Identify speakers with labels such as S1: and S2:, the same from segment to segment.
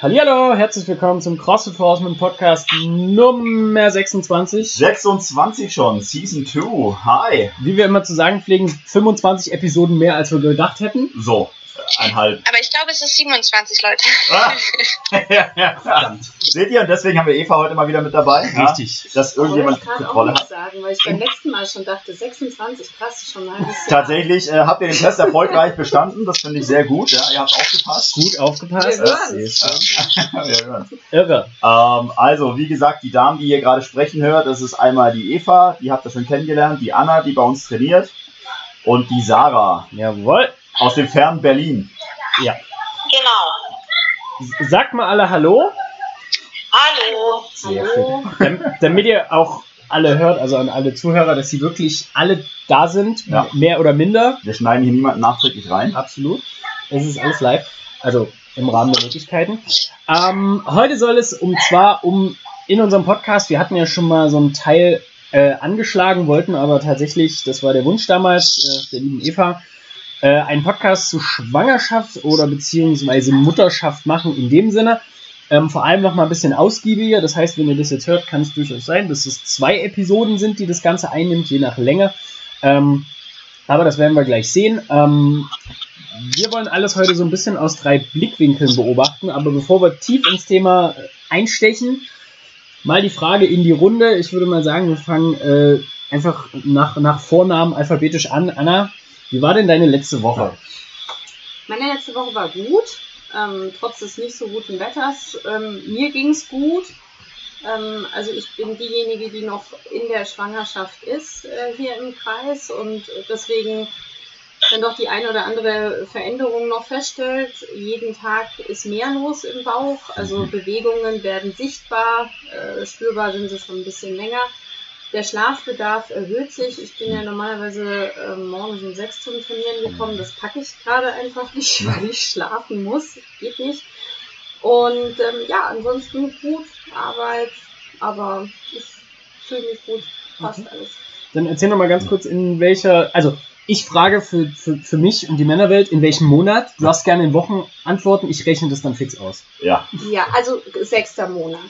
S1: Hallo, herzlich willkommen zum CrossFit Horseman Podcast Nummer 26.
S2: 26 schon, Season 2. Hi.
S1: Wie wir immer zu sagen pflegen, 25 Episoden mehr, als wir gedacht hätten.
S2: So, einhalb.
S3: Aber ich glaube, es ist 27, Leute.
S2: Ah. ja, ja. Seht ihr, und deswegen haben wir Eva heute mal wieder mit dabei.
S1: Richtig.
S2: Dass irgendjemand
S4: ich
S2: Kontrolle
S4: auch
S2: hat.
S4: sagen, weil ich beim letzten Mal schon dachte, 26, krass, schon Jahr.
S2: Tatsächlich äh, habt ihr den Test erfolgreich bestanden. Das finde ich sehr gut. Ja, ihr habt aufgepasst.
S1: Gut aufgepasst.
S4: Wir
S2: hören.
S1: Irre.
S2: Ähm, also, wie gesagt, die Damen, die ihr gerade sprechen hört, das ist einmal die Eva, die habt ihr schon kennengelernt, die Anna, die bei uns trainiert, und die Sarah
S1: Jawohl.
S2: Aus dem fernen Berlin.
S1: Ja.
S3: Genau.
S1: Sagt mal alle Hallo,
S3: Hallo.
S1: Sehr
S4: Hallo.
S1: Dam- damit ihr auch alle hört, also an alle Zuhörer, dass sie wirklich alle da sind,
S2: Ja.
S1: mehr oder minder.
S2: Wir schneiden hier niemanden nachträglich rein.
S1: Absolut. Es ist alles live. Also im Rahmen der Möglichkeiten. Ähm, heute soll es um zwar um in unserem Podcast, wir hatten ja schon mal so einen Teil äh, angeschlagen, wollten aber tatsächlich, das war der Wunsch damals, äh, der lieben Eva, äh, einen Podcast zu Schwangerschaft oder beziehungsweise Mutterschaft machen in dem Sinne. Ähm, vor allem noch mal ein bisschen ausgiebiger. Das heißt, wenn ihr das jetzt hört, kann es durchaus sein, dass es zwei Episoden sind, die das Ganze einnimmt, je nach Länge. Ähm, aber das werden wir gleich sehen. Ähm, wir wollen alles heute so ein bisschen aus drei Blickwinkeln beobachten, aber bevor wir tief ins Thema äh, einstechen, mal die Frage in die Runde. Ich würde mal sagen, wir fangen äh, einfach nach, nach Vornamen alphabetisch an. Anna, wie war denn deine letzte Woche?
S4: Meine letzte Woche war gut, ähm, trotz des nicht so guten Wetters. Ähm, mir ging's gut. Ähm, also ich bin diejenige, die noch in der Schwangerschaft ist äh, hier im Kreis und deswegen dann doch die eine oder andere Veränderung noch feststellt. Jeden Tag ist mehr los im Bauch, also Bewegungen werden sichtbar, äh, spürbar sind sie schon ein bisschen länger. Der Schlafbedarf erhöht sich. Ich bin ja normalerweise äh, morgens um sechs zum Trainieren gekommen. Das packe ich gerade einfach nicht, weil ich schlafen muss. Geht nicht. Und ähm, ja, ansonsten gut, Arbeit, aber ich fühle mich gut, passt alles.
S1: Dann erzähl noch mal ganz kurz, in welcher, also ich frage für, für, für mich und die Männerwelt, in welchem Monat? Du darfst gerne in Wochen antworten, ich rechne das dann fix aus.
S2: Ja,
S4: Ja, also sechster Monat.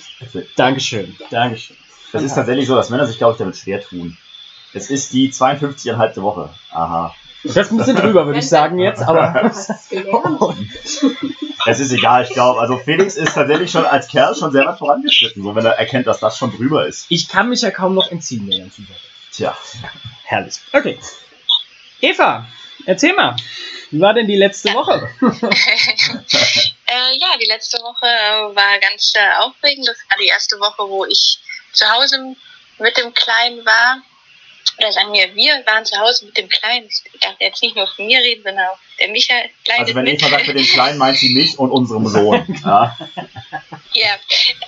S1: Dankeschön, Dankeschön.
S2: Das ist tatsächlich so, dass Männer sich, glaube ich, damit schwer tun. Es ist die 52,5. Woche. Aha.
S1: Das ist ein bisschen drüber, würde ich sagen jetzt, aber.
S4: Es
S2: ist egal, ich glaube. Also Felix ist tatsächlich schon als Kerl schon sehr weit vorangeschritten, so wenn er erkennt, dass das schon drüber ist.
S1: ich kann mich ja kaum noch entziehen der ganzen Sache.
S2: Tja.
S1: Herrlich. Okay. Eva, erzähl mal, wie war denn die letzte Woche?
S3: äh, ja, die letzte Woche äh, war ganz äh, aufregend. Das war die erste Woche, wo ich zu Hause mit dem Kleinen war. Oder sagen wir, wir waren zu Hause mit dem Kleinen. Ich darf jetzt nicht nur von mir reden, sondern auch der Michael
S2: Also wenn. Eva sagt mit dem Kleinen, meint sie mich und unserem Sohn. Ja.
S3: Ja,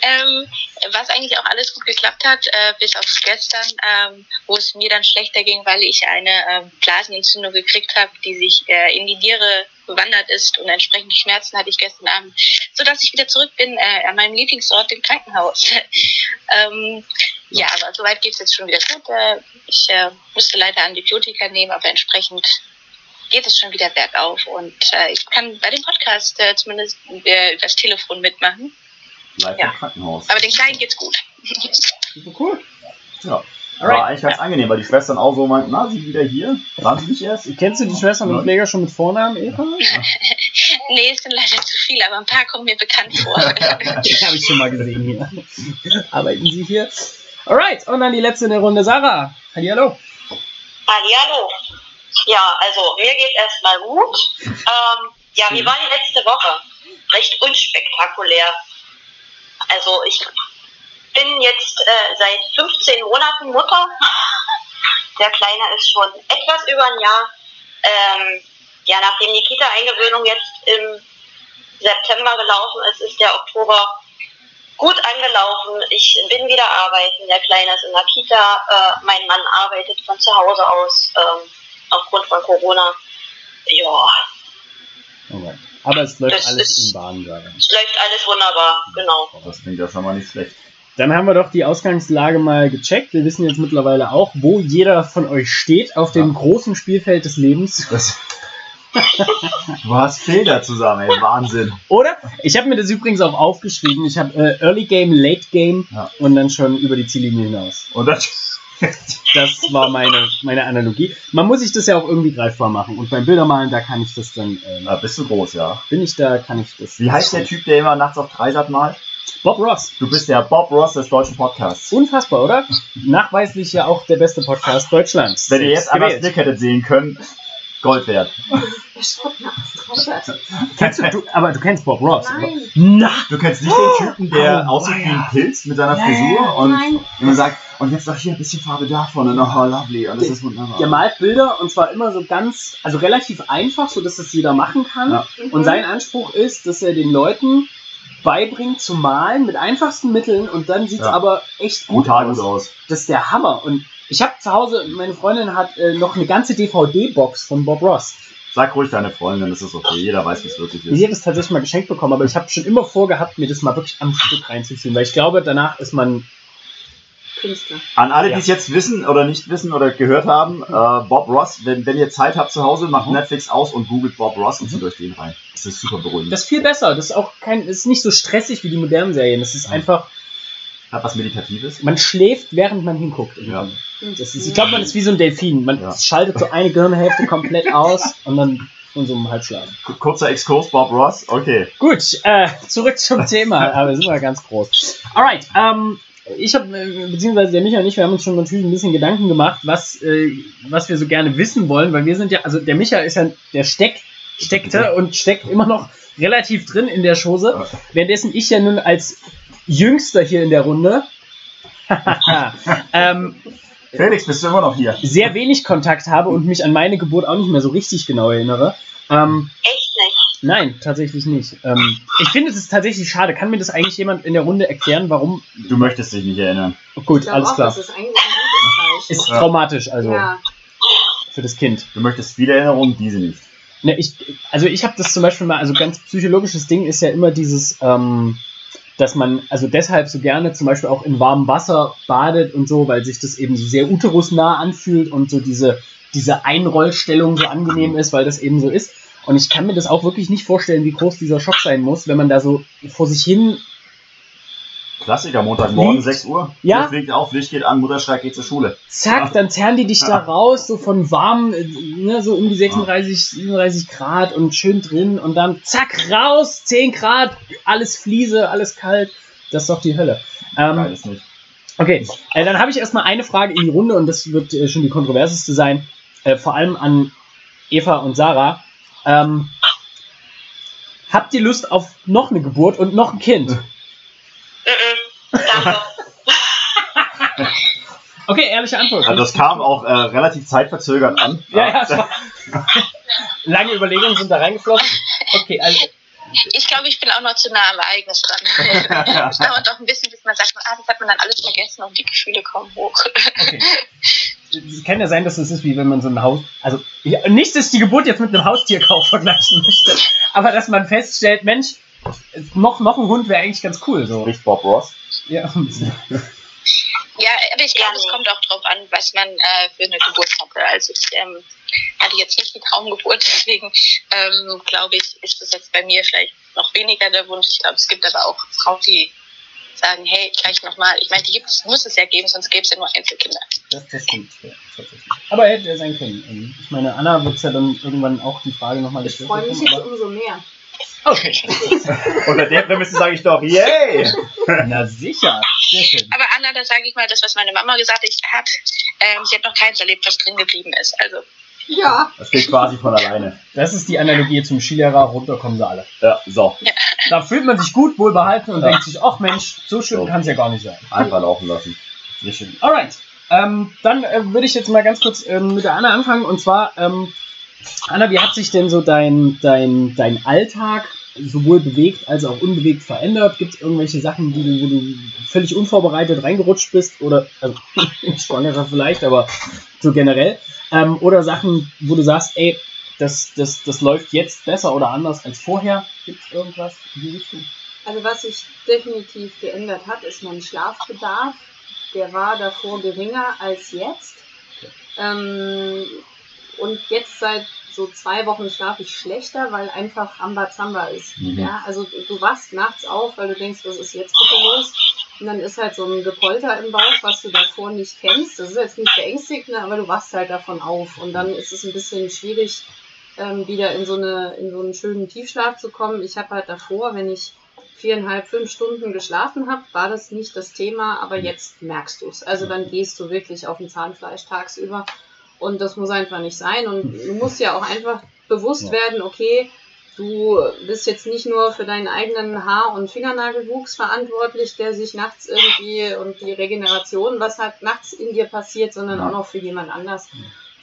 S3: ähm, was eigentlich auch alles gut geklappt hat, äh, bis auf gestern, ähm, wo es mir dann schlechter ging, weil ich eine ähm, Blasenentzündung gekriegt habe, die sich äh, in die Niere bewandert ist und entsprechende Schmerzen hatte ich gestern Abend, sodass ich wieder zurück bin äh, an meinem Lieblingsort, dem Krankenhaus. ähm, ja, aber soweit geht es jetzt schon wieder gut. Äh, ich äh, musste leider Antibiotika nehmen, aber entsprechend geht es schon wieder bergauf und äh, ich kann bei dem Podcast äh, zumindest äh, das Telefon mitmachen.
S2: Live
S3: Ja.
S2: im Krankenhaus.
S3: Aber den Kleinen geht's gut.
S1: Super cool.
S2: Ja. War
S1: Alright.
S2: eigentlich ganz angenehm, weil die Schwestern auch so meinten, na, sie wieder hier? Waren sie nicht erst?
S1: Kennst du die Schwestern und Pfleger schon mit Vornamen, Eva?
S3: nee, es sind leider zu viele, aber ein paar kommen mir bekannt vor.
S1: Die habe ich schon mal gesehen hier. Arbeiten Sie hier? Alright, und dann die letzte in der Runde, Sarah. Hallihallo.
S5: Hallo. Ja, also mir geht erstmal gut. Ähm, ja, wie war die letzte Woche? Recht unspektakulär. Also ich bin jetzt äh, seit 15 Monaten Mutter. Der Kleine ist schon etwas über ein Jahr. Ähm, ja, nachdem die Kita-Eingewöhnung jetzt im September gelaufen ist, ist der Oktober gut angelaufen. Ich bin wieder arbeiten. Der Kleine ist in der Kita. Äh, mein Mann arbeitet von zu Hause aus ähm, aufgrund von Corona. Ja,
S1: Alright. Aber es läuft
S5: Das
S1: alles
S5: ist-
S1: in Bahn, Sarah.
S5: es läuft alles wunderbar. Genau.
S2: Oh, das klingt ja schon mal nicht schlecht.
S1: Dann haben wir doch die Ausgangslage mal gecheckt. Wir wissen jetzt mittlerweile auch, wo jeder von euch steht auf dem großen Spielfeld des Lebens.
S2: Das, Du hast Fehler zusammen, ey, Wahnsinn.
S1: Oder? Ich habe mir das übrigens auch aufgeschrieben. Ich habe äh, Early Game, Late Game
S2: Ja.
S1: und dann schon über die Ziellinie hinaus.
S2: Und das,
S1: Das war meine, meine Analogie. Man muss sich das ja auch irgendwie greifbar machen. Und beim Bildermalen, da kann ich das dann, ähm,
S2: da bist du groß, ja.
S1: bin ich da, kann ich das.
S2: Wie heißt der Typ, der immer nachts auf Dreisat malt?
S1: Bob Ross.
S2: Du bist der Bob Ross des deutschen Podcasts.
S1: Unfassbar, oder? Nachweislich ja auch der beste Podcast Deutschlands.
S2: Wenn ihr jetzt
S1: Gewählt.
S2: Blick hättet sehen können, Gold wert.
S4: Er schaut nachts drauf.
S1: Kennst du, du, aber du kennst Bob Ross. oder?
S4: Nein,
S1: Na!
S2: Du kennst nicht den Typen, der
S1: Oh,
S2: aussieht wie ein. Pilz mit seiner
S1: Ja,
S2: Frisur
S1: ja,
S2: und
S4: nein.
S2: man sagt, und jetzt noch hier ein bisschen Farbe davon und oh, lovely und das ist wunderbar.
S1: Der malt Bilder und zwar immer so ganz, also relativ einfach, so dass das jeder machen kann.
S2: Ja.
S1: Und sein Anspruch ist, dass er den Leuten beibringt zu malen mit einfachsten Mitteln und dann sieht es
S2: Ja.
S1: aber echt gut aus.
S2: gut aus.
S1: Das ist der Hammer. Und ich habe zu Hause, meine Freundin hat äh, noch eine ganze DVD-Box von Bob Ross.
S2: Sag ruhig deine Freundin, das ist okay. Jeder weiß, wie es wirklich ist.
S1: hat es tatsächlich mal geschenkt bekommen, aber ich habe schon immer vorgehabt, mir das mal wirklich am Stück reinzuziehen, weil ich glaube, danach ist man.
S4: Künstler.
S2: An alle,
S1: Ja.
S2: die es jetzt wissen oder nicht wissen oder gehört haben, äh, Bob Ross, wenn, wenn ihr Zeit habt zu Hause, macht
S1: Mhm.
S2: Netflix aus und googelt Bob Ross und zieht euch den rein. Das ist super beruhigend.
S1: Das ist viel besser. Das ist auch kein, das ist nicht so stressig wie die modernen Serien. Das ist
S2: Mhm.
S1: einfach,
S2: Hat was Meditatives.
S1: man schläft, während man hinguckt.
S2: Ja.
S1: Das ist, ich glaube, man ist wie so ein Delfin. Man
S2: Ja.
S1: schaltet so eine Gehirnhälfte komplett aus und dann von so einem Halbschlaf.
S2: Kurzer Exkurs, Bob Ross. Okay.
S1: Gut, äh, zurück zum Thema. Aber sind wir ganz groß. Alright, ähm, ich habe, beziehungsweise der Micha und ich, wir haben uns schon natürlich ein bisschen Gedanken gemacht, was, äh, was wir so gerne wissen wollen, weil wir sind ja, also der Micha ist ja, der steckt, steckte und steckt immer noch relativ drin in der Chose, währenddessen ich ja nun als Jüngster hier in der Runde ähm,
S2: Felix, bist du immer noch hier?
S1: sehr wenig Kontakt habe und mich an meine Geburt auch nicht mehr so richtig genau erinnere. Ähm,
S5: Echt.
S1: Nein, tatsächlich nicht. Ähm, ich finde es ist tatsächlich schade. Kann mir das eigentlich jemand in der Runde erklären, warum?
S2: Du möchtest dich nicht erinnern.
S1: Oh, gut, alles
S4: auch,
S1: klar.
S4: das ist eigentlich ein gutes
S1: Ist
S4: Zeichen.
S1: traumatisch, also
S4: ja.
S1: für das Kind.
S2: Du möchtest viele Erinnerungen, diese nicht.
S1: Ne, ich, also ich habe das zum Beispiel mal, also ganz psychologisches Ding ist ja immer dieses, ähm, dass man also deshalb so gerne zum Beispiel auch in warmem Wasser badet und so, weil sich das eben so sehr uterusnah anfühlt und so diese, diese Einrollstellung so angenehm ist, weil das eben so ist. Und ich kann mir das auch wirklich nicht vorstellen, wie groß dieser Schock sein muss, wenn man da so vor sich hin
S2: Klassiker, Montagmorgen,
S1: Liegt.
S2: 6 Uhr.
S1: Ja.
S2: Fliegt auf, Licht geht an, Mutter schreit, geht zur Schule.
S1: zack, dann zerren die dich da raus, so von warm, äh, ne, so um die 36, 37 Grad und schön drin und dann zack, raus, 10 Grad, alles Fliese, alles kalt. Das ist doch die Hölle. Ähm,
S2: ist nicht.
S1: okay, äh, dann habe ich erstmal eine Frage in die Runde und das wird äh, schon die kontroverseste sein, äh, vor allem an Eva und Sarah. Ähm, habt ihr Lust auf noch eine Geburt und noch ein Kind?
S5: Danke.
S1: Okay, ehrliche Antwort.
S2: Also das kam auch äh, relativ zeitverzögert an.
S1: Ja, ja, es war lange Überlegungen sind da reingeflossen. Okay, also
S3: Ich glaube, ich bin auch noch zu nah am Ereignis dran. Es dauert doch ein bisschen, bis man sagt, ah, das hat man dann alles vergessen und die Gefühle kommen hoch.
S1: Okay. Es kann ja sein, dass es ist wie wenn man so ein Haus. Also ja, nicht, dass ich die Geburt jetzt mit einem Haustierkauf vergleichen möchte, aber dass man feststellt, Mensch, noch, noch ein Hund wäre eigentlich ganz cool. So.
S2: Spricht Bob Ross.
S1: Ja.
S3: Ja, aber ich glaube, es kommt auch drauf an, was man äh, für eine Geburt hatte. Also ich ähm, hatte jetzt nicht die Traumgeburt, deswegen ähm, glaube ich, ist das jetzt bei mir vielleicht noch weniger der Wunsch. Ich glaube, es gibt aber auch Frauen, die sagen, hey, gleich nochmal. Ich meine, die gibt's, muss es ja geben, sonst gäbe es ja nur Einzelkinder.
S1: Das, das stimmt, ja, tatsächlich. Aber er hätte er sein können. Ähm, Ich meine, Anna wird ja dann irgendwann auch die Frage nochmal
S4: Ich freue mich jetzt umso mehr.
S1: Okay.
S2: Unter der Prämisse sage ich doch, yay!
S1: Na sicher. Sehr schön.
S3: Aber Anna, da sage ich mal das, was meine Mama gesagt hat. Ähm, sie hat noch keins erlebt, was drin geblieben ist. Also
S4: Ja,
S2: Das geht quasi von alleine.
S1: Das ist die Analogie zum Skilehrer, runter kommen sie alle.
S2: Ja, so.
S1: Da fühlt man sich gut, wohlbehalten und
S2: Ja.
S1: denkt sich, ach Mensch, so schön
S2: So.
S1: kann es ja gar nicht sein.
S2: Einfach laufen lassen.
S1: Sehr schön. Alright. Ähm, dann äh, würde ich jetzt mal ganz kurz ähm, mit der Anna anfangen. Und zwar, ähm, Anna, wie hat sich denn so dein, dein, dein Alltag sowohl bewegt als auch unbewegt verändert? Gibt es irgendwelche Sachen, die du, wo du völlig unvorbereitet reingerutscht bist? Oder, also, in Schwangerschaft vielleicht, aber so generell. Ähm, oder Sachen, wo du sagst, ey, das, das, das läuft jetzt besser oder anders als vorher? Gibt es irgendwas in die Richtung?
S4: also was sich definitiv geändert hat, ist mein Schlafbedarf. Der war davor geringer als jetzt. Ähm, und jetzt seit so zwei Wochen schlafe ich schlechter, weil einfach Ambazamba ist.
S2: Mhm.
S4: Ja, also du, wachst nachts auf, weil du denkst, was ist jetzt bitte los? Und dann ist halt so ein Gepolter im Bauch, was du davor nicht kennst. Das ist jetzt nicht beängstigend, aber du wachst halt davon auf. Und dann ist es ein bisschen schwierig, ähm, wieder in so, eine, in so einen schönen Tiefschlaf zu kommen. Ich habe halt davor, wenn ich viereinhalb, fünf Stunden geschlafen habe, war das nicht das Thema, aber jetzt merkst du es. Also dann gehst du wirklich auf ein Zahnfleisch tagsüber und das muss einfach nicht sein. Und du musst ja auch einfach bewusst
S1: Ja.
S4: werden, okay, du bist jetzt nicht nur für deinen eigenen Haar- und Fingernagelwuchs verantwortlich, der sich nachts irgendwie und die Regeneration, was halt nachts in dir passiert, sondern
S2: Ja.
S4: auch noch für jemand anders.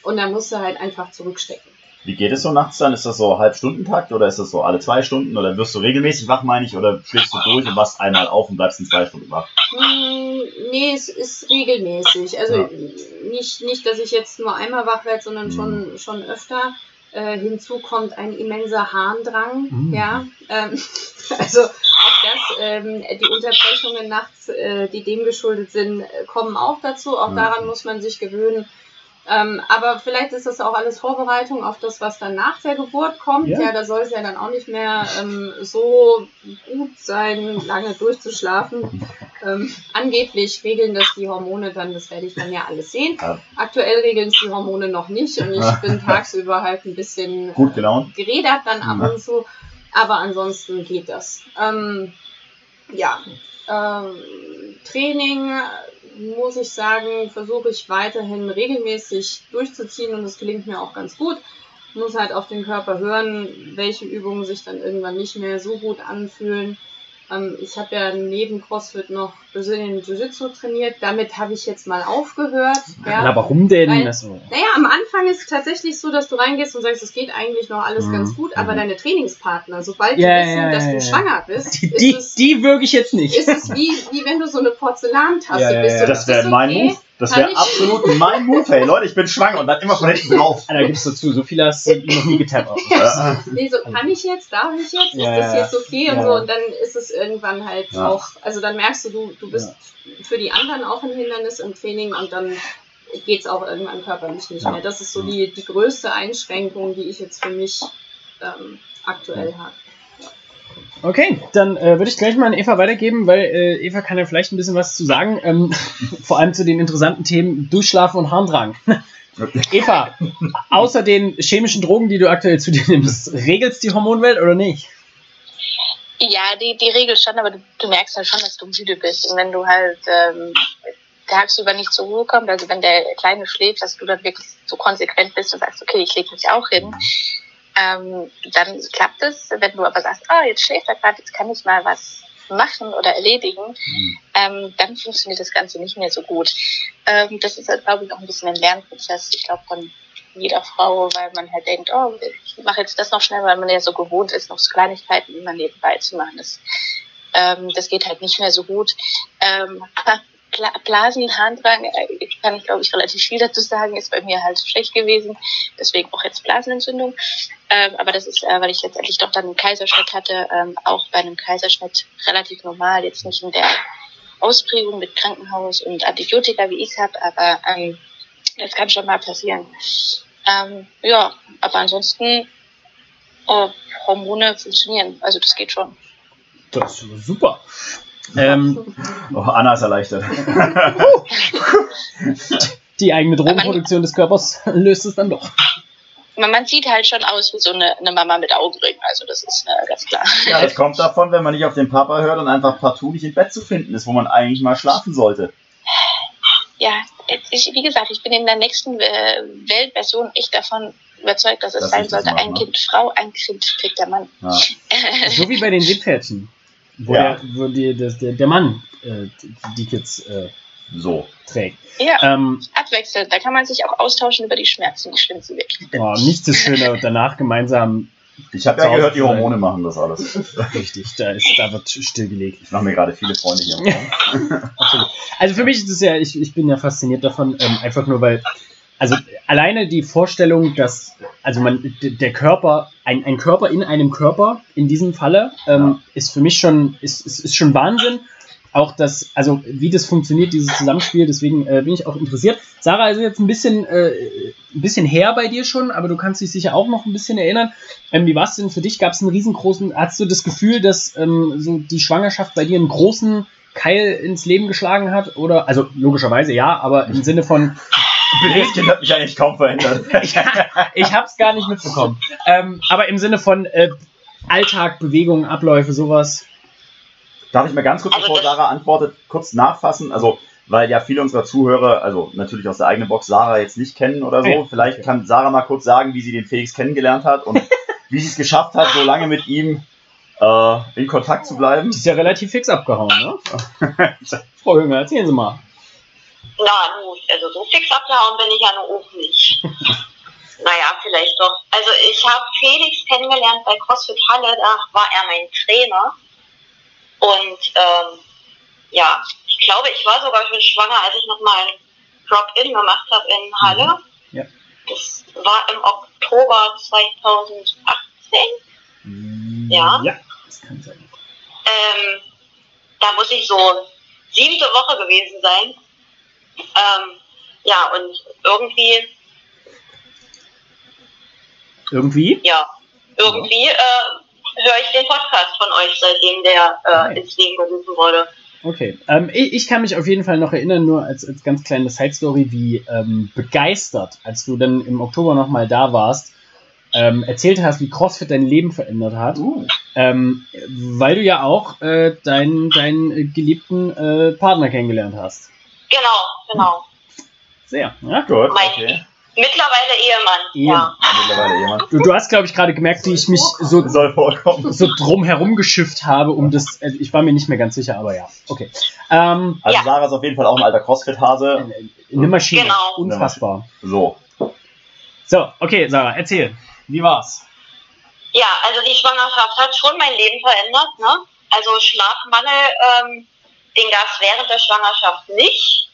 S4: Und da musst du halt einfach zurückstecken.
S2: Wie geht es so nachts dann? Ist das so Halbstundentakt oder ist das so alle zwei Stunden oder wirst du regelmäßig wach, meine ich, oder schläfst du durch und wachst einmal auf und bleibst in zwei Stunden wach?
S4: Hm, nee, es ist regelmäßig. Also
S2: Ja.
S4: nicht, nicht, dass ich jetzt nur einmal wach werde, sondern schon, schon öfter. Äh, hinzu kommt ein immenser Harndrang.
S1: Mhm.
S4: Ja, ähm, also auch das, ähm, die Unterbrechungen nachts, äh, die dem geschuldet sind, äh, kommen auch dazu. Auch
S2: Ja.
S4: daran muss man sich gewöhnen. Ähm, aber vielleicht ist das auch alles Vorbereitung auf das, was dann nach der Geburt kommt.
S1: Ja.
S4: Ja, da soll es ja dann auch nicht mehr ähm, so gut sein, lange durchzuschlafen. Ähm, angeblich regeln das die Hormone dann, das werde ich dann ja alles sehen.
S2: Ja.
S4: Aktuell regeln es die Hormone noch nicht und ich bin tagsüber halt ein bisschen
S2: Gut gelaunt?
S4: geredert dann ab
S2: Ja.
S4: und zu, aber ansonsten geht das. Ähm, ja, ähm, Training muss ich sagen, versuche ich weiterhin regelmäßig durchzuziehen und es gelingt mir auch ganz gut. Muss halt auf den Körper hören, welche Übungen sich dann irgendwann nicht mehr so gut anfühlen. Ähm, ich habe ja neben CrossFit noch Brazilian Jiu-Jitsu trainiert. Damit habe ich jetzt mal aufgehört. Ja.
S1: Na, warum denn?
S4: Weil-
S1: Also,
S4: Naja, am Anfang ist es tatsächlich so, dass du reingehst und sagst, es geht eigentlich noch alles
S1: Mhm.
S4: ganz gut, aber
S2: Mhm.
S4: deine Trainingspartner, sobald
S1: Ja,
S4: die wissen,
S1: ja,
S4: dass du
S1: ja.
S4: schwanger bist,
S1: die,
S4: ist,
S1: die,
S4: es,
S1: die würge ich jetzt nicht.
S4: ist es wie, wie wenn du so eine Porzellantasse bist.
S2: Das
S4: ist
S2: wäre mein
S4: okay.
S2: Move. Das wäre absolut mein Move. Hey Leute, ich bin schwanger und dann immer von hinten drauf.
S1: Da gibst du zu, so viel hast du noch nie getappt.
S2: Ja.
S4: Nee, so kann ich jetzt, darf ich jetzt,
S1: Ja,
S4: ist das
S1: ja,
S4: jetzt okay und
S1: ja.
S4: so und dann ist es irgendwann halt
S2: Ja.
S4: auch, also dann merkst du, du, du bist für die anderen auch ein Hindernis im Training und dann geht es auch irgendwann körperlich nicht
S2: Ja.
S4: mehr. Das ist so die, die größte Einschränkung, die ich jetzt für mich ähm, aktuell habe.
S1: Okay, dann äh, würde ich gleich mal an Eva weitergeben, weil äh, Eva kann ja vielleicht ein bisschen was zu sagen. Ähm, vor allem zu den interessanten Themen Durchschlafen und Harndrang. Eva, außer den chemischen Drogen, die du aktuell zu dir nimmst, regelst die Hormonwelt oder nicht?
S3: Ja, die, die Regel schon, aber du, du merkst halt schon, dass du müde bist. Und wenn du halt ähm, tagsüber nicht zur Ruhe kommst, also wenn der Kleine schläft, dass du dann wirklich so konsequent bist und sagst, okay, ich lege mich auch hin, ähm, dann klappt es. Wenn du aber sagst, ah, jetzt schläft er gerade, jetzt kann ich mal was machen oder erledigen, ähm, dann funktioniert das Ganze nicht mehr so gut. Ähm, das ist halt, glaube ich, auch ein bisschen ein Lernprozess, ich glaube, von jeder Frau, weil man halt denkt, oh, ich mache jetzt das noch schnell, weil man ja so gewohnt ist, noch so Kleinigkeiten immer nebenbei zu machen. Das, ähm, das geht halt nicht mehr so gut. Ähm, aber Bla Blasen, Harndrang, äh, kann ich glaube ich relativ viel dazu sagen, ist bei mir halt schlecht gewesen. Deswegen auch jetzt Blasenentzündung. Ähm, aber das ist, äh, weil ich letztendlich doch dann einen Kaiserschnitt hatte, ähm, auch bei einem Kaiserschnitt relativ normal, jetzt nicht in der Ausprägung mit Krankenhaus und Antibiotika, wie ich es habe, aber ähm, das kann schon mal passieren. Ähm, ja, aber ansonsten oh, Hormone funktionieren, also das geht schon.
S1: Das ist super. Ähm,
S2: Oh, Anna ist erleichtert.
S1: die eigene Drogenproduktion des Körpers löst es dann doch.
S3: Man, sieht halt schon aus wie so eine, eine Mama mit Augenringen, also das ist äh, ganz klar.
S2: Ja, das kommt davon, wenn man nicht auf den Papa hört und einfach partout nicht im Bett zu finden ist, wo man eigentlich mal schlafen sollte.
S3: Ja, ich, wie gesagt, ich bin in der nächsten äh, Weltversion echt davon überzeugt, dass es
S2: Dass
S3: sein
S2: das
S3: sollte, ein? Kind Frau, ein Kind kriegt der Mann.
S2: Ja.
S1: So wie bei den Seepferdchen. Wo,
S2: Ja.
S1: der, wo die, das, der, der Mann äh, die, Kids äh,
S2: So.
S1: trägt.
S3: ja,
S1: Ähm,
S3: abwechselnd, da kann man sich auch austauschen über die Schmerzen, die schlimm sind wirklich.
S1: oh, nichts ist schöner, danach gemeinsam
S2: Ich habe ja gehört, die. Hormone machen das alles.
S1: richtig, da, ist, da wird stillgelegt.
S2: Ich mache mir gerade viele Freunde hier.
S1: Also für mich ist es ja, ich, ich bin ja fasziniert davon, ähm, einfach nur weil, also alleine die Vorstellung, dass, also man, der Körper, ein, ein Körper in einem Körper, in diesem Falle, ähm, ist für mich schon, ist, ist, ist schon Wahnsinn. auch das, also wie das funktioniert, dieses Zusammenspiel, deswegen äh, bin ich auch interessiert. Sarah ist jetzt ein bisschen, äh, ein bisschen her bei dir schon, aber du kannst dich sicher auch noch ein bisschen erinnern. Ähm, wie war es denn für dich? Gab es einen riesengroßen, hast du das Gefühl, dass ähm, so die Schwangerschaft bei dir einen großen Keil ins Leben geschlagen hat? Oder, also logischerweise ja, aber im Sinne von.
S2: Das Kind hat mich eigentlich kaum verändert.
S1: ich ich habe es gar nicht mitbekommen. Ähm, aber im Sinne von äh, Alltag, Bewegungen, Abläufe, sowas.
S2: Darf ich mal ganz kurz,
S5: Also
S2: bevor
S5: das-
S2: Sarah antwortet, kurz nachfassen? Also, weil ja viele unserer Zuhörer, also natürlich aus der eigenen Box Sarah jetzt nicht kennen oder so.
S1: Ja,
S2: Vielleicht kann Sarah mal kurz sagen, wie sie den Felix kennengelernt hat und wie sie es geschafft hat, so lange mit ihm äh, in Kontakt zu bleiben.
S1: Die ist ja relativ fix abgehauen, ne? Frau Jünger, erzählen Sie mal.
S5: Na, also so fix abgehauen bin ich ja nur auch nicht. naja, vielleicht doch. Also ich habe Felix kennengelernt bei CrossFit Halle, da war er mein Trainer. Und ähm, ja, ich glaube, ich war sogar schon schwanger, als ich nochmal ein Drop-In gemacht habe in Halle.
S1: Ja.
S5: Das war im Oktober 2018. Ja.
S1: Ja, das kann sein.
S5: Ähm, da muss ich so siebte Woche gewesen sein. Ähm, ja, und irgendwie,
S1: Irgendwie?
S5: ja, irgendwie äh, höre ich den Podcast von euch, seitdem der äh, ins Leben gerufen wurde.
S1: Okay. Ähm, ich, ich kann mich auf jeden Fall noch erinnern, nur als, als ganz kleine Side-Story, wie ähm, begeistert, als du dann im Oktober nochmal da warst, ähm, erzählt hast, wie CrossFit dein Leben verändert hat.
S2: Uh,
S1: Ähm, weil du ja auch äh, deinen, deinen geliebten äh, Partner kennengelernt hast.
S5: Genau, genau.
S1: Sehr. Ja?
S2: gut,
S5: Mein
S2: okay.
S5: mittlerweile Ehemann.
S1: Ehemann.
S2: Mittlerweile jemand.
S1: Du, du hast, glaube ich, gerade gemerkt, wie ich mich so,
S2: Soll vorkommen.
S1: so drum herum geschifft habe, um das. Äh, ich war mir nicht mehr ganz sicher, aber ja. Okay. Ähm,
S2: Also
S5: Ja.
S2: Sarah ist auf jeden Fall auch ein alter Crossfit-Hase.
S1: eine Maschine.
S5: Genau.
S1: Unfassbar.
S2: So.
S1: So, okay, Sarah, erzähl. Wie war's?
S5: Ja, also die Schwangerschaft hat schon mein Leben verändert. Ne? Also Schlafmangel, ähm, den gab es während der Schwangerschaft nicht.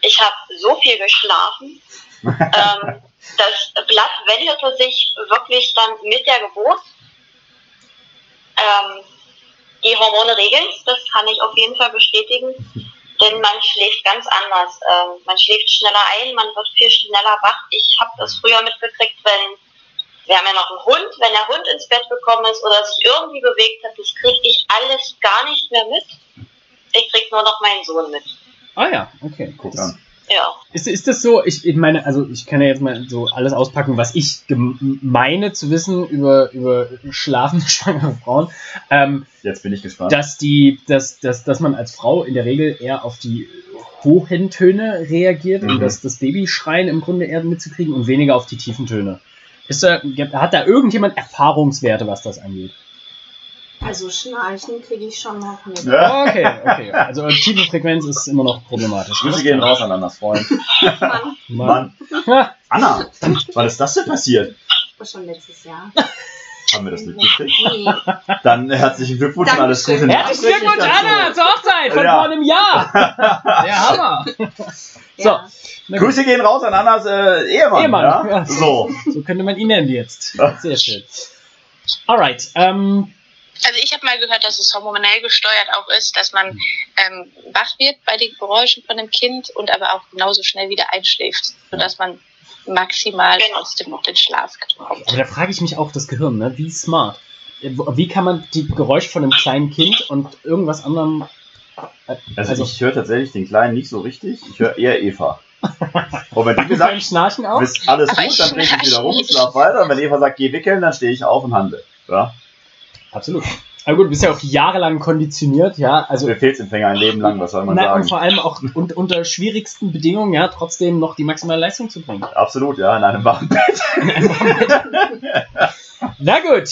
S5: Ich habe so viel geschlafen. ähm, das Blatt wendete sich wirklich dann mit der Geburt. Ähm, die Hormone regeln das kann ich auf jeden Fall bestätigen. Denn man schläft ganz anders. Ähm, man schläft schneller ein, man wird viel schneller wach. Ich habe das früher mitgekriegt, wenn wir haben ja noch einen Hund, wenn der Hund ins Bett gekommen ist oder sich irgendwie bewegt hat, das kriege ich alles gar nicht mehr mit. Ich krieg nur noch meinen Sohn mit.
S1: Ah ja, okay.
S2: Guck
S1: Das-
S2: an.
S5: Ja.
S1: Ist, ist das so, ich, ich meine, also ich kann ja jetzt mal so alles auspacken, was ich meine zu wissen über, über schlafende schwangere Frauen, ähm,
S2: Jetzt bin ich gespannt.
S1: dass die, dass, dass, dass man als Frau in der Regel eher auf die hohen Töne reagiert, um
S2: Mhm.
S1: das, das Babyschreien im Grunde eher mitzukriegen und weniger auf die tiefen Töne. Ist da, hat da irgendjemand Erfahrungswerte, was das angeht?
S4: Also Schnarchen kriege ich schon noch mit.
S2: Ja.
S1: Okay, okay. Also tiefe Frequenz ist immer noch problematisch.
S2: Grüße gehen raus an Annas Freund.
S4: Mann,
S1: Mann.
S2: Mann. Anna, wann ist das denn passiert?
S4: war schon letztes Jahr.
S2: Haben wir das mitgekriegt?
S4: Nee.
S2: Dann herzlichen Glückwunsch und alles Gute.
S1: Herzlichen Glückwunsch. Anna, zur Hochzeit von
S2: Ja.
S1: vor einem Jahr. Der Hammer. So,
S4: Ja.
S1: gut.
S2: Grüße gehen raus an Annas äh, Ehemann.
S1: Ehemann,
S2: ja?
S1: ja.
S2: So.
S1: so könnte man ihn nennen jetzt. Sehr schön. Alright, ähm,
S3: Also ich habe mal gehört, dass es hormonell gesteuert auch ist, dass man ähm, wach wird bei den Geräuschen von dem Kind und aber auch genauso schnell wieder einschläft, sodass man maximal
S5: Genau.
S3: trotzdem noch den Schlaf kommt.
S1: aber da frage ich mich auch das Gehirn, ne? Wie smart. Äh, Wie kann man die Geräusche von einem kleinen Kind und irgendwas anderem. äh,
S2: Also, ich höre tatsächlich den Kleinen nicht so richtig. Ich höre eher Eva. Und wenn die
S1: beim
S2: gesagt,
S1: Schnarchen auch?
S2: bist alles
S3: Aber
S2: gut, dann drehe ich mich wieder rum, schlaf weiter. Und wenn Eva sagt, geh wickeln, dann stehe ich auf und handle. Ja?
S1: Absolut. Aber gut, du bist ja auch jahrelang konditioniert, ja. Also
S2: Befehlsempfänger ein Leben lang, was soll man
S1: Na, und
S2: sagen?
S1: vor allem auch un unter schwierigsten Bedingungen, ja, trotzdem noch die maximale Leistung zu bringen.
S2: Absolut, ja, in einem warmen Bett.
S1: Na gut,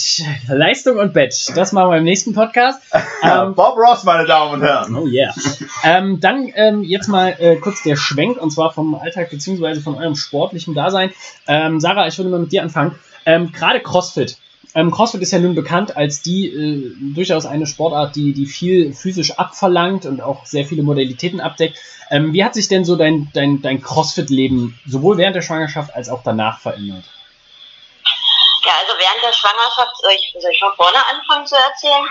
S1: Leistung und Bett, das machen wir im nächsten Podcast. Ähm,
S2: Bob Ross, meine Damen und Herren.
S1: oh yeah. Ähm, dann ähm, jetzt mal äh, kurz der Schwenk und zwar vom Alltag beziehungsweise von eurem sportlichen Dasein. Ähm, Sarah, ich würde mal mit dir anfangen. Ähm, Gerade CrossFit. Ähm, CrossFit ist ja nun bekannt als die äh, durchaus eine Sportart, die, die viel physisch abverlangt und auch sehr viele Modalitäten abdeckt. Ähm, wie hat sich denn so dein, dein, dein CrossFit-Leben sowohl während der Schwangerschaft als auch danach verändert?
S5: Ja, also während der Schwangerschaft, soll ich, soll ich von vorne anfangen zu erzählen?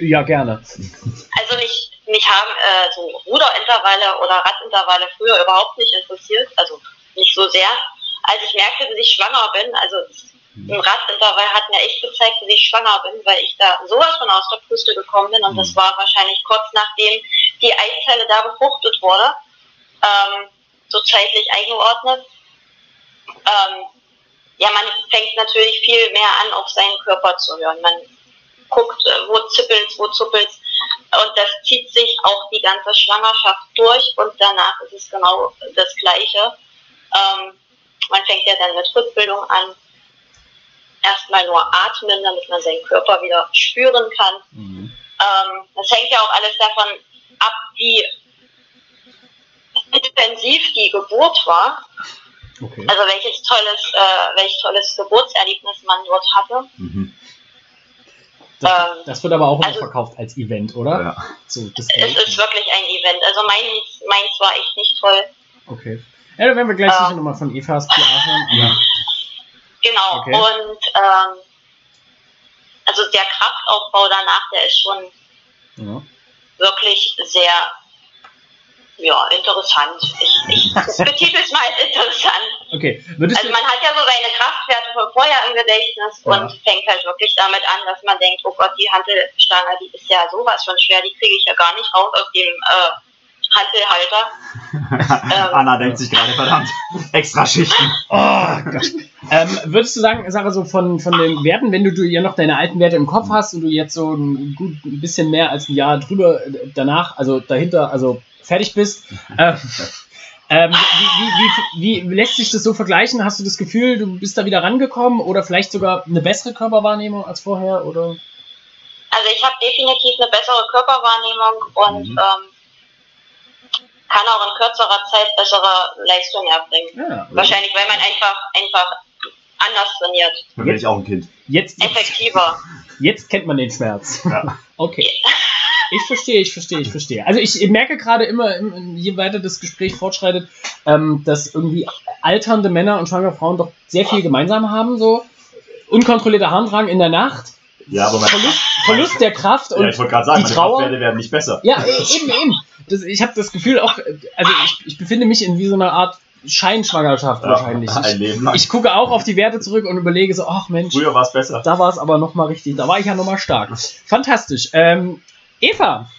S1: Ja, gerne.
S5: Also mich, mich haben äh, so Ruderintervalle oder Radintervalle früher überhaupt nicht interessiert, also nicht so sehr. Als ich merkte, dass ich schwanger bin, also im Radintervall hat mir echt gezeigt, dass ich schwanger bin, weil ich da sowas von aus der Puste gekommen bin und das
S2: Mhm.
S5: war wahrscheinlich kurz nachdem die Eizelle da befruchtet wurde, ähm, so zeitlich eingeordnet. Ähm, ja, man fängt natürlich viel mehr an, auf seinen Körper zu hören. Man guckt, äh, wo zippelt's, wo zuppelt's. Und das zieht sich auch die ganze Schwangerschaft durch und danach ist es genau das Gleiche. Ähm, man fängt ja dann mit Rückbildung an. Erstmal nur atmen, damit man seinen Körper wieder spüren kann.
S1: Mhm.
S5: Ähm, das hängt ja auch alles davon ab, wie intensiv die Geburt war.
S1: Okay.
S5: Also welches tolles, äh, welches tolles Geburtserlebnis man dort hatte.
S2: Mhm.
S1: Das,
S5: ähm,
S1: das wird aber auch immer
S5: also-
S1: verkauft als Event, oder?
S2: Ja.
S1: So, das
S5: Es ist wirklich ein Event. Also meins, meins war echt nicht toll.
S1: Okay. Ja, da werden wir gleich
S5: Ähm.
S1: sicher nochmal von Evas PR hören.
S5: Genau.
S1: Okay.
S5: Und ähm, also der Kraftaufbau danach, der ist schon
S1: Ja.
S5: wirklich sehr ja, interessant. Ich, ich betitel es mal als interessant.
S1: Okay. Würdest
S5: Also man hat ja so seine Kraftwerte von vorher im Gedächtnis
S1: Ja.
S5: und fängt halt wirklich damit an, dass man denkt, oh Gott, die Hantelstange, die ist ja sowas von schwer, die kriege ich ja gar nicht raus aus dem äh, Hantelhalter. Ähm.
S2: Anna denkt sich gerade, verdammt, extra Schichten.
S1: oh Gott. Ähm, würdest du sagen, Sarah, so von, von den Werten, wenn du, du ja noch deine alten Werte im Kopf hast und du jetzt so ein, gut, ein bisschen mehr als ein Jahr drüber äh, danach, also dahinter, also fertig bist, äh, ähm, wie, wie, wie, wie lässt sich das so vergleichen? Hast du das Gefühl, du bist da wieder rangekommen oder vielleicht sogar eine bessere Körperwahrnehmung als vorher? Oder?
S5: Also ich habe definitiv eine bessere Körperwahrnehmung und
S2: Mhm.
S5: ähm, kann auch in kürzerer Zeit bessere Leistung erbringen.
S1: Ja,
S5: Wahrscheinlich, weil man einfach einfach anders trainiert,
S2: Dann bin ich auch ein Kind.
S1: jetzt,
S5: effektiver.
S1: jetzt kennt man den Schmerz.
S2: Ja.
S1: Okay. Ich verstehe, ich verstehe, ich verstehe. Also ich merke gerade immer, im- je weiter das Gespräch fortschreitet, ähm, dass irgendwie alternde Männer und schwangere Frauen doch sehr viel gemeinsam haben. So unkontrollierter Harndrang in der Nacht,
S2: Ja, aber
S1: Verlust, Verlust der Kraft und
S2: ja, ich wollte gerade sagen,
S1: die
S2: meine
S1: Trauer.
S2: Kraftwerte werden nicht besser.
S1: Ja, äh, eben, eben. Das, ich habe das Gefühl auch, also ich, ich befinde mich in wie so einer Art Scheinschwangerschaft wahrscheinlich.
S2: Ein
S1: Ich, ich gucke auch auf die Werte zurück und überlege so, ach Mensch,
S2: Früher war es besser.
S1: da war es aber nochmal richtig, da war ich ja nochmal stark. Fantastisch. Ähm, Eva,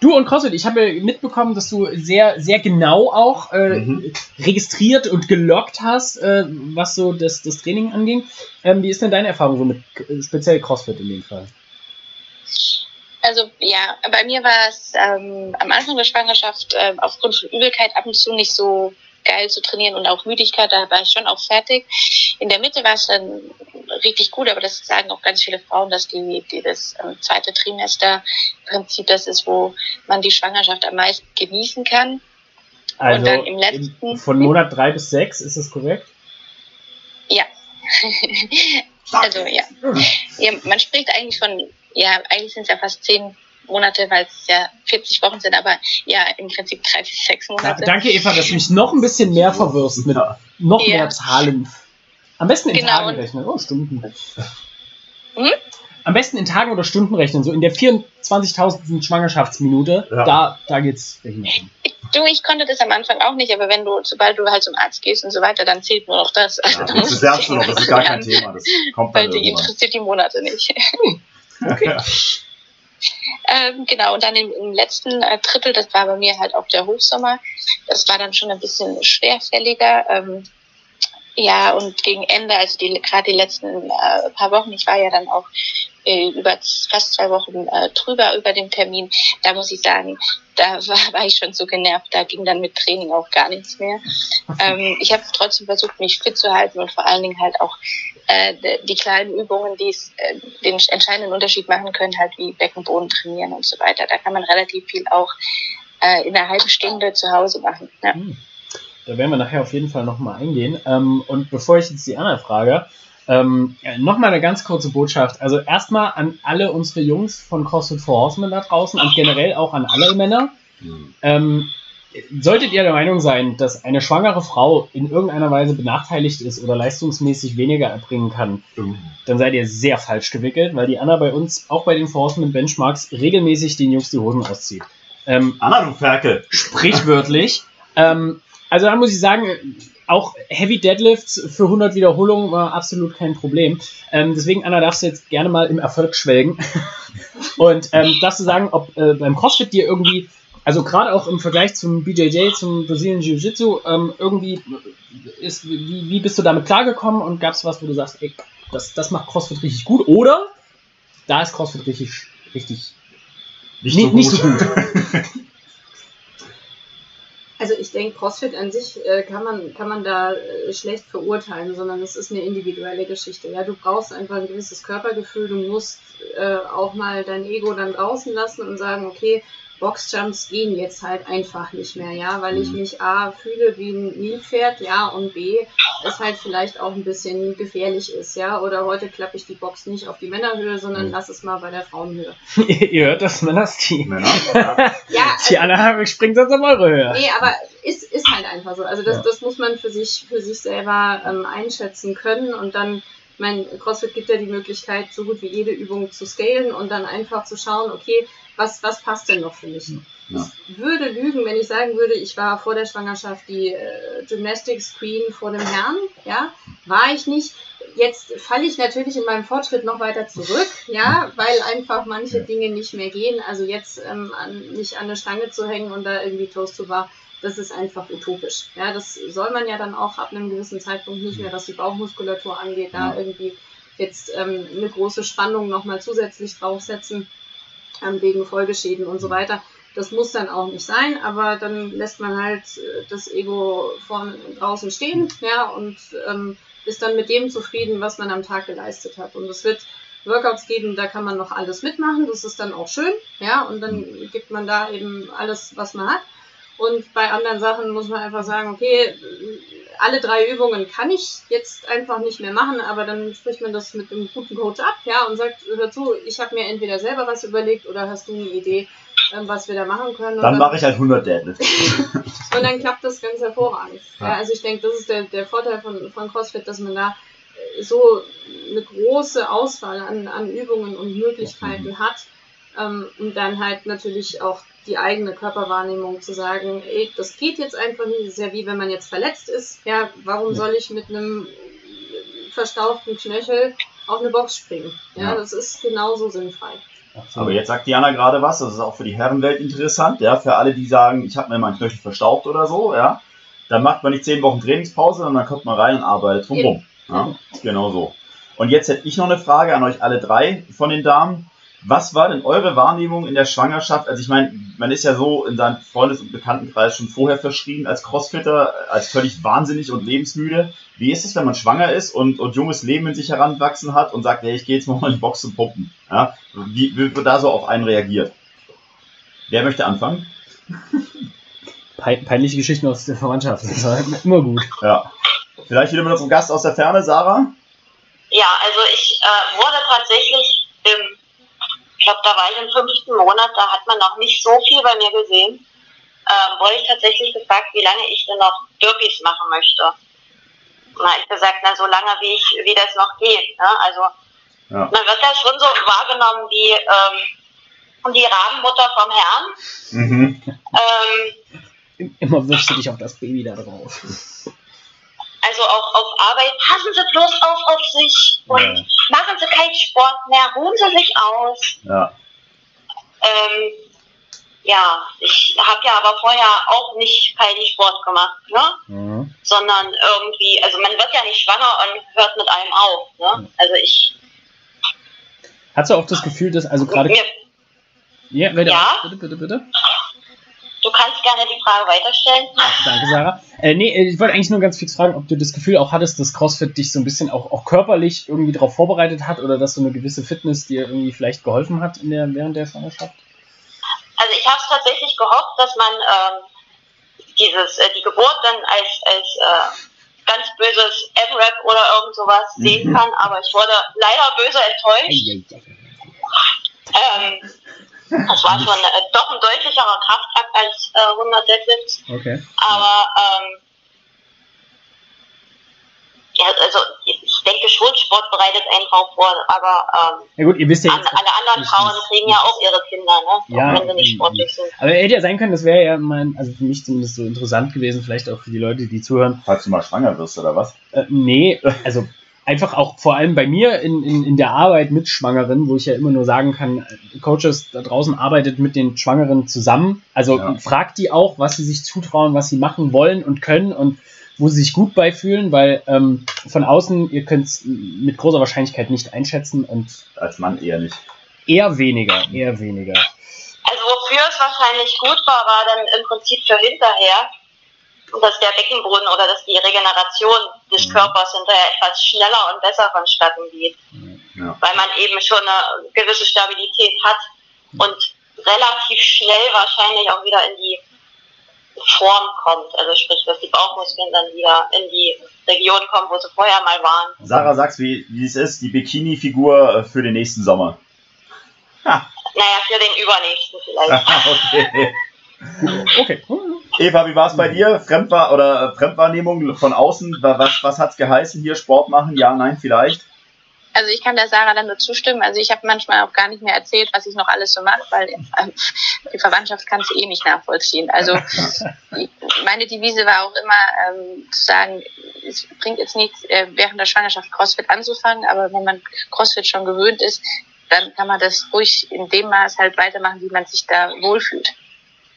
S1: du und CrossFit, ich habe mitbekommen, dass du sehr, sehr genau auch äh,
S2: Mhm.
S1: registriert und gelockt hast, äh, was so das, das Training anging. Ähm, wie ist denn deine Erfahrung so mit äh, speziell CrossFit in dem Fall?
S3: Also ja, bei mir war es ähm, am Anfang der Schwangerschaft ähm, aufgrund von Übelkeit ab und zu nicht so geil zu trainieren und auch Müdigkeit, da war ich schon auch fertig. In der Mitte war es dann richtig gut, aber das sagen auch ganz viele Frauen, dass die, die das ähm, zweite Trimester im Prinzip das ist, wo man die Schwangerschaft am meisten genießen kann.
S1: Also
S3: dann im letzten-
S1: im- von Monat drei bis sechs, ist das korrekt?
S3: Ja. also ja. ja. Man spricht eigentlich von, ja, eigentlich sind es ja fast zehn Monate, weil es ja 40 Wochen sind, aber ja, im Prinzip drei bis sechs
S1: Ja,
S3: Monate.
S1: danke, Eva, dass du mich noch ein bisschen mehr verwirrst mit noch
S3: Ja.
S1: mehr Zahlen. Am besten in
S3: Genau,
S1: Tagen rechnen. Oh, Stunden.
S3: Hm?
S1: Am besten in Tagen oder Stunden rechnen. So in der 24.000. Schwangerschaftsminute.
S2: Ja.
S1: Da, da geht's hin.
S3: Du, ich konnte das am Anfang auch nicht, aber wenn du, sobald du halt zum Arzt gehst und so weiter, dann zählt nur noch das. Also,
S2: Ja,
S3: da
S2: das ist
S3: du
S2: noch, das ist gar kein Thema. Das kommt dann
S3: Weil die
S2: irgendwann.
S3: interessiert die Monate nicht.
S1: Okay.
S3: Ähm, genau, und dann im, im letzten äh, Drittel, das war bei mir halt auch der Hochsommer, das war dann schon ein bisschen schwerfälliger. Ähm, ja, und gegen Ende, also die, gerade die letzten äh, paar Wochen, ich war ja dann auch äh, über fast zwei Wochen äh, drüber über dem Termin, da muss ich sagen, da war, war ich schon so genervt, da ging dann mit Training auch gar nichts mehr. Ähm, ich habe trotzdem versucht, mich fit zu halten und vor allen Dingen halt auch äh, die kleinen Übungen, die äh, den entscheidenden Unterschied machen können, halt wie Beckenboden trainieren und so weiter. Da kann man relativ viel auch äh, in einer halben Stunde zu Hause machen. Ja.
S1: Hm. Da werden wir nachher auf jeden Fall nochmal eingehen. Ähm, und bevor ich jetzt die Anna frage, ähm, nochmal eine ganz kurze Botschaft. Also erstmal an alle unsere Jungs von CrossFit for Horsemen da draußen und generell auch an alle Männer.
S2: Hm.
S1: Ähm, solltet ihr der Meinung sein, dass eine schwangere Frau in irgendeiner Weise benachteiligt ist oder leistungsmäßig weniger erbringen kann, dann seid ihr sehr falsch gewickelt, weil die Anna bei uns, auch bei den For Horsemen Benchmarks, regelmäßig den Jungs die Hosen auszieht. Ähm,
S2: Anna, du Ferkel.
S1: sprichwörtlich. ähm, also da muss ich sagen, auch Heavy Deadlifts für 100 Wiederholungen war absolut kein Problem. Ähm, deswegen, Anna, darfst du jetzt gerne mal im Erfolg schwelgen. Und ähm, darfst du sagen, ob äh, beim CrossFit dir irgendwie, also gerade auch im Vergleich zum BJJ, zum Brazilian Jiu-Jitsu, ähm, irgendwie ist, wie, wie bist du damit klargekommen und gab es was, wo du sagst, ey, das, das macht CrossFit richtig gut oder da ist CrossFit richtig, richtig
S2: Nicht,
S1: Nicht- nicht so gut.
S4: Also ich denke, CrossFit an sich äh, kann man kann man da äh, schlecht verurteilen, sondern es ist eine individuelle Geschichte. Ja, du brauchst einfach ein gewisses Körpergefühl. Du musst äh, auch mal dein Ego dann draußen lassen und sagen, okay, Boxjumps gehen jetzt halt einfach nicht mehr, ja, weil ich
S2: Mhm.
S4: mich A fühle wie ein Nilpferd, ja, und B es halt vielleicht auch ein bisschen gefährlich ist, ja. Oder heute klappe ich die Box nicht auf die Männerhöhe, sondern
S2: Mhm.
S4: lass es mal bei der Frauenhöhe.
S1: ihr, hört das, Männers Team.
S2: Männer? Ja.
S4: Ja,
S1: Die Anna springt sonst auf eure Höhe.
S4: Nee, aber ist, ist halt einfach so. Also das,
S1: Ja.
S4: das muss man für sich, für sich selber ähm, einschätzen können und dann, ich meine, CrossFit gibt ja die Möglichkeit, so gut wie jede Übung zu scalen und dann einfach zu schauen, okay, was, was passt denn noch für mich?
S2: Ja.
S4: Ich würde lügen, wenn ich sagen würde, ich war vor der Schwangerschaft die äh, Gymnastics Queen vor dem Herrn, ja, war ich nicht. Jetzt falle ich natürlich in meinem Fortschritt noch weiter zurück, ja, weil einfach manche
S2: Ja.
S4: Dinge nicht mehr gehen. Also jetzt ähm, an, mich an eine Stange zu hängen und da irgendwie Toast zu bar, das ist einfach utopisch. Ja, das soll man ja dann auch ab einem gewissen Zeitpunkt nicht mehr, was die Bauchmuskulatur angeht, da
S2: Ja.
S4: irgendwie jetzt ähm, eine große Spannung nochmal zusätzlich draufsetzen, wegen Folgeschäden und so weiter. Das muss dann auch nicht sein, aber dann lässt man halt äh, das Ego vorne draußen stehen, ja, und ähm, ist dann mit dem zufrieden, was man am Tag geleistet hat. Und es wird Workouts geben, da kann man noch alles mitmachen, das ist dann auch schön, ja, und dann gibt man da eben alles, was man hat. Und bei anderen Sachen muss man einfach sagen, okay, alle drei Übungen kann ich jetzt einfach nicht mehr machen, aber dann spricht man das mit einem guten Coach ab, ja, und sagt, hör zu, ich habe mir entweder selber was überlegt oder hast du eine Idee, ähm, was wir da machen können. Und
S2: Dann mache ich halt 100 Deadlifts.
S4: und dann klappt das ganz hervorragend. Ja.
S2: Ja.
S4: also ich denke, das ist der, der Vorteil von, von CrossFit, dass man da äh, so eine große Auswahl an, an Übungen und Möglichkeiten hat. Ähm, und dann halt natürlich auch die eigene Körperwahrnehmung zu sagen, ey, das geht jetzt einfach nicht. Ist ja wie wenn man jetzt verletzt ist. Ja, warum soll ich mit einem verstauften Knöchel auf eine Box springen? Ja,
S2: Ja.
S4: das ist genauso sinnfrei.
S2: Aber jetzt sagt Diana gerade was, das ist auch für die Herrenwelt interessant, ja, für alle, die sagen, ich habe mir meinen Knöchel verstaucht oder so, ja, dann macht man nicht zehn Wochen Trainingspause, sondern dann kommt man rein und arbeitet drum rum. Ja, genau so. Und jetzt hätte ich noch eine Frage an euch alle drei von den Damen. Was war denn eure Wahrnehmung in der Schwangerschaft? Also ich meine, man ist ja so in seinem Freundes- und Bekanntenkreis schon vorher verschrieben als Crossfitter, als völlig wahnsinnig und lebensmüde. Wie ist es, wenn man schwanger ist und, und junges Leben in sich heranwachsen hat und sagt, hey, ich gehe jetzt mal in die Box zum Pumpen? Ja? Wie, wie wird da so auf einen reagiert? Wer möchte anfangen?
S1: Pein peinliche Geschichten aus der Verwandtschaft. Das war immer gut.
S2: Ja. Vielleicht wieder mit unserem Gast aus der Ferne, Sarah?
S5: Ja, also ich äh, wurde tatsächlich glaube, da war ich im fünften Monat, da hat man noch nicht so viel bei mir gesehen, ähm, wurde ich tatsächlich gefragt, wie lange ich denn noch Burpees machen möchte. Habe ich gesagt, na, so lange wie ich, wie das noch geht. Ne? Also
S2: Ja.
S5: man wird da schon so wahrgenommen wie ähm, die Rabenmutter vom Herrn.
S2: Mhm.
S5: Ähm,
S1: Immer wirfst du dich auf das Baby da drauf.
S5: Also auch auf Arbeit, passen Sie bloß auf auf sich und
S2: Ja.
S5: machen Sie keinen Sport mehr, ruhen Sie sich aus.
S2: Ja.
S5: Ähm, ja, ich habe ja aber vorher auch nicht keinen Sport gemacht, ne?
S1: Mhm.
S5: sondern irgendwie, also man wird ja nicht schwanger und hört mit allem auf. Ne? Also ich,
S1: Hast du auch das Gefühl, dass, also gerade. Ja, bitte,
S5: Ja?
S1: bitte, bitte, bitte.
S5: Du kannst gerne die Frage weiterstellen.
S1: Danke, Sarah. Äh, nee, äh, ich wollte eigentlich nur ganz fix fragen, ob du das Gefühl auch hattest, dass CrossFit dich so ein bisschen auch, auch körperlich irgendwie darauf vorbereitet hat oder dass so eine gewisse Fitness dir irgendwie vielleicht geholfen hat in der, während der Schwangerschaft?
S5: Also ich habe es tatsächlich gehofft, dass man ähm, dieses, äh, die Geburt dann als, als äh, ganz böses M-Rap oder irgend sowas
S2: Mhm.
S5: sehen kann, aber ich wurde leider böse enttäuscht. Ähm, das war schon äh, doch ein deutlicherer Kraftakt als äh, 100 Deadlifts.
S1: Okay.
S5: Aber ähm, ja, also ich denke schon, Sport bereitet einen drauf vor, aber ähm,
S1: Ja gut, ihr wisst ja
S5: an,
S1: jetzt,
S5: alle anderen Frauen kriegen ja auch ihre Kinder, ne?
S1: Ja,
S5: auch wenn sie nicht sportlich sind.
S1: aber hätte ja sein können, das wäre ja mein, also für mich zumindest so interessant gewesen, vielleicht auch für die Leute, die zuhören.
S2: Falls du mal schwanger wirst, oder was?
S1: Äh, nee, also einfach auch vor allem bei mir in, in, in der Arbeit mit Schwangeren, wo ich ja immer nur sagen kann, äh, Coaches da draußen arbeitet mit den Schwangeren zusammen. Also
S2: Ja.
S1: fragt die auch, was sie sich zutrauen, was sie machen wollen und können und wo sie sich gut beifühlen, weil ähm, von außen, ihr könnt es mit großer Wahrscheinlichkeit nicht einschätzen und
S2: Als Mann eher nicht.
S1: eher weniger, eher weniger.
S5: Also wofür es wahrscheinlich gut war, war dann im Prinzip für hinterher, dass der Beckenboden oder dass die Regeneration des
S2: Mhm.
S5: Körpers hinterher etwas schneller und besser vonstatten geht.
S2: Ja.
S5: Weil man eben schon eine gewisse Stabilität hat und relativ schnell wahrscheinlich auch wieder in die Form kommt. Also sprich, dass die Bauchmuskeln dann wieder in die Region kommen, wo sie vorher mal waren.
S2: Sarah, sag's, wie, wie es ist, die Bikini-Figur äh, für den nächsten Sommer.
S5: Naja, für den übernächsten vielleicht.
S2: okay.
S1: Okay.
S2: Eva, wie war's bei dir? Fremdwahr oder äh, Fremdwahrnehmung von außen? Wa- Was, was hat's geheißen hier? Sport machen? Ja, nein, vielleicht?
S3: Also ich kann der Sarah dann nur zustimmen. Also ich habe manchmal auch gar nicht mehr erzählt, was ich noch alles so mache, weil ähm, die Verwandtschaft kann es eh nicht nachvollziehen. Also meine Devise war auch immer ähm, zu sagen, es bringt jetzt nichts, äh, während der Schwangerschaft CrossFit anzufangen, aber wenn man CrossFit schon gewöhnt ist, dann kann man das ruhig in dem Maß halt weitermachen, wie man sich da wohlfühlt.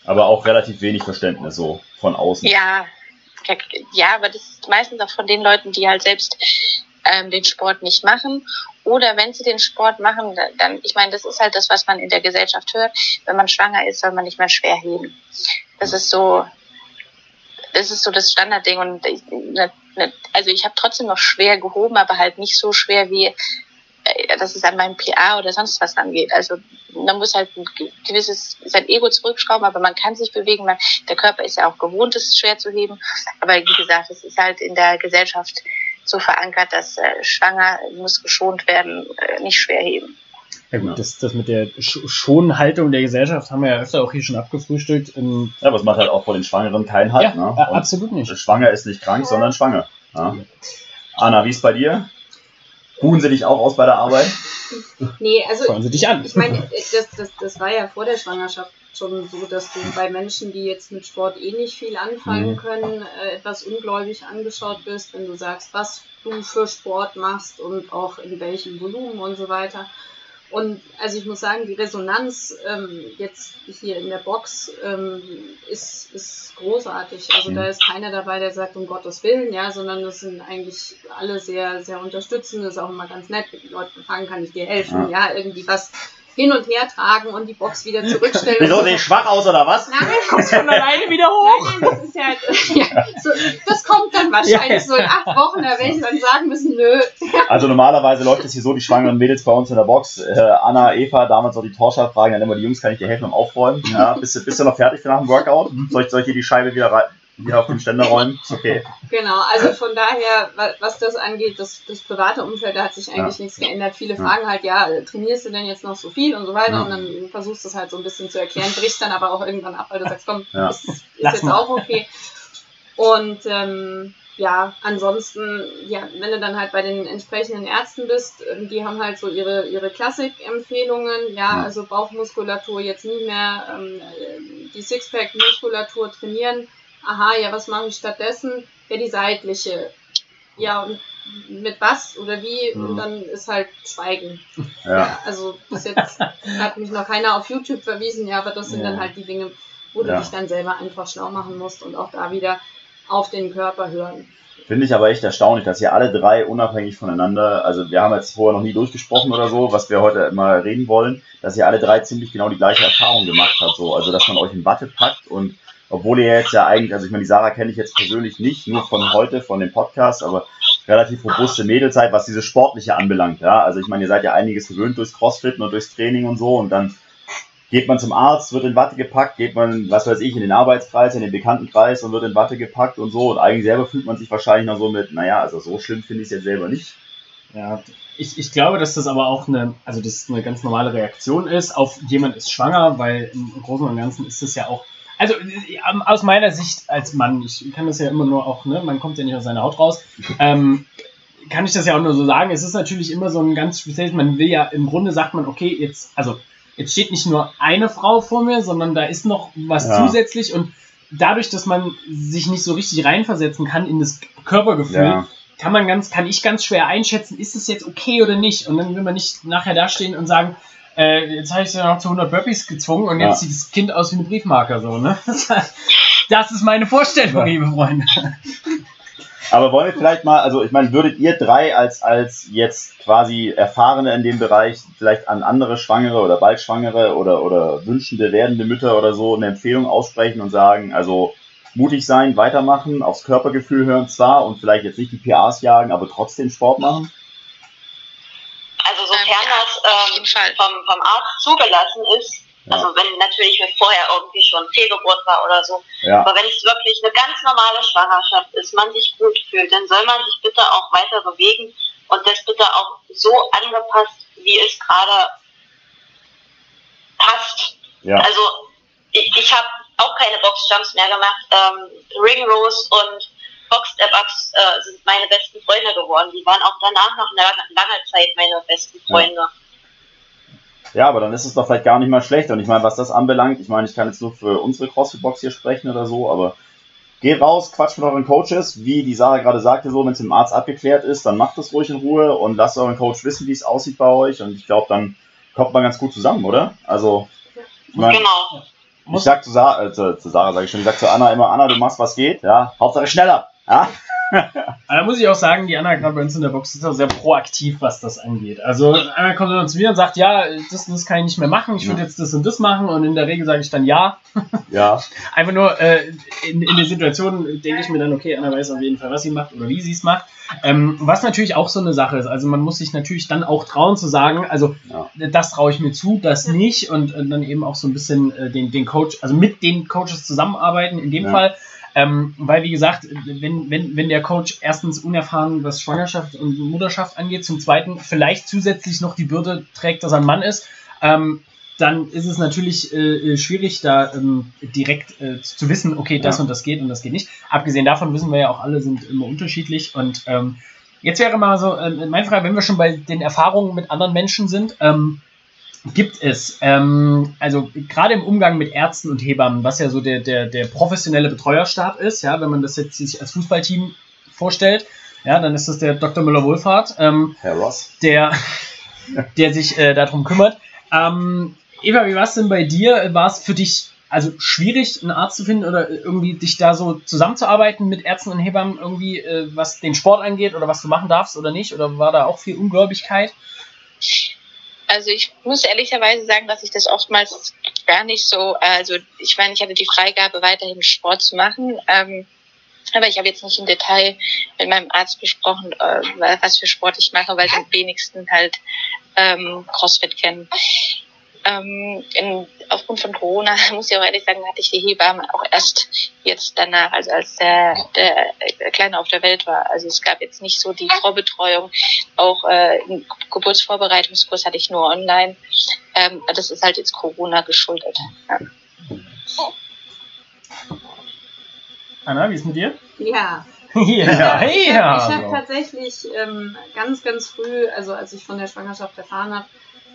S2: Aber auch relativ wenig Verständnis so von außen.
S3: Ja, ja, aber das ist meistens auch von den Leuten, die halt selbst ähm, den Sport nicht machen. Oder wenn sie den Sport machen, da- dann, ich meine, das ist halt das, was man in der Gesellschaft hört. Wenn man schwanger ist, soll man nicht mehr schwer heben. Das ist so, das ist so das Standardding. Und ich, ne, ne, also ich habe trotzdem noch schwer gehoben, aber halt nicht so schwer wie dass es an meinem PA oder sonst was angeht. Also man muss halt ein ge- gewisses sein Ego zurückschrauben, aber man kann sich bewegen. Man, der Körper ist ja auch gewohnt, es schwer zu heben. Aber wie gesagt, es ist halt in der Gesellschaft so verankert, dass äh, schwanger muss geschont werden, äh, nicht schwer heben.
S1: Ja gut, das, das mit der Sch Schonhaltung der Gesellschaft haben wir ja öfter auch hier schon abgefrühstückt. Ähm,
S2: Ja, aber es macht halt auch vor den Schwangeren keinen Halt.
S1: ja,
S2: ne?
S1: absolut nicht.
S2: Schwanger ist nicht krank, sondern schwanger. Ja. Anna, wie ist bei dir? Buhen sie dich auch aus bei der Arbeit?
S4: Nee, also
S1: Freuen Sie dich an.
S4: ich meine, das, das, das war ja vor der Schwangerschaft schon so, dass du bei Menschen, die jetzt mit Sport eh nicht viel anfangen
S2: Mhm.
S4: können, äh, etwas ungläubig angeschaut bist, wenn du sagst, was du für Sport machst und auch in welchem Volumen und so weiter. Und also ich muss sagen, die Resonanz ähm, jetzt hier in der Box ähm, ist, ist großartig. Also
S2: Mhm.
S4: da ist keiner dabei, der sagt, um Gottes Willen, ja, sondern das sind eigentlich alle sehr, sehr unterstützend. Das ist auch immer ganz nett, mit den Leuten fragen, kann ich dir helfen, ja, irgendwie was hin und her tragen und die Box wieder zurückstellen.
S2: Wieso sehe ich schwach aus oder was?
S4: Nein,
S1: Kommst von alleine wieder hoch?
S4: Nein, das ist ja, ja so, das kommt dann wahrscheinlich
S1: Ja,
S4: so in acht Wochen, da werde ich dann sagen müssen, nö.
S2: Also normalerweise läuft es hier so, die schwangeren Mädels bei uns in der Box, äh, Anna, Eva, damals auch die Torscha fragen dann immer die Jungs, kann ich dir helfen beim Aufräumen? Ja, bist du, bist du noch fertig für nach dem Workout? Soll ich, soll ich hier die Scheibe wieder, rein, wieder auf den Ständer räumen? Ist okay.
S4: Genau, also von daher, wa- was das angeht, das, das private Umfeld, da hat sich eigentlich nichts geändert. Viele
S2: Ja.
S4: fragen halt, ja, trainierst du denn jetzt noch so viel und so weiter
S2: Ja.
S4: und dann versuchst du es halt so ein bisschen zu erklären, brichst dann aber auch irgendwann ab, weil du sagst, komm,
S2: Ja.
S4: ist, ist
S1: Lass
S4: jetzt
S1: mal.
S4: auch okay. Und ähm, ja, ansonsten, ja, wenn du dann halt bei den entsprechenden Ärzten bist, ähm, die haben halt so ihre, ihre Klassik-Empfehlungen, ja,
S2: Ja.
S4: also Bauchmuskulatur jetzt nie mehr ähm, äh, die Sixpack-Muskulatur trainieren. Aha, ja, was mache ich stattdessen? Ja, die seitliche. Ja, und mit was oder wie? Und
S2: Mhm.
S4: dann ist halt Schweigen.
S2: Ja.
S4: Also bis jetzt hat mich noch keiner auf YouTube verwiesen, ja, aber das sind
S2: Ja.
S4: dann halt die Dinge, wo du
S2: Ja.
S4: dich dann selber einfach schlau machen musst und auch da wieder auf den Körper hören.
S2: Finde ich aber echt erstaunlich, dass ihr alle drei unabhängig voneinander, also wir haben jetzt vorher noch nie durchgesprochen oder so, was wir heute mal reden wollen, dass ihr alle drei ziemlich genau die gleiche Erfahrung gemacht habt, so, also dass man euch in Watte packt und obwohl ihr jetzt ja eigentlich, also ich meine, die Sarah kenne ich jetzt persönlich nicht, nur von heute, von dem Podcast, aber relativ robuste Mädel was diese sportliche anbelangt, ja, also ich meine, ihr seid ja einiges gewöhnt durchs Crossfit und durchs Training und so und dann geht man zum Arzt, wird in Watte gepackt, geht man, was weiß ich, in den Arbeitskreis, in den Bekanntenkreis und wird in Watte gepackt und so. Und eigentlich selber fühlt man sich wahrscheinlich noch so mit, naja, also so schlimm finde ich es jetzt selber nicht.
S1: Ja, ich, ich glaube, dass das aber auch eine, also das eine ganz normale Reaktion ist auf jemand ist schwanger, weil im Großen und Ganzen ist es ja auch, also äh, aus meiner Sicht als Mann, ich kann das ja immer nur auch, ne, man kommt ja nicht aus seiner Haut raus, ähm, kann ich das ja auch nur so sagen. Es ist natürlich immer so ein ganz spezielles, man will ja, im Grunde sagt man, okay, jetzt, also jetzt steht nicht nur eine Frau vor mir, sondern da ist noch was
S2: Ja.
S1: zusätzlich und dadurch, dass man sich nicht so richtig reinversetzen kann in das Körpergefühl,
S2: Ja.
S1: kann man ganz, kann ich ganz schwer einschätzen, ist es jetzt okay oder nicht? Und dann will man nicht nachher dastehen und sagen, äh, jetzt habe ich sie noch zu 100 Burpees gezwungen und
S2: Ja.
S1: jetzt sieht das Kind aus wie eine Briefmarke, so, ne? Das ist meine Vorstellung, liebe Freunde.
S2: Aber wollen wir vielleicht mal, also ich meine, würdet ihr drei als, als jetzt quasi Erfahrene in dem Bereich vielleicht an andere Schwangere oder bald Schwangere oder, oder wünschende, werdende Mütter oder so eine Empfehlung aussprechen und sagen, also mutig sein, weitermachen, aufs Körpergefühl hören zwar und vielleicht jetzt nicht die PAs jagen, aber trotzdem Sport machen?
S5: Sofern
S3: Ähm, ja,
S5: das ähm, vom, vom Arzt zugelassen ist,
S2: Ja.
S5: also wenn natürlich vorher irgendwie schon Fehlgeburt war oder so,
S2: Ja,
S5: aber wenn es wirklich eine ganz normale Schwangerschaft ist, man sich gut fühlt, dann soll man sich bitte auch weiter bewegen und das bitte auch so angepasst, wie es gerade passt.
S2: ja,
S5: Also ich, ich habe auch keine Boxjumps mehr gemacht. Ähm, Ring Rows und Box Step Ups äh, sind meine besten Freunde geworden. Die waren auch danach noch eine lange, lange Zeit meine besten Freunde.
S2: ja, aber dann ist es doch vielleicht gar nicht mal schlecht. Und ich meine, was das anbelangt, ich meine, ich kann jetzt nur für unsere CrossFit-Box hier sprechen oder so, aber geht raus, quatscht mit euren Coaches, wie die Sarah gerade sagte, so, wenn es im Arzt abgeklärt ist, dann macht das ruhig in Ruhe und lasst euren Coach wissen, wie es aussieht bei euch. Und ich glaube, dann kommt man ganz gut zusammen, oder? Also, ich meine,
S5: Genau.
S2: ich sag zu, Sa äh, zu, zu Sarah, sage ich schon, ich sag zu Anna immer, Anna, du machst, was geht, ja, Hauptsache schneller, ja.
S1: Aber da muss ich auch sagen, die Anna gerade bei uns in der Box ist auch sehr proaktiv, was das angeht. Also Anna kommt dann zu mir und sagt, ja, das und das kann ich nicht mehr machen, ich würde
S2: Ja.
S1: jetzt das und das machen und in der Regel sage ich dann ja.
S2: Ja,
S1: Einfach nur äh, in, in der Situation denke ich mir dann, okay, Anna weiß auf jeden Fall, was sie macht oder wie sie es macht. Ähm, was natürlich auch so eine Sache ist. Also man muss sich natürlich dann auch trauen zu sagen, also
S2: Ja.
S1: das traue ich mir zu, das nicht und, äh, dann eben auch so ein bisschen äh, den, den Coach, also mit den Coaches zusammenarbeiten in dem
S2: Ja.
S1: Fall. Ähm, weil, wie gesagt, wenn, wenn, wenn der Coach erstens unerfahren, was Schwangerschaft und Mutterschaft angeht, zum Zweiten vielleicht zusätzlich noch die Bürde trägt, dass er ein Mann ist, ähm, dann ist es natürlich äh, äh, schwierig, da ähm, direkt äh, zu wissen, okay, das
S2: Ja.
S1: und das geht und das geht nicht. Abgesehen davon wissen wir ja auch alle, sind immer unterschiedlich. Und ähm, jetzt wäre mal so, äh, meine Frage, wenn wir schon bei den Erfahrungen mit anderen Menschen sind, ähm, gibt es, ähm, also gerade im Umgang mit Ärzten und Hebammen, was ja so der, der, der professionelle Betreuerstab ist, ja, wenn man das jetzt sich als Fußballteam vorstellt, ja, dann ist das der Dr. Müller-Wohlfahrt. Ähm,
S2: Herr Ross.
S1: der, der sich äh, darum kümmert. Ähm, Eva, wie war es denn bei dir? War es für dich also schwierig, einen Arzt zu finden oder irgendwie dich da so zusammenzuarbeiten mit Ärzten und Hebammen irgendwie, äh, was den Sport angeht oder was du machen darfst oder nicht? Oder war da auch viel Ungläubigkeit?
S3: Also ich muss ehrlicherweise sagen, dass ich das oftmals gar nicht so, also ich meine, ich hatte die Freigabe, weiterhin Sport zu machen. Ähm, aber ich habe jetzt nicht im Detail mit meinem Arzt besprochen, äh, was für Sport ich mache, weil die wenigsten halt ähm, CrossFit kennen. Ähm, in, aufgrund von Corona, muss ich auch ehrlich sagen, hatte ich die Hebamme auch erst jetzt danach, also als der, der Kleine auf der Welt war. Also es gab jetzt nicht so die Vorbetreuung. Auch äh, einen Geburtsvorbereitungskurs hatte ich nur online. Ähm, das ist halt jetzt Corona geschuldet. Ja.
S1: Anna, wie ist mit dir?
S4: Ja,
S1: ja,
S2: Ja.
S4: ich habe hab tatsächlich ähm, ganz, ganz früh, also als ich von der Schwangerschaft erfahren habe,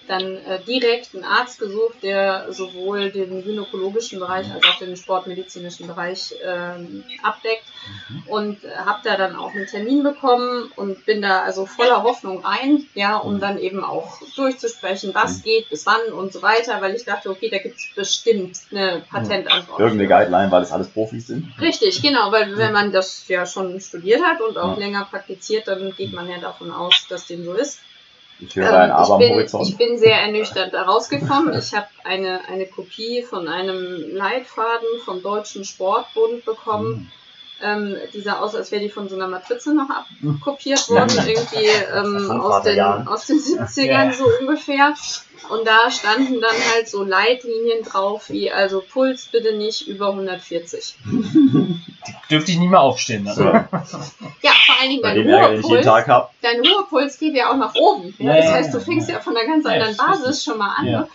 S4: dann äh, direkt einen Arzt gesucht, der sowohl den gynäkologischen Bereich als auch den sportmedizinischen Bereich ähm, abdeckt und habe da dann auch einen Termin bekommen und bin da also voller Hoffnung rein, ja, um dann eben auch durchzusprechen, was geht, bis wann und so weiter, weil ich dachte, okay, da gibt es bestimmt eine Patentantwort.
S2: Irgendeine Guideline, weil das alles Profis sind.
S4: Richtig, genau, weil wenn man das ja schon studiert hat und auch
S2: Ja.
S4: länger praktiziert, dann geht man ja davon aus, dass dem so ist.
S2: Ich höre ein
S4: Ähm,
S2: Aber am
S4: ich, bin,
S2: Horizont.
S4: ich bin sehr ernüchtert da rausgekommen. Ich habe eine, eine Kopie von einem Leitfaden vom Deutschen Sportbund bekommen. Ähm, die sah aus, als wäre die von so einer Matrize noch abkopiert worden, irgendwie ähm, aus, den, aus den 70ern
S1: Ja.
S4: so ungefähr. Und da standen dann halt so Leitlinien drauf, wie also Puls bitte nicht über 140.
S1: Dürfte ich nicht mehr aufstehen. Ne?
S2: So,
S4: Ja, vor allen Dingen
S2: bei
S4: dein
S2: Ärger,
S4: Ruhepuls,
S2: Tag habe.
S4: dein Ruhepuls geht ja auch nach oben. Ja?
S1: Ja,
S4: Das heißt, du fängst ja von einer ganz anderen Basis schon mal an.
S1: Ja.
S4: Ne?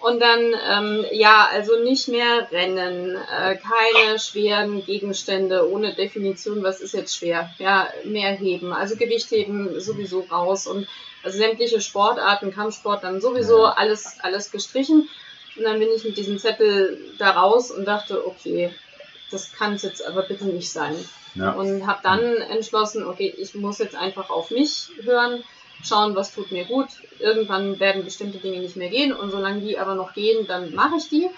S4: Und dann, ähm, ja, also nicht mehr rennen, äh, keine schweren Gegenstände ohne Definition, was ist jetzt schwer? Ja, mehr heben, also Gewichtheben sowieso raus und also sämtliche Sportarten, Kampfsport dann sowieso alles, alles gestrichen. Und dann bin ich mit diesem Zettel da raus und dachte, okay, das kann es jetzt aber bitte nicht sein.
S2: Ja.
S4: Und habe dann entschlossen, okay, ich muss jetzt einfach auf mich hören, schauen, was tut mir gut. Irgendwann werden bestimmte Dinge nicht mehr gehen und solange die aber noch gehen, dann mache ich die.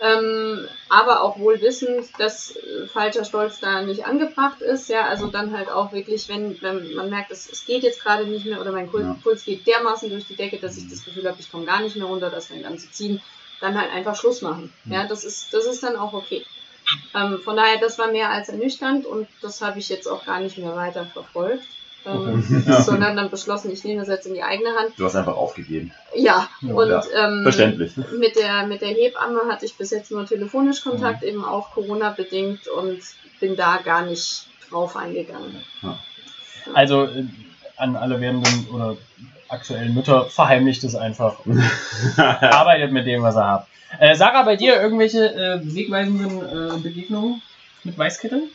S4: Ähm, aber auch wohl wissend, dass äh, falscher Stolz da nicht angebracht ist. Ja, also dann halt auch wirklich, wenn, wenn man merkt, es, es geht jetzt gerade nicht mehr oder mein Puls,
S2: Ja.
S4: Puls geht dermaßen durch die Decke, dass ich das Gefühl habe, ich komme gar nicht mehr runter, das fängt an zu ziehen, dann halt einfach Schluss machen. Ja, das ist, das ist dann auch okay. Ähm, von daher, das war mehr als ernüchternd und das habe ich jetzt auch gar nicht mehr weiter verfolgt. Ähm,
S2: Okay.
S4: sondern dann beschlossen, ich nehme das jetzt in die eigene Hand.
S2: Du hast einfach aufgegeben.
S4: Ja,
S1: Ja,
S4: und
S2: ja.
S4: ähm,
S2: Verständlich.
S4: mit der, mit der Hebamme hatte ich bis jetzt nur telefonisch
S2: Mhm.
S4: Kontakt, eben auch Corona-bedingt und bin da gar nicht drauf eingegangen.
S1: Also äh, an alle werdenden oder aktuellen Mütter, verheimlicht es einfach. Arbeitet mit dem, was ihr habt. Äh, Sarah, bei dir irgendwelche äh, wegweisenden äh, Begegnungen mit Weißkitteln?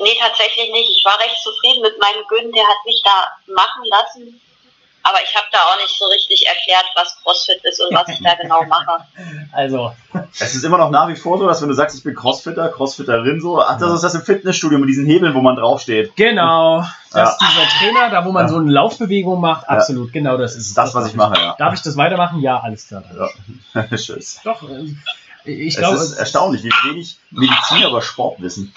S5: Nee, tatsächlich nicht. Ich war recht zufrieden mit meinem Gün, der hat mich da machen lassen. Aber ich habe da auch nicht so richtig erklärt, was CrossFit ist und was ich da genau mache.
S1: Also,
S2: Es ist immer noch nach wie vor so, dass wenn du sagst, ich bin Crossfitter, Crossfitterin, so, ach, das ist das im Fitnessstudio mit diesen Hebeln, wo man draufsteht.
S1: genau. Das
S2: Ja.
S1: ist dieser Trainer, da wo man
S2: Ja.
S1: so eine Laufbewegung macht. Absolut, genau das ist es.
S2: Das, was ich mache, ja.
S1: Darf ich das weitermachen? Ja, alles klar.
S2: Ja. Tschüss.
S1: Doch, ich
S2: Es
S1: glaube.
S2: ist erstaunlich, wie wenig Medizin aber Sport wissen.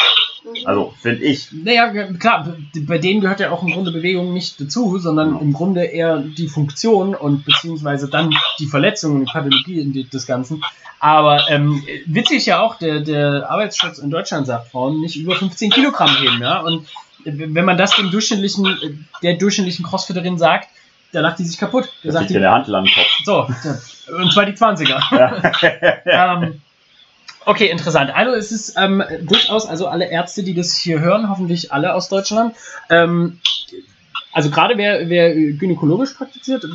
S2: Also, finde ich.
S1: Naja, klar, bei denen gehört ja auch im Grunde Bewegung nicht dazu, sondern
S2: Ja.
S1: im Grunde eher die Funktion und beziehungsweise dann die Verletzung und die Pathologie des Ganzen. Aber ähm, witzig ja auch, der, der Arbeitsschutz in Deutschland sagt, Frauen nicht über 15 Kilogramm heben, ja. Und äh, wenn man das dem durchschnittlichen, äh, der durchschnittlichen Crossfitterin sagt, da lacht die sich kaputt. Da sagt die,
S2: dir der Handel am Kopf.
S1: so, und zwar die 20er.
S2: Ja.
S1: ähm, okay, interessant. Also es ist ähm, durchaus, also alle Ärzte, die das hier hören, hoffentlich alle aus Deutschland. Ähm, also gerade wer, wer gynäkologisch praktiziert,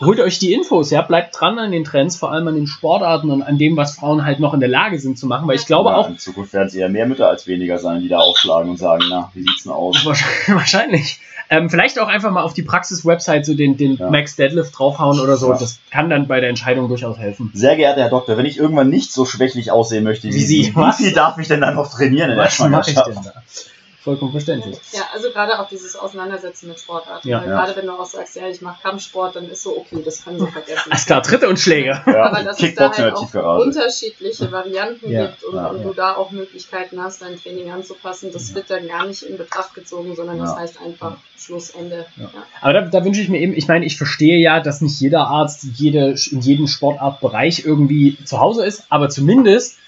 S1: holt euch die Infos, ja, bleibt dran an den Trends, vor allem an den Sportarten und an dem, was Frauen halt noch in der Lage sind zu machen, weil ich glaube
S2: Ja,
S1: auch,
S2: In Zukunft werden es eher mehr Mütter als weniger sein, die da aufschlagen und sagen, na, wie sieht's denn aus?
S1: Wahrscheinlich. Ähm, vielleicht auch einfach mal auf die Praxis-Website so den, den
S2: Ja.
S1: Max Deadlift draufhauen oder so.
S2: Ja.
S1: Das kann dann bei der Entscheidung durchaus helfen.
S2: Sehr geehrter Herr Doktor, wenn ich irgendwann nicht so schwächlich aussehen möchte wie,
S1: Wie Sie, was?
S2: wie viel darf ich denn dann noch trainieren in der
S1: Was mache ich
S2: Schwangerschaft?
S1: Vollkommen verständlich.
S4: Ja, also gerade auch dieses Auseinandersetzen mit Sportarten.
S1: Ja.
S2: Ja.
S4: Gerade wenn du auch sagst, ja, ich mache Kampfsport, dann ist so, okay, das können wir vergessen.
S1: Alles klar, Tritte und Schläge.
S2: Ja,
S4: Aber dass es da halt auch
S2: Tiefgarage.
S4: unterschiedliche Varianten
S1: Ja,
S4: gibt und,
S2: ja,
S4: und du da auch Möglichkeiten hast, dein Training anzupassen, das wird dann gar nicht in Betracht gezogen, sondern das heißt einfach Schlussende.
S1: Ja.
S4: Ja.
S1: Aber da, da wünsche ich mir eben, ich meine, ich verstehe ja, dass nicht jeder Arzt jede, in jedem Sportartbereich irgendwie zu Hause ist, aber zumindest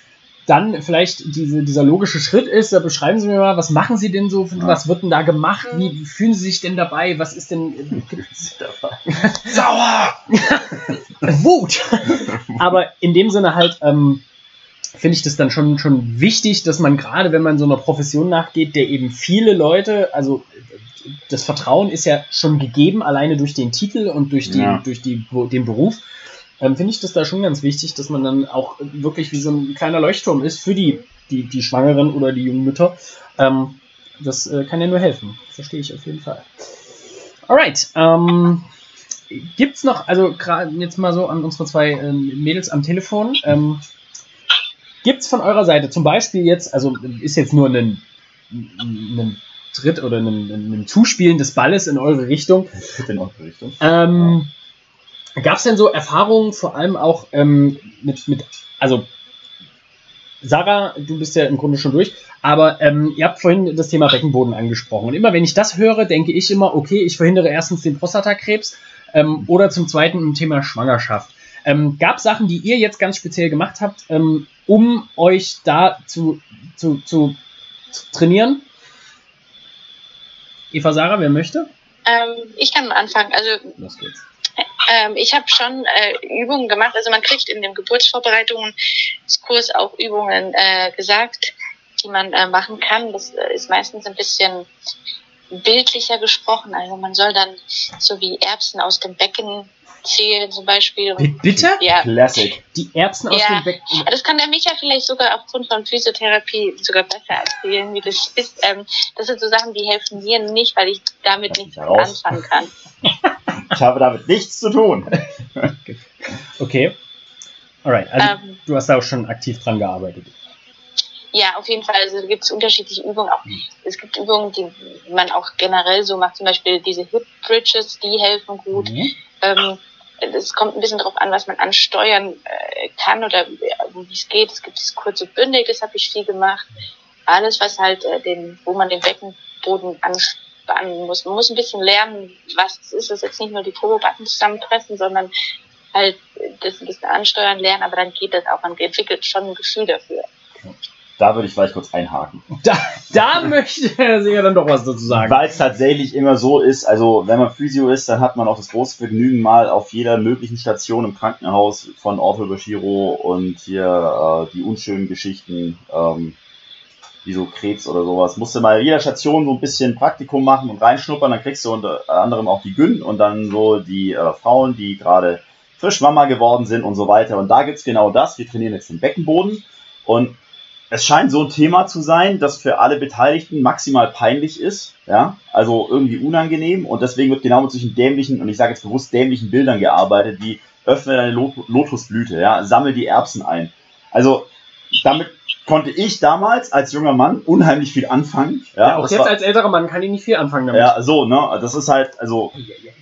S1: dann vielleicht diese, dieser logische Schritt ist, da beschreiben Sie mir mal, was machen Sie denn so, was wird denn da gemacht, wie fühlen Sie sich denn dabei, was ist denn, gibt's
S2: Sauer!
S1: Wut. Aber in dem Sinne halt, ähm, finde ich das dann schon, schon wichtig, dass man gerade, wenn man so einer Profession nachgeht, der eben viele Leute, also das Vertrauen ist ja schon gegeben, alleine durch den Titel und durch, die,
S2: Ja.
S1: durch die, den Beruf, ähm, finde ich das da schon ganz wichtig, dass man dann auch wirklich wie so ein kleiner Leuchtturm ist für die, die, die Schwangeren oder die jungen Mütter. Ähm, das äh, kann ja nur helfen. Verstehe ich auf jeden Fall. Alright. Ähm, gibt's noch, also gerade jetzt mal so an unsere zwei ähm, Mädels am Telefon, ähm, gibt's von eurer Seite zum Beispiel jetzt, also ist jetzt nur ein, ein Tritt oder ein, ein Zuspielen des Balles in eure Richtung,
S2: Tritt in eure Richtung.
S1: ähm, Gab es denn so Erfahrungen, vor allem auch ähm, mit, mit, also Sarah, du bist ja im Grunde schon durch, aber ähm, ihr habt vorhin das Thema Beckenboden angesprochen. Und immer wenn ich das höre, denke ich immer, okay, ich verhindere erstens den Prostatakrebs ähm, oder zum Zweiten im Thema Schwangerschaft. Ähm, Gab es Sachen, die ihr jetzt ganz speziell gemacht habt, ähm, um euch da zu, zu, zu, zu trainieren? Eva Sarah, wer möchte?
S3: Ähm, ich kann anfangen. Also
S1: Los geht's.
S3: Ähm, ich habe schon äh, Übungen gemacht. Also man kriegt in dem Geburtsvorbereitungskurs auch Übungen äh, gesagt, die man äh, machen kann. Das äh, ist meistens ein bisschen bildlicher gesprochen. Also man soll dann so wie Erbsen aus dem Becken zählen zum Beispiel.
S1: Bi- Bitte?
S3: Ja,
S2: Classic.
S1: Die Erbsen aus
S3: Ja.
S1: dem Becken.
S3: das kann der Micha vielleicht sogar aufgrund von Physiotherapie sogar besser erzählen, wie das ist. Ähm, das sind so Sachen, die helfen mir nicht, weil ich damit
S2: Lass
S3: nichts anfangen kann.
S2: Ich habe damit nichts zu tun.
S1: Okay. Alright, also
S3: Ähm,
S1: du hast da auch schon aktiv dran gearbeitet.
S3: Ja, auf jeden Fall. Also da gibt es unterschiedliche Übungen. Auch, es gibt Übungen, die man auch generell so macht. Zum Beispiel diese Hip Bridges, die helfen gut.
S1: Mhm.
S3: Ähm, es kommt ein bisschen darauf an, was man ansteuern äh, kann oder wie es geht. Es gibt das kurze Bündig, das habe ich viel gemacht. Alles, was halt äh, den, wo man den Beckenboden anspannen muss. Man muss ein bisschen lernen, was es ist. Das ist jetzt nicht nur die Turbobacken zusammenpressen, sondern halt äh, das ein bisschen ansteuern lernen, aber dann geht das auch. Man entwickelt schon ein Gefühl dafür.
S2: Da würde ich vielleicht kurz einhaken.
S1: Da, da möchte Herr Singer dann doch was dazu sagen.
S2: Weil es tatsächlich immer so ist, also wenn man Physio ist, dann hat man auch das große Vergnügen, mal auf jeder möglichen Station im Krankenhaus von Ortho über Chiro und hier äh, die unschönen Geschichten, ähm, wie so Krebs oder sowas, musst du mal jeder Station so ein bisschen Praktikum machen und reinschnuppern, dann kriegst du unter anderem auch die Gyn und dann so die äh, Frauen, die gerade frisch Mama geworden sind und so weiter. Und da gibt's genau das, wir trainieren jetzt den Beckenboden und es scheint so ein Thema zu sein, das für alle Beteiligten maximal peinlich ist, ja, also irgendwie unangenehm und deswegen wird genau mit solchen dämlichen, und ich sage jetzt bewusst dämlichen Bildern gearbeitet, wie öffne deine Lot Lotusblüte, ja, sammel die Erbsen ein. Also damit konnte ich damals als junger Mann unheimlich viel anfangen. Ja,
S1: Ja, auch jetzt
S2: war-
S1: als älterer Mann kann ich nicht viel anfangen damit.
S2: ja, so, ne, das ist halt, also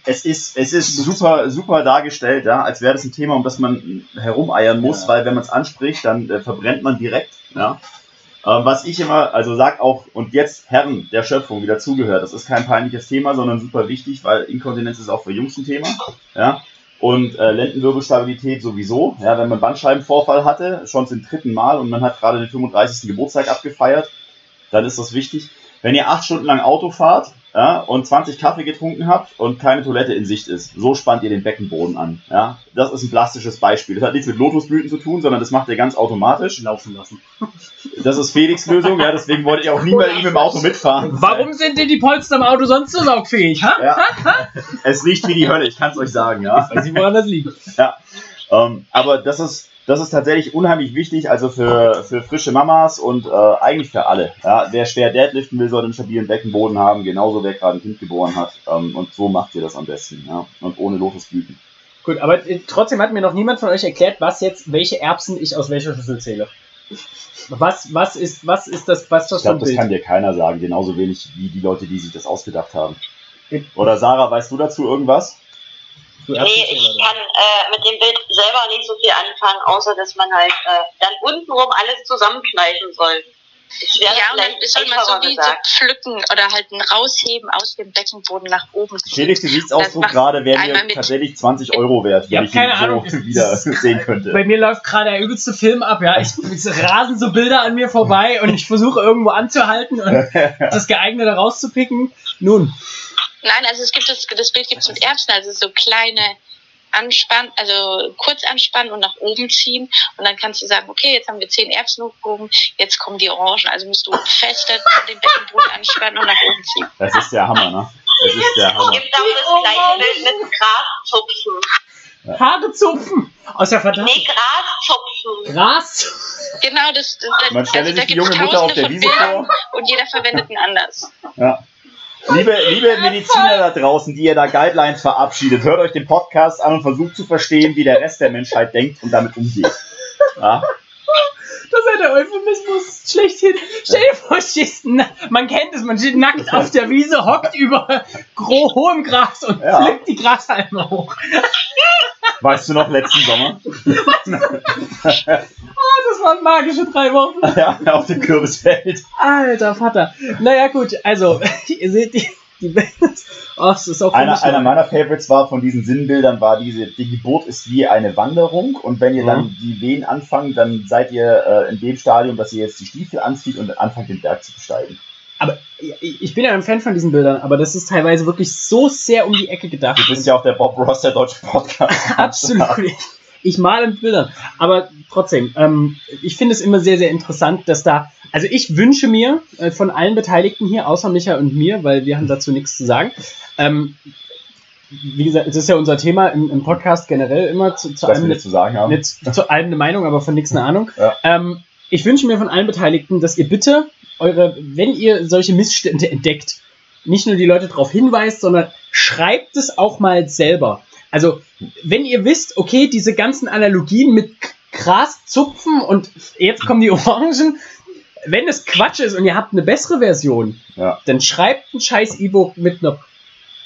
S2: es ist, es ist super, super dargestellt, ja, als wäre das ein Thema, um das man herumeiern muss,
S1: Ja.
S2: weil wenn man es anspricht, dann äh, verbrennt man direkt, ja. Ähm, was ich immer, also sag auch, und jetzt Herren der Schöpfung, die dazugehört, das ist kein peinliches Thema, sondern super wichtig, weil Inkontinenz ist auch für Jungs ein Thema, ja. Und äh, Lendenwirbelstabilität sowieso, ja, wenn man Bandscheibenvorfall hatte, schon zum dritten Mal und man hat gerade den 35. Geburtstag abgefeiert, dann ist das wichtig. Wenn ihr acht Stunden lang Auto fahrt ja, und 20 Kaffee getrunken habt und keine Toilette in Sicht ist, so spannt ihr den Beckenboden an. Ja. Das ist ein plastisches Beispiel. Das hat nichts mit Lotusblüten zu tun, sondern das macht ihr ganz automatisch.
S1: Laufen lassen.
S2: Das ist Felix Lösung, ja, deswegen wollte ich auch nie bei ihm im Auto mitfahren.
S1: Warum sind denn die Polster im Auto sonst so saugfähig, ha?
S2: Ja. Es riecht wie die Hölle, ich kann es euch sagen, ja.
S1: Weiß ich, woran das liegt.
S2: Ähm, aber das ist, das ist tatsächlich unheimlich wichtig, also für, für frische Mamas und äh, eigentlich für alle. Ja, wer schwer Deadliften will, soll einen stabilen Beckenboden haben, genauso wer gerade ein Kind geboren hat. Ähm, und so macht ihr das am besten, ja. Und ohne Lotusblüten.
S1: Gut, aber äh, trotzdem hat mir noch niemand von euch erklärt, was jetzt, welche Erbsen ich aus welcher Schüssel zähle. Was, was ist, was ist das, was das
S2: Ich glaube, das
S1: Bild?
S2: kann dir keiner sagen, genauso wenig wie die Leute, die sich das ausgedacht haben. Oder Sarah, weißt du dazu irgendwas?
S1: Du
S5: Nee, ich kann äh, mit dem Bild selber nicht so viel anfangen, außer dass man halt äh, dann untenrum alles zusammenkneifen soll.
S3: Ja, und dann soll man so wie so
S5: gesagt.
S3: pflücken oder halt ein Rausheben aus dem Beckenboden nach oben.
S2: Felix, Gesichtsausdruck
S3: macht
S2: gerade wäre mir tatsächlich 20 Euro wert,
S1: Ich
S2: wenn
S1: hab
S2: ich ihn
S1: keine
S2: so
S1: Ahnung.
S2: wieder sehen könnte.
S1: Bei mir läuft gerade der übelste Film ab, ja. Ich, es rasen so Bilder an mir vorbei und ich versuche irgendwo anzuhalten und das Geeignete rauszupicken. Nun,
S3: Nein, also es gibt das, das Bild gibt es mit Erbsen, also so kleine anspannen, also kurz anspannen und nach oben ziehen. Und dann kannst du sagen, okay, jetzt haben wir zehn Erbsen hochgehoben, jetzt kommen die Orangen. Also musst du fester den Beckenboden anspannen und nach oben ziehen.
S2: Das ist der Hammer, ne? Das ist der
S5: Es
S2: Hammer.
S5: gibt auch das gleiche Bild mit Graszupfen.
S1: Haare zupfen aus der Verdammt.
S5: Nee, Graszupfen.
S1: Gras.
S3: Genau, das, das
S2: Man stelle
S3: also
S2: sich
S3: da
S2: die junge Mutter auf
S3: tausende
S2: der
S3: von
S2: Wiese
S3: Bildern
S2: vor.
S3: und jeder verwendet einen anders.
S2: Ja. Liebe, liebe Mediziner da draußen, die ihr da Guidelines verabschiedet, hört euch den Podcast an und versucht zu verstehen, wie der Rest der Menschheit denkt und damit umgeht. Ja?
S1: Das ist ja der Euphemismus schlechthin. Stell dir vor, stehst man kennt es, man steht nackt auf der Wiese, hockt über hohem Gras und
S2: Ja.
S1: flippt die Grashalme hoch.
S2: Weißt du noch letzten Sommer?
S1: Das waren magische drei Wochen.
S2: ja, auf dem Kürbisfeld.
S1: Alter Vater. Naja, gut, also, ihr seht die. Die oh, es ist auch
S2: Einer, einer meiner Favorites war von diesen Sinnbildern war diese, die Geburt ist wie eine Wanderung und wenn ihr dann die Wehen anfangt, dann seid ihr äh, in dem Stadium, dass ihr jetzt die Stiefel anzieht und anfangt den Berg zu besteigen.
S1: Aber ich ich bin ja ein Fan von diesen Bildern, aber das ist teilweise wirklich so sehr um die Ecke gedacht.
S2: Du bist ja auch der Bob Ross der deutschen Podcast.
S1: Absolut. Ich male mit Bildern. Aber trotzdem, ähm, ich finde es immer sehr, sehr interessant, dass da, also ich wünsche mir äh, von allen Beteiligten hier, außer Micha und mir, weil wir haben dazu nichts zu sagen, ähm, wie gesagt, es ist ja unser Thema im, im Podcast generell immer zu, zu
S2: wir zu sagen haben.
S1: Jetzt zu allem eine Meinung, aber von nichts eine Ahnung.
S2: Ja.
S1: Ähm, ich wünsche mir von allen Beteiligten, dass ihr bitte eure, wenn ihr solche Missstände entdeckt, nicht nur die Leute darauf hinweist, sondern schreibt es auch mal selber. Also, wenn ihr wisst, okay, diese ganzen Analogien mit Gras zupfen und jetzt kommen die Orangen, wenn es Quatsch ist und ihr habt eine bessere Version,
S2: Ja.
S1: dann schreibt ein scheiß E-Book mit einer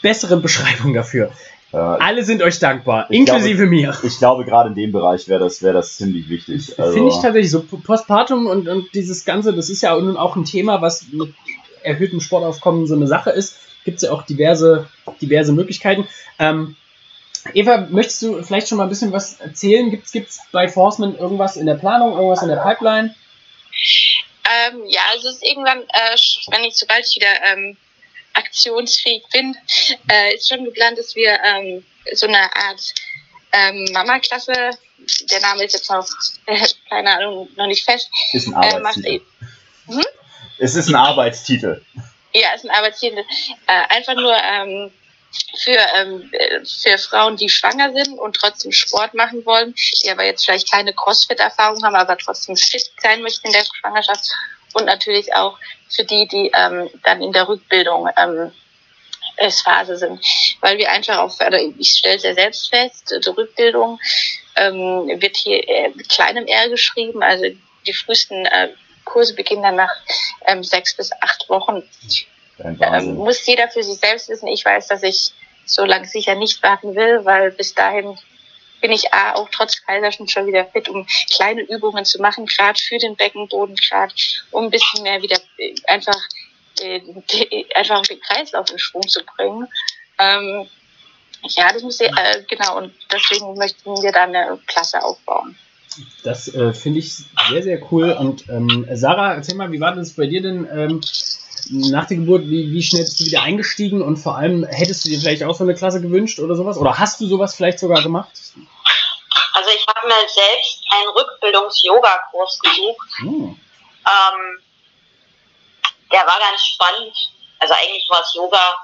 S1: besseren Beschreibung dafür.
S2: Äh,
S1: Alle sind euch dankbar, inklusive mir.
S2: ich glaube, gerade in dem Bereich wäre das, wäre das ziemlich wichtig. Also,
S1: Finde ich tatsächlich so. Postpartum und, und dieses Ganze, das ist ja nun auch ein Thema, was mit erhöhtem Sportaufkommen so eine Sache ist. Gibt es ja auch diverse, diverse Möglichkeiten. Ähm, Eva, möchtest du vielleicht schon mal ein bisschen was erzählen? Gibt es bei Forceman irgendwas in der Planung, irgendwas in der Pipeline?
S3: Ähm, ja, also es ist irgendwann, äh, wenn ich, sobald ich wieder ähm, aktionsfähig bin, äh, ist schon geplant, dass wir ähm, so eine Art ähm, Mama-Klasse, der Name ist jetzt noch, äh, keine Ahnung, noch nicht fest,
S2: ist ein
S3: äh, macht,
S2: Arbeitstitel. Es ist ein Arbeitstitel.
S3: ja, ist ein Arbeitsziel, äh, einfach nur ähm, für, ähm, äh, für Frauen, die schwanger sind und trotzdem Sport machen wollen, die aber jetzt vielleicht keine Crossfit-Erfahrung haben, aber trotzdem fit sein möchten in der Schwangerschaft und natürlich auch für die, die ähm, dann in der Rückbildung ähm, Phase sind, weil wir einfach auf, oder ich stelle es ja selbst fest, die Rückbildung ähm, wird hier äh, mit kleinem R geschrieben, also die frühesten äh, Kurse beginnen dann nach ähm, sechs bis acht Wochen. Ähm, muss jeder für sich selbst wissen. Ich weiß, dass ich so lange sicher nicht warten will, weil bis dahin bin ich A, auch trotz Kaiserschnitt schon wieder fit, um kleine Übungen zu machen, gerade für den Beckenboden, gerade um ein bisschen mehr wieder äh, einfach, äh, einfach den Kreislauf in Schwung zu bringen. Ähm, ja, das muss ich, äh, genau, und deswegen möchten wir da eine Klasse aufbauen.
S1: Das äh, finde ich sehr, sehr cool. Und ähm, Sarah, erzähl mal, wie war das bei dir denn ähm, nach der Geburt? Wie, wie schnell bist du wieder eingestiegen? Und vor allem, hättest du dir vielleicht auch so eine Klasse gewünscht oder sowas? Oder hast du sowas vielleicht sogar gemacht?
S5: Also ich habe mir selbst einen Rückbildungs-Yoga-Kurs gesucht.
S1: Hm.
S5: Ähm, der war ganz spannend. Also eigentlich war es Yoga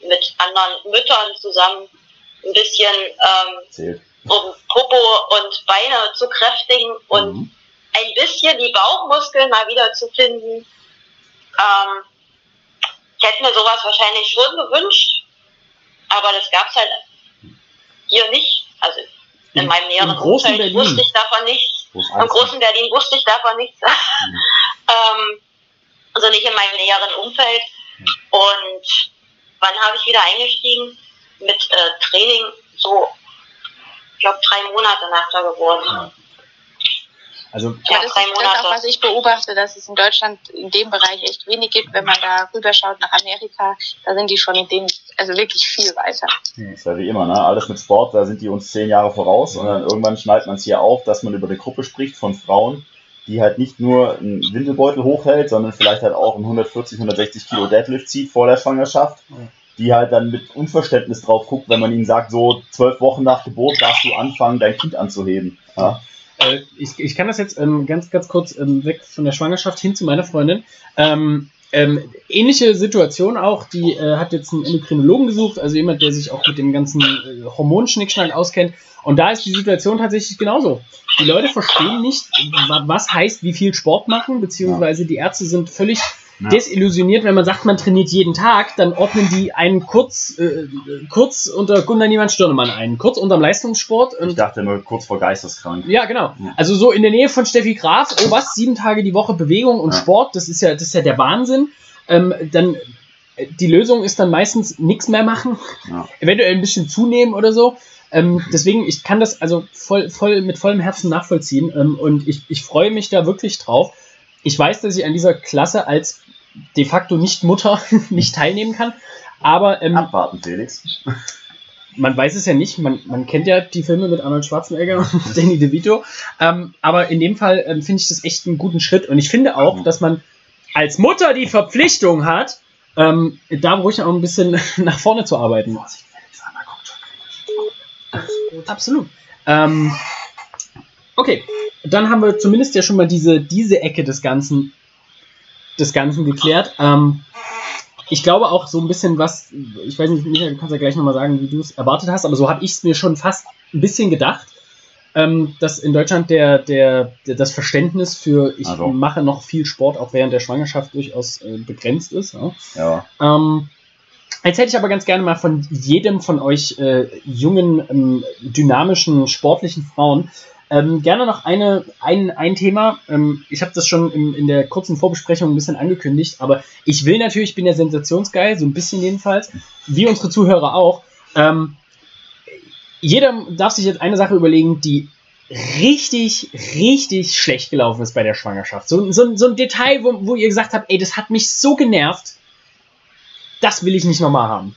S5: mit anderen Müttern zusammen. Ein bisschen ähm, um Popo und Beine zu kräftigen und
S2: Mhm.
S5: ein bisschen die Bauchmuskeln mal wieder zu finden. Ähm, ich hätte mir sowas wahrscheinlich schon gewünscht, aber das gab's halt hier nicht. Also in,
S1: Im-
S5: meinem näheren
S1: großen
S5: Umfeld
S1: Berlin.
S5: wusste ich davon nichts.
S2: Es
S5: Im großen Berlin wusste ich davon nichts. ähm, also nicht in meinem näheren Umfeld. Und wann habe ich wieder eingestiegen? Mit äh, Training so, ich glaube, drei Monate nach der Geburt.
S2: Ja. Also,
S5: Ja,
S3: das
S5: drei
S3: ist das auch,
S5: Monate.
S3: was ich beobachte, dass es in Deutschland in dem Bereich echt wenig gibt. Wenn man da rüberschaut nach Amerika, da sind die schon in dem, also wirklich viel weiter.
S2: ist ja wie immer, ne? Alles mit Sport, da sind die uns zehn Jahre voraus und dann irgendwann schneidet man es hier auf, dass man über eine Gruppe spricht von Frauen, die halt nicht nur einen Windelbeutel hochhält, sondern vielleicht halt auch einen 140, 160 Kilo Deadlift zieht vor der Schwangerschaft, die halt dann mit Unverständnis drauf guckt, wenn man ihnen sagt, so zwölf Wochen nach Geburt darfst du anfangen, dein Kind anzuheben. Ja?
S1: Äh, ich, ich kann das jetzt ähm, ganz, ganz kurz ähm, weg von der Schwangerschaft hin zu meiner Freundin. Ähm, ähm, ähnliche Situation auch, die äh, hat jetzt einen Endokrinologen gesucht, also jemand, der sich auch mit dem ganzen äh, Hormonschnickschnack auskennt. Und da ist die Situation tatsächlich genauso. Die Leute verstehen nicht, wa- was heißt, wie viel Sport machen, beziehungsweise die Ärzte sind völlig
S2: Ja.
S1: desillusioniert, wenn man sagt, man trainiert jeden Tag, dann ordnen die einen kurz, äh, kurz unter Gunnar Niemann Stirnemann ein, kurz unterm Leistungssport
S2: Ich dachte nur kurz vor geisteskrank.
S1: ja, genau.
S2: Ja.
S1: Also so in der Nähe von Steffi Graf, oh was, sieben Tage die Woche Bewegung und
S2: Ja.
S1: Sport, das ist ja, das ist ja der Wahnsinn. Ähm, dann äh, die Lösung ist dann meistens nichts mehr machen, eventuell ein bisschen zunehmen oder so. Ähm, deswegen, ich kann das also voll, voll mit vollem Herzen nachvollziehen ähm, und ich, ich freue mich da wirklich drauf. Ich weiß, dass ich an dieser Klasse als de facto nicht Mutter nicht teilnehmen kann, aber ähm,
S2: Abwarten, Felix.
S1: man weiß es ja nicht, man, man kennt ja die Filme mit Arnold Schwarzenegger und Danny DeVito, ähm, aber in dem Fall ähm, finde ich das echt einen guten Schritt und ich finde auch,
S2: Mhm.
S1: dass man als Mutter die Verpflichtung hat, ähm, da ruhig auch ein bisschen nach vorne zu arbeiten. Absolut. Ähm, Okay, dann haben wir zumindest ja schon mal diese, diese Ecke des Ganzen, des Ganzen geklärt. Ähm, ich glaube auch so ein bisschen was, ich weiß nicht, Michael, du kannst ja gleich nochmal sagen, wie du es erwartet hast, aber so habe ich es mir schon fast ein bisschen gedacht, ähm, dass in Deutschland der, der, der, das Verständnis für ich
S2: Also.
S1: mache noch viel Sport auch während der Schwangerschaft durchaus äh, begrenzt ist. Ja?
S2: Ja.
S1: Ähm, jetzt hätte ich aber ganz gerne mal von jedem von euch äh, jungen, ähm, dynamischen, sportlichen Frauen ähm, gerne noch eine, ein, ein Thema. Ähm, ich habe das schon in, in der kurzen Vorbesprechung ein bisschen angekündigt, aber ich will natürlich, ich bin ja sensationsgeil, so ein bisschen jedenfalls, wie unsere Zuhörer auch. Ähm, jeder darf sich jetzt eine Sache überlegen, die richtig, richtig schlecht gelaufen ist bei der Schwangerschaft. So, so, so ein Detail, wo, wo ihr gesagt habt, ey, das hat mich so genervt, das will ich nicht nochmal haben.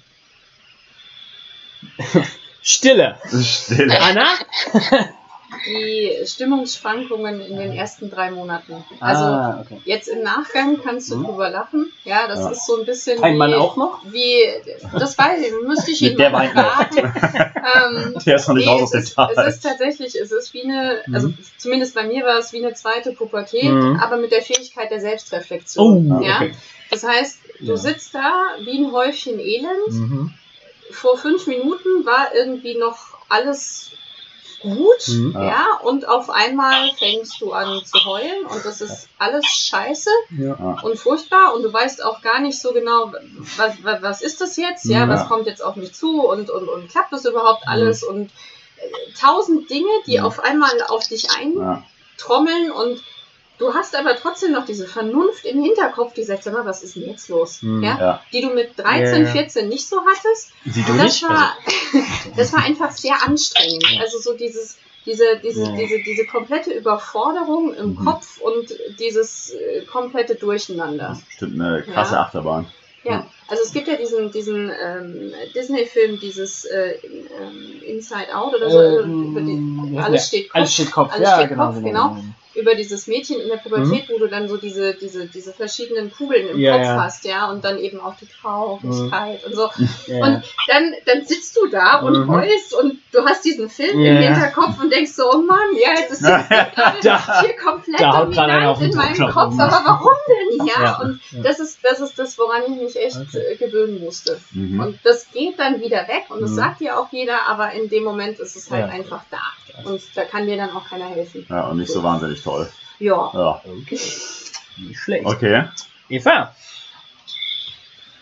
S1: Stille.
S2: Stille.
S1: Anna?
S4: Die Stimmungsschwankungen in den ersten drei Monaten. Also
S1: ah, okay.
S4: jetzt im Nachgang kannst du
S1: Mhm.
S4: drüber lachen. Ja, das
S2: Ja.
S4: ist so ein bisschen
S1: Kein
S4: wie,
S1: Mann auch noch?
S4: wie das weiß ich, müsste ich ihn
S2: der
S4: mal fragen. ähm,
S2: Der ist noch nicht
S4: Nee,
S2: raus aus
S4: es,
S2: dem
S4: ist,
S2: Tal.
S4: es ist tatsächlich, es ist wie eine, also
S1: Mhm.
S4: zumindest bei mir war es wie eine zweite Pubertät,
S1: Mhm.
S4: aber mit der Fähigkeit der Selbstreflexion.
S1: Oh,
S4: ja?
S1: okay.
S4: Das heißt, du
S1: Ja.
S4: sitzt da wie ein Häufchen Elend.
S1: Mhm.
S4: Vor fünf Minuten war irgendwie noch alles gut,
S1: Mhm.
S4: ja, und auf einmal fängst du an zu heulen und das ist alles scheiße
S1: Ja.
S4: und furchtbar und du weißt auch gar nicht so genau, was, was, was ist das jetzt, ja,
S1: Ja.
S4: was kommt jetzt auf mich zu und, und, und klappt das überhaupt alles und äh, tausend Dinge, die
S1: Mhm.
S4: auf einmal auf dich
S2: Ja.
S4: eintrommeln und du hast aber trotzdem noch diese Vernunft im Hinterkopf, die sagt, sag mal, was ist denn jetzt los,
S1: Mhm.
S4: ja?
S2: Ja.
S4: die du mit 13,
S1: Ja, ja.
S4: 14 nicht so hattest
S1: Sie du
S4: und das
S1: nicht?
S4: war, das war einfach sehr anstrengend.
S1: Ja.
S4: Also so dieses, diese, diese,
S1: Ja.
S4: diese, diese komplette Überforderung im
S2: Mhm.
S4: Kopf und dieses äh, komplette Durcheinander.
S2: Bestimmt eine krasse
S4: Ja.
S2: Achterbahn.
S4: Ja, also es gibt ja diesen, diesen ähm, Disney-Film, dieses äh, ähm, Inside Out oder so, also über die,
S1: Ähm,
S4: alles steht Kopf,
S1: Alles steht Kopf,
S4: alles
S1: ja,
S4: steht
S1: genau,
S4: Kopf,
S1: genau.
S4: genau. Über dieses Mädchen in der Pubertät, wo du dann so diese, diese, diese verschiedenen Kugeln im
S1: Mhm. Ja,
S4: Kopf
S1: ja.
S4: hast, ja, und dann eben auch die Traurigkeit und so.
S1: Ja,
S4: Und dann, dann sitzt du da und
S1: Mhm.
S4: heulst und du hast diesen Film
S1: Ja.
S4: im Hinterkopf und denkst so, oh Mann, ja, jetzt ist das
S1: Da-
S4: hier komplett
S1: da
S4: dominant in meinem. Kopf, aber warum denn? Ja,
S1: Ja,
S4: und
S1: ja.
S4: das ist, das ist das, woran ich mich echt
S1: Okay.
S4: äh, gewöhnen musste.
S2: Mhm.
S4: Und das geht dann wieder weg und das
S1: Mhm.
S4: sagt dir auch jeder, aber in dem Moment ist es halt
S1: Ja.
S4: einfach da. Und da kann dir dann auch keiner helfen.
S2: Ja, und nicht so wahnsinnig toll.
S4: Ja.
S2: Ja.
S1: Okay. Nicht schlecht.
S2: Okay.
S1: Eva?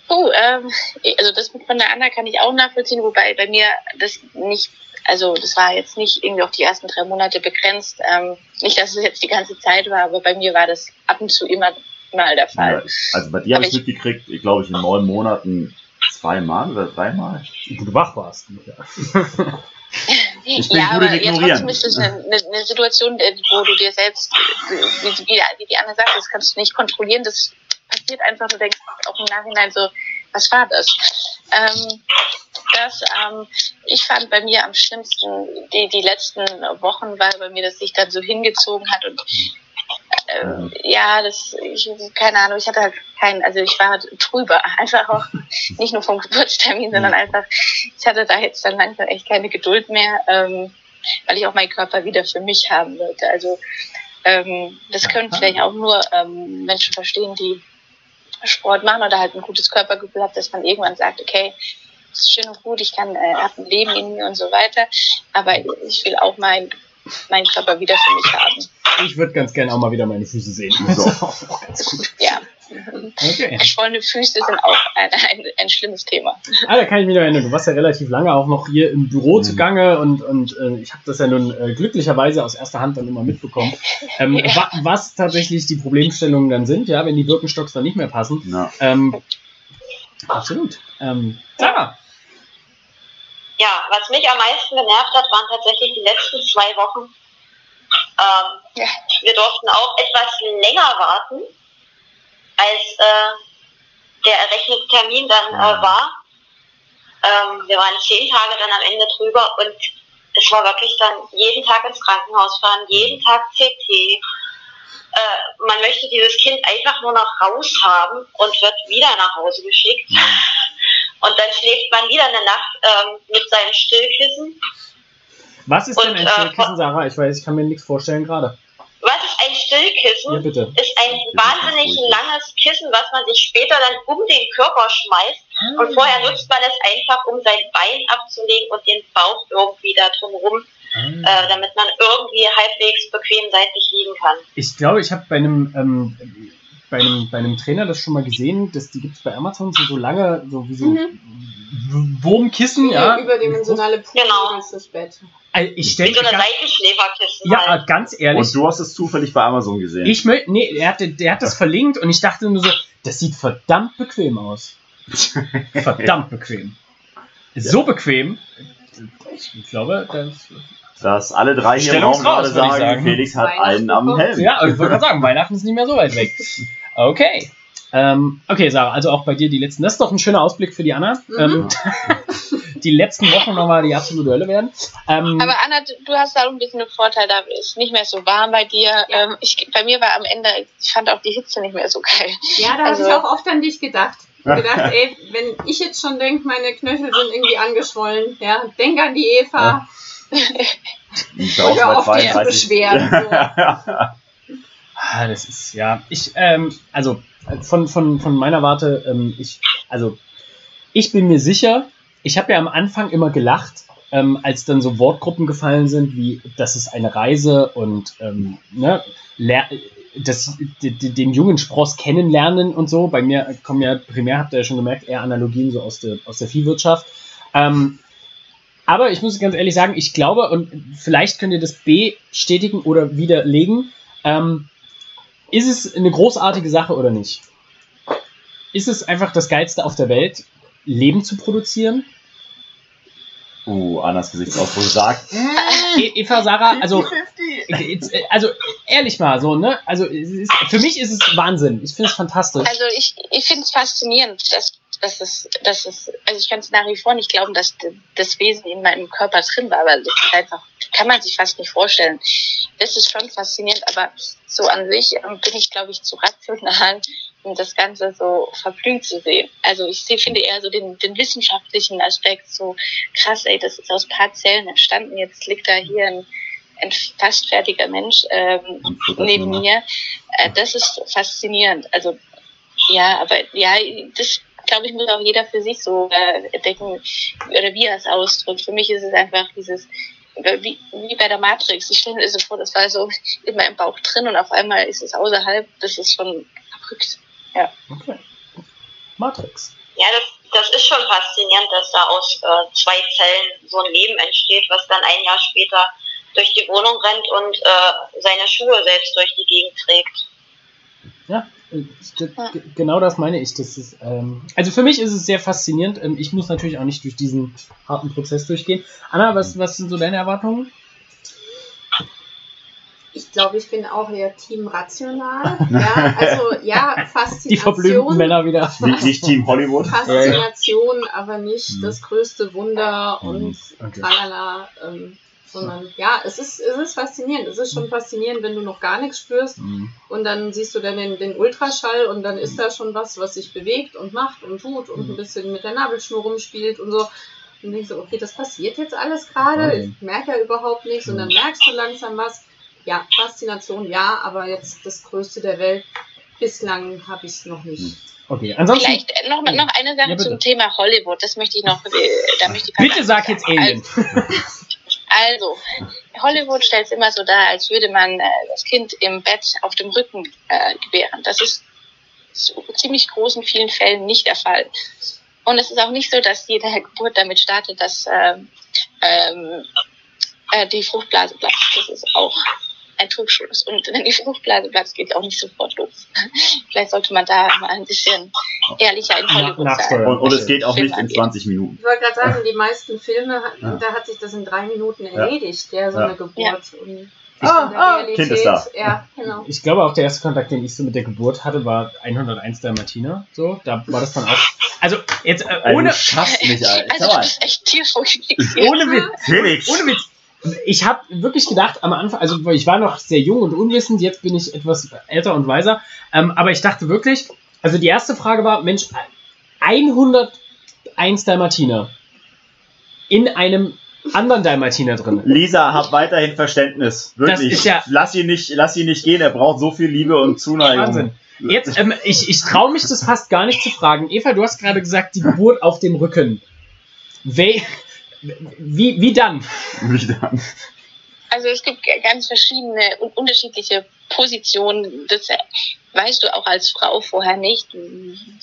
S3: Oh, ähm, also das mit von der Anna kann ich auch nachvollziehen, wobei bei mir das nicht, also das war jetzt nicht irgendwie auf die ersten drei Monate begrenzt. Ähm, nicht, dass es jetzt die ganze Zeit war, aber bei mir war das ab und zu immer mal der
S2: Ja,
S3: Fall.
S2: also bei dir habe ich mitgekriegt, ich glaube ich in neun Monaten zweimal oder dreimal.
S1: Wo du wach warst.
S2: Ich bin
S3: ja,
S2: gut
S3: aber ja,
S2: Ignorieren.
S3: trotzdem ist es eine, eine, Situation, äh, wo du dir selbst, wie, wie, wie die Anna sagt, das kannst du nicht kontrollieren. Das passiert einfach, du denkst auch im Nachhinein so, was war das? Ähm, das ähm, ich fand bei mir am schlimmsten die, die letzten Wochen, weil bei mir das sich dann so hingezogen hat und ähm, ja, das, ich, keine Ahnung, ich hatte halt keinen, also ich war halt drüber, einfach auch nicht nur vom Geburtstermin, sondern einfach, ich hatte da jetzt dann langsam echt keine Geduld mehr, ähm, weil ich auch meinen Körper wieder für mich haben wollte. Also ähm, das können vielleicht auch nur ähm, Menschen verstehen, die Sport machen oder halt ein gutes Körpergefühl haben, dass man irgendwann sagt, okay, das ist schön und gut, ich kann, äh, habe ein Leben in mir und so weiter, aber ich will auch mein, meinen Körper wieder für mich haben.
S1: Ich würde ganz gerne auch mal wieder meine Füße sehen.
S2: So.
S1: auch ganz gut.
S3: Ja.
S1: Okay.
S3: Geschwollene Füße sind auch ein, ein, ein schlimmes Thema.
S1: Ah, da kann ich mich noch erinnern. Du warst ja relativ lange auch noch hier im Büro
S2: Mhm.
S1: zugange und, und äh, ich habe das ja nun äh, glücklicherweise aus erster Hand dann immer mitbekommen. Ähm,
S3: Ja.
S1: wa was tatsächlich die Problemstellungen dann sind, ja, wenn die Birkenstocks dann nicht mehr passen.
S2: Ja.
S1: Ähm, absolut. Ähm, Sarah.
S5: Ja, was mich am meisten genervt hat, waren tatsächlich die letzten zwei Wochen. Ähm,
S3: Ja.
S5: Wir durften auch etwas länger warten, als äh, der errechnete Termin dann äh, war. Ähm, wir waren zehn Tage dann am Ende drüber und es war wirklich dann jeden Tag ins Krankenhaus fahren, jeden Tag CT. Äh, man möchte dieses Kind einfach nur noch raus haben und wird wieder nach Hause geschickt. Und dann schläft man wieder eine Nacht ähm, mit seinem Stillkissen.
S1: Was ist denn
S5: Und,
S1: ein
S5: äh,
S1: Stillkissen, Sarah? Ich weiß, ich kann mir nichts vorstellen gerade.
S5: Was ist ein Stillkissen?
S1: Ja, bitte.
S5: ist ein wahnsinnig langes Kissen, was man sich später dann um den Körper schmeißt.
S1: Ah.
S5: Und vorher nutzt man es einfach, um sein Bein abzulegen und den Bauch irgendwie da drumherum,
S1: Ah.
S5: äh, damit man irgendwie halbwegs bequem seitlich liegen kann.
S1: Ich glaube, ich habe bei einem, ähm, bei einem bei einem Trainer das schon mal gesehen, dass die gibt es bei Amazon so, so lange, so wie so
S4: Mhm.
S1: Wurmkissen, ja.
S4: Überdimensionale Pudel
S5: Genau.
S4: fürs Bett.
S1: Also ich
S5: Wie
S1: stelle
S5: so eine Seitenschläferkissen
S1: ja,
S5: halt.
S1: ganz ehrlich,
S2: Und du hast es zufällig bei Amazon gesehen.
S1: ich möchte, nee, er hat, der hat das verlinkt und ich dachte nur so, das sieht verdammt bequem aus. Verdammt bequem. So bequem. Ich glaube, das.
S2: Dass alle drei hier im Raum gerade sagen,
S1: sagen.
S2: Felix hat einen am. Helm.
S1: Ja, ich wollte gerade sagen, Weihnachten ist nicht mehr so weit weg. Okay. Ähm, okay, Sarah, also auch bei dir die letzten. Das ist doch ein schöner Ausblick für die Anna.
S4: Mhm.
S1: Ähm, die letzten Wochen nochmal die absolute Hölle werden. Ähm,
S3: Aber Anna, du- hast da ein bisschen einen Vorteil, da ist nicht mehr so warm bei dir. Ähm, ich, bei mir war am Ende, ich fand auch die Hitze nicht mehr so geil.
S4: Ja, da
S3: Also-
S4: habe ich auch oft an dich gedacht. gedacht, ey, wenn ich jetzt schon denke, meine Knöchel sind irgendwie angeschwollen, ja, denk an die Eva.
S2: Ich glaube,
S4: Hör auf, dich zu
S2: 32.
S4: beschweren. So.
S1: Ah, das ist, ja, ich, ähm, also von, von, von meiner Warte, ähm, ich, also ich bin mir sicher, ich habe ja am Anfang immer gelacht, ähm, als dann so Wortgruppen gefallen sind, wie das ist eine Reise und ähm, ne, das, den jungen Spross kennenlernen und so. Bei mir kommen ja primär, habt ihr ja schon gemerkt, eher Analogien so aus der, aus der Viehwirtschaft. Ähm, aber ich muss ganz ehrlich sagen, ich glaube, und vielleicht könnt ihr das bestätigen oder widerlegen, ähm, ist es eine großartige Sache oder nicht? Ist es einfach das Geilste auf der Welt, Leben zu produzieren?
S2: Uh, Annas Gesichtsausdruck sagt.
S1: E- Eva, Sarah, also, äh, also ehrlich mal, so, ne? Also es ist, für mich ist es Wahnsinn. Ich finde es fantastisch.
S3: Also ich, ich finde es faszinierend, dass, dass es, dass es, also ich kann es nach wie vor nicht glauben, dass das Wesen in meinem Körper drin war, aber das ist einfach, kann man sich fast nicht vorstellen. Das ist schon faszinierend, aber so an sich ähm, bin ich, glaube ich, zu rational, um das Ganze so verblüht zu sehen. Also ich finde eher so den, den wissenschaftlichen Aspekt so krass, ey, das ist aus paar Zellen entstanden, jetzt liegt da hier ein, ein fast fertiger Mensch ähm, neben
S2: noch.
S3: mir. Äh, das ist faszinierend. Also ja, aber ja, das glaube ich muss auch jeder für sich so äh, entdecken oder wie er es ausdrückt. Für mich ist es einfach dieses wie, wie bei der Matrix. Ich stelle mir so vor, das war so in meinem Bauch drin und auf einmal ist es außerhalb. Das ist schon verrückt.
S1: Okay. Matrix.
S5: Ja, das, das ist schon faszinierend, dass da aus äh, zwei Zellen so ein Leben entsteht, was dann ein Jahr später durch die Wohnung rennt und äh, seine Schuhe selbst durch die Gegend trägt.
S1: Ja, äh, genau das meine ich. Das ist, ähm, also für mich ist es sehr faszinierend. Ähm, ich muss natürlich auch nicht durch diesen harten Prozess durchgehen. Anna, was, was sind so deine Erwartungen?
S4: Ich glaube, ich bin auch eher Team rational. Ja, also ja,
S1: Die verblümten
S4: Faszination.
S1: Männer wieder.
S2: Nicht, nicht Team Hollywood.
S4: Faszination, aber nicht
S2: Mhm.
S4: das größte Wunder
S2: Mhm.
S4: und
S1: Okay.
S4: tralala. Ähm, sondern ja, es ist, es ist faszinierend. Es ist schon faszinierend, wenn du noch gar nichts spürst
S1: Mhm.
S4: und dann siehst du dann den, den Ultraschall und dann ist da schon was, was sich bewegt und macht und tut und
S1: Mhm.
S4: ein bisschen mit der Nabelschnur rumspielt und so. Und denkst du, okay, das passiert jetzt alles gerade. Ich merke ja überhaupt nichts und dann
S1: Mhm.
S4: merkst du langsam was. Ja, Faszination, ja, aber jetzt das Größte der Welt. Bislang habe ich es noch nicht.
S1: Okay, ansonsten.
S3: Vielleicht äh, noch, noch eine Sache
S1: Ja,
S3: zum Thema Hollywood. Das möchte ich noch. äh, Da möchte ich
S1: Bitte sag jetzt Alien.
S3: Also, Hollywood stellt es immer so dar, als würde man äh, das Kind im Bett auf dem Rücken äh, gebären. Das ist zu ziemlich großen vielen Fällen nicht der Fall. Und es ist auch nicht so, dass jede Geburt damit startet, dass ähm, ähm, äh, die Fruchtblase platzt. Das ist auch ein Trugschluss. Und wenn die Fruchtblase platzt, geht es auch nicht sofort los. Vielleicht sollte man da mal ein bisschen ehrlicher in Hollywood sein.
S2: Und, und es geht auch
S3: Film
S2: nicht in
S3: angeht.
S2: 20 Minuten.
S4: Ich wollte gerade sagen, die meisten Filme,
S2: Ja.
S4: da hat sich das in drei Minuten erledigt, ja, so
S2: Ja.
S4: eine Geburt.
S2: Ah, ah, Kind ist da.
S4: Ja, genau.
S1: Ich glaube auch der erste Kontakt, den ich so mit der Geburt hatte, war 101 der Martina. So, da war das dann auch. Also jetzt äh, ohne,
S2: schaffst mich, Alter.
S3: Also
S2: mal.
S3: bist echt tierfixiert.
S1: ohne Witz.
S2: Felix.
S1: Ohne Witz. Ich habe wirklich gedacht am Anfang, also ich war noch sehr jung und unwissend, jetzt bin ich etwas älter und weiser, ähm, aber ich dachte wirklich, also die erste Frage war, Mensch, 101 Dalmatiner in einem anderen Dalmatiner drin.
S2: Lisa, hab weiterhin Verständnis. Wirklich.
S1: ja-
S2: lass, ihn nicht, lass ihn nicht gehen, er braucht so viel Liebe und Zuneigung.
S1: Wahnsinn. Jetzt, ähm, ich, ich traue mich das fast gar nicht zu fragen. Eva, du hast gerade gesagt, die Geburt auf dem Rücken. We wie, wie dann?
S2: Wieder.
S3: Also es gibt ganz verschiedene und unterschiedliche Positionen. Das äh, weißt du auch als Frau vorher nicht,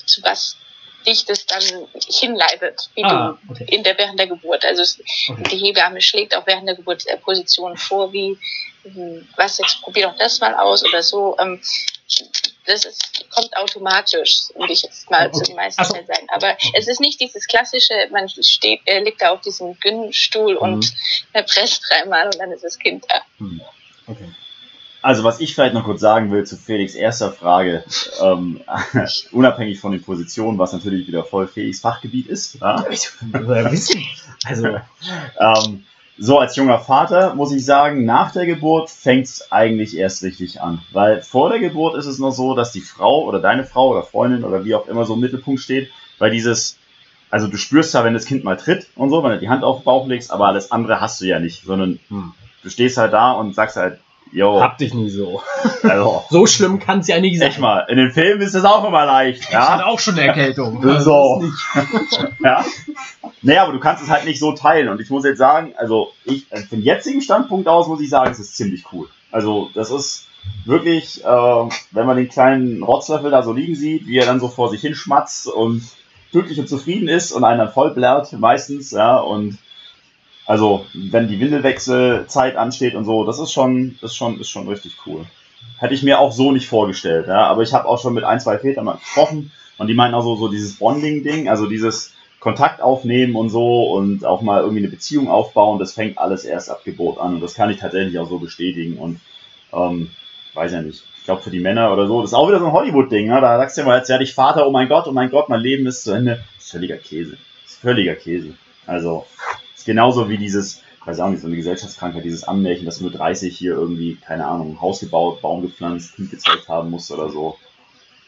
S3: zu was dich das dann hinleitet, wie
S1: Ah,
S3: du
S1: okay.
S3: in der, während der Geburt. Also es,
S1: Okay.
S3: die Hebamme schlägt auch während der Geburt äh, Positionen vor, wie hm, was jetzt probier doch das mal aus oder so. Ähm, das ist, kommt automatisch, würde ich jetzt mal
S1: Okay.
S3: zu den meisten
S1: Ach so.
S3: Fällen sagen. Aber es ist nicht dieses klassische, man steht, äh, liegt da auf diesem Gynnstuhl
S1: Mhm.
S3: und er presst dreimal und dann ist das Kind da.
S1: Hm. Okay.
S2: Also, was ich vielleicht noch kurz sagen will zu Felix erster Frage, ähm, unabhängig von den Positionen, was natürlich wieder voll Felix Fachgebiet ist, ja?
S1: Also,
S2: ähm, so als junger Vater muss ich sagen, nach der Geburt fängt es eigentlich erst richtig an. Weil vor der Geburt ist es noch so, dass die Frau oder deine Frau oder Freundin oder wie auch immer so im Mittelpunkt steht, weil dieses, also du spürst ja, wenn das Kind mal tritt und so, wenn du die Hand auf den Bauch legst, aber alles andere hast du ja nicht, sondern
S1: hm.
S2: du stehst halt da und sagst halt, yo,
S1: hab dich nie so.
S2: also,
S1: So schlimm kann es ja nicht sein.
S2: echt mal, in den Filmen ist das auch immer leicht,
S1: Ich hatte
S2: ja?
S1: auch schon eine Erkältung.
S2: So.
S1: Nicht-
S2: ja. Naja, aber du kannst es halt nicht so teilen. Und ich muss jetzt sagen, also ich, äh, vom jetzigen Standpunkt aus muss ich sagen, es ist ziemlich cool. Also das ist wirklich, äh, wenn man den kleinen Rotzlöffel da so liegen sieht, wie er dann so vor sich hin schmatzt und glücklich und zufrieden ist und einen dann voll blärt meistens, ja, und also wenn die Windelwechselzeit ansteht und so, das ist schon, ist schon, ist schon richtig cool. Hätte ich mir auch so nicht vorgestellt, ja, aber ich habe auch schon mit ein, zwei Vätern mal gesprochen und die meinten auch so, so dieses Bonding-Ding, also dieses Kontakt aufnehmen und so und auch mal irgendwie eine Beziehung aufbauen, das fängt alles erst ab Geburt an und das kann ich tatsächlich auch so bestätigen und ähm, weiß ja nicht. Ich glaube für die Männer oder so, das ist auch wieder so ein Hollywood-Ding, ne? Da sagst du ja mal, jetzt werde ich Vater, oh mein Gott, oh mein Gott, mein Leben ist zu Ende. Das ist völliger Käse. Das ist völliger Käse. Also, genauso wie dieses, ich weiß auch nicht, so eine Gesellschaftskrankheit, dieses Anmärchen, dass mit 30 hier irgendwie, keine Ahnung, ein Haus gebaut, Baum gepflanzt, Kind gezeigt haben musst oder so.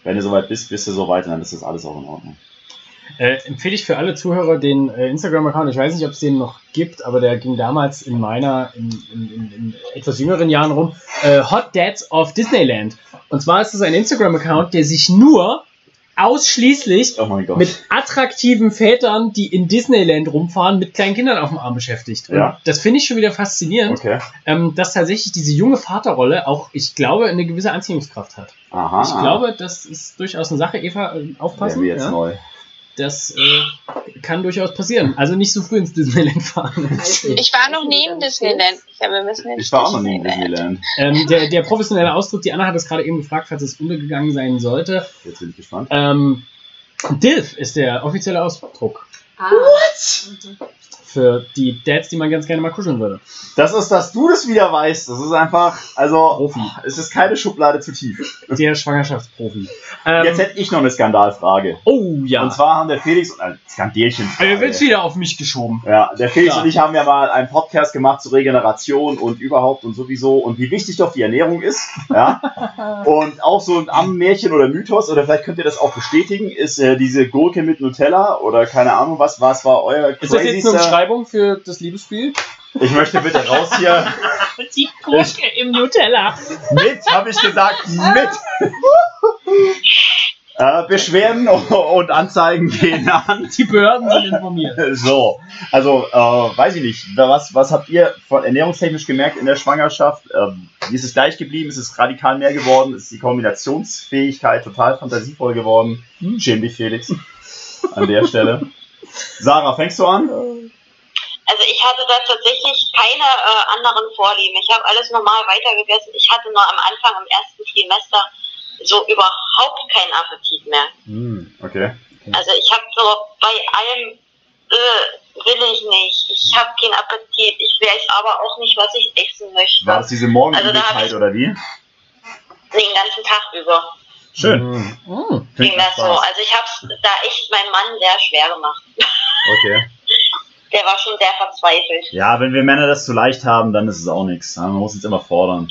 S2: Wenn du soweit bist, bist du soweit und dann ist das alles auch in Ordnung.
S1: Äh, empfehle ich für alle Zuhörer den äh, Instagram-Account. Ich weiß nicht, ob es den noch gibt, aber der ging damals in meiner, in, in, in, in etwas jüngeren Jahren rum. Äh, Hot Dads of Disneyland. Und zwar ist es ein Instagram-Account, der sich nur ausschließlich
S2: Oh
S1: mit attraktiven Vätern, die in Disneyland rumfahren, mit kleinen Kindern auf dem Arm beschäftigt. Und
S2: Ja.
S1: das finde ich schon wieder faszinierend,
S2: okay.
S1: ähm, dass tatsächlich diese junge Vaterrolle auch, ich glaube, eine gewisse Anziehungskraft hat.
S2: Aha.
S1: Ich glaube, das ist durchaus eine Sache. Eva, äh, aufpassen.
S2: Wären wir jetzt
S1: ja?
S2: neu.
S1: Das äh, kann durchaus passieren. Also nicht so früh ins Disneyland fahren.
S4: Also,
S3: Ich war noch nie im Disneyland. Ich
S2: war auch noch nie in Disneyland.
S1: ähm, der, der professionelle Ausdruck, die Anna hat es gerade eben gefragt, falls es untergegangen sein sollte.
S2: Jetzt bin ich gespannt.
S1: Ähm, DILF ist der offizielle Ausdruck
S4: Ah, mhm.
S1: Für die Dads, die man ganz gerne mal kuscheln würde.
S2: Das ist, dass du das wieder weißt. Das ist einfach, also,
S1: Profi.
S2: es ist keine Schublade zu tief.
S1: Der Schwangerschaftsprofi. Ähm,
S2: Jetzt hätte ich noch eine Skandalfrage.
S1: oh ja.
S2: Und zwar haben der Felix, äh, Skandelchen.
S1: Er wird wieder auf mich geschoben.
S2: Ja, der Felix
S1: Ja.
S2: und ich haben ja mal einen Podcast gemacht zu Regeneration und überhaupt und sowieso und wie wichtig doch die Ernährung ist. Ja. und auch so ein Ammärchen oder Mythos, oder vielleicht könnt ihr das auch bestätigen, ist äh, diese Gurke mit Nutella oder keine Ahnung was, was war euer
S1: Ist das jetzt
S2: crazyster-
S1: Beschreibung für das Liebesspiel?
S2: Ich möchte bitte raus hier.
S1: Die Gurke im Nutella.
S2: Mit, habe ich gesagt, mit. äh, Beschwerden und Anzeigen gehen an.
S1: Die Behörden sind informiert.
S2: So, also äh, weiß ich nicht, was, was habt ihr von ernährungstechnisch gemerkt in der Schwangerschaft? Ähm, ist es gleich geblieben? Ist es radikal mehr geworden? Ist die Kombinationsfähigkeit total fantasievoll geworden?
S1: Hm.
S2: Schäm dich, Felix, an der Stelle. Sarah, fängst du an?
S5: Also ich hatte da tatsächlich keine äh, anderen Vorlieben. Ich habe alles normal weitergegessen. Ich hatte nur am Anfang im ersten Trimester so überhaupt keinen Appetit mehr.
S2: Hm, okay.
S5: Also ich habe so bei allem äh, will ich nicht. Ich habe keinen Appetit. Ich weiß aber auch nicht, was ich essen möchte.
S2: War das diese
S5: Also hab ich-
S2: oder wie?
S5: Den ganzen Tag über
S2: Schön.
S1: Mm.
S2: Klingt
S5: ging das so. Also ich habe es da echt meinem Mann sehr schwer gemacht.
S2: Okay.
S5: Der war schon sehr verzweifelt.
S2: Ja, wenn wir Männer das zu leicht haben, dann ist es auch nichts. Man muss uns immer fordern.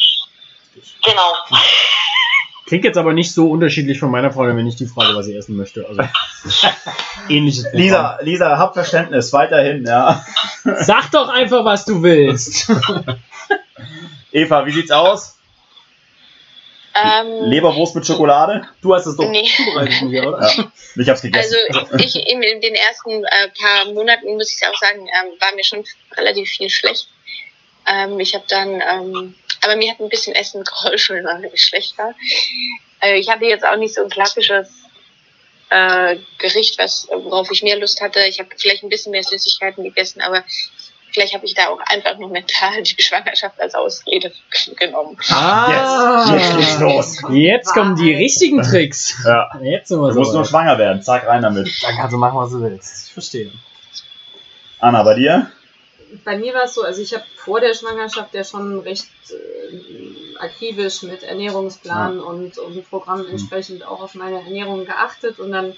S5: Genau.
S1: Klingt jetzt aber nicht so unterschiedlich von meiner Freundin, wenn ich die frage, was sie essen möchte. Also ähnliches. Programm.
S2: Lisa, Lisa, hab Verständnis, weiterhin, ja.
S1: Sag doch einfach, was du willst.
S2: Eva, wie sieht's aus?
S3: Ähm,
S2: Leberwurst mit Schokolade? Du hast es doch
S3: Nee.
S1: Zubereitet von mir, oder?
S2: Ja, ich hab's gegessen.
S3: Also ich in, in den ersten äh, paar Monaten muss ich auch sagen, ähm, war mir schon relativ viel schlecht. Ähm, ich habe dann, ähm, aber mir hat ein bisschen Essen geholfen, weil mir schlecht war. Äh, ich hatte jetzt auch nicht so ein klassisches äh, Gericht, was worauf ich mehr Lust hatte. Ich habe vielleicht ein bisschen mehr Süßigkeiten gegessen, aber vielleicht habe ich da auch einfach nur mental die Schwangerschaft als Ausrede genommen.
S1: Ah,
S2: Jetzt geht's los.
S1: Jetzt kommen die richtigen Tricks.
S2: ja.
S1: Jetzt sind wir
S2: Du
S1: so.
S2: musst nur schwanger werden. Zack, rein damit.
S1: Dann kannst du machen, was du willst. Ich verstehe.
S2: Anna, bei dir?
S4: Bei mir war es so, also ich habe vor der Schwangerschaft ja schon recht äh, akribisch mit Ernährungsplan und, und Programm entsprechend auch auf meine Ernährung geachtet und dann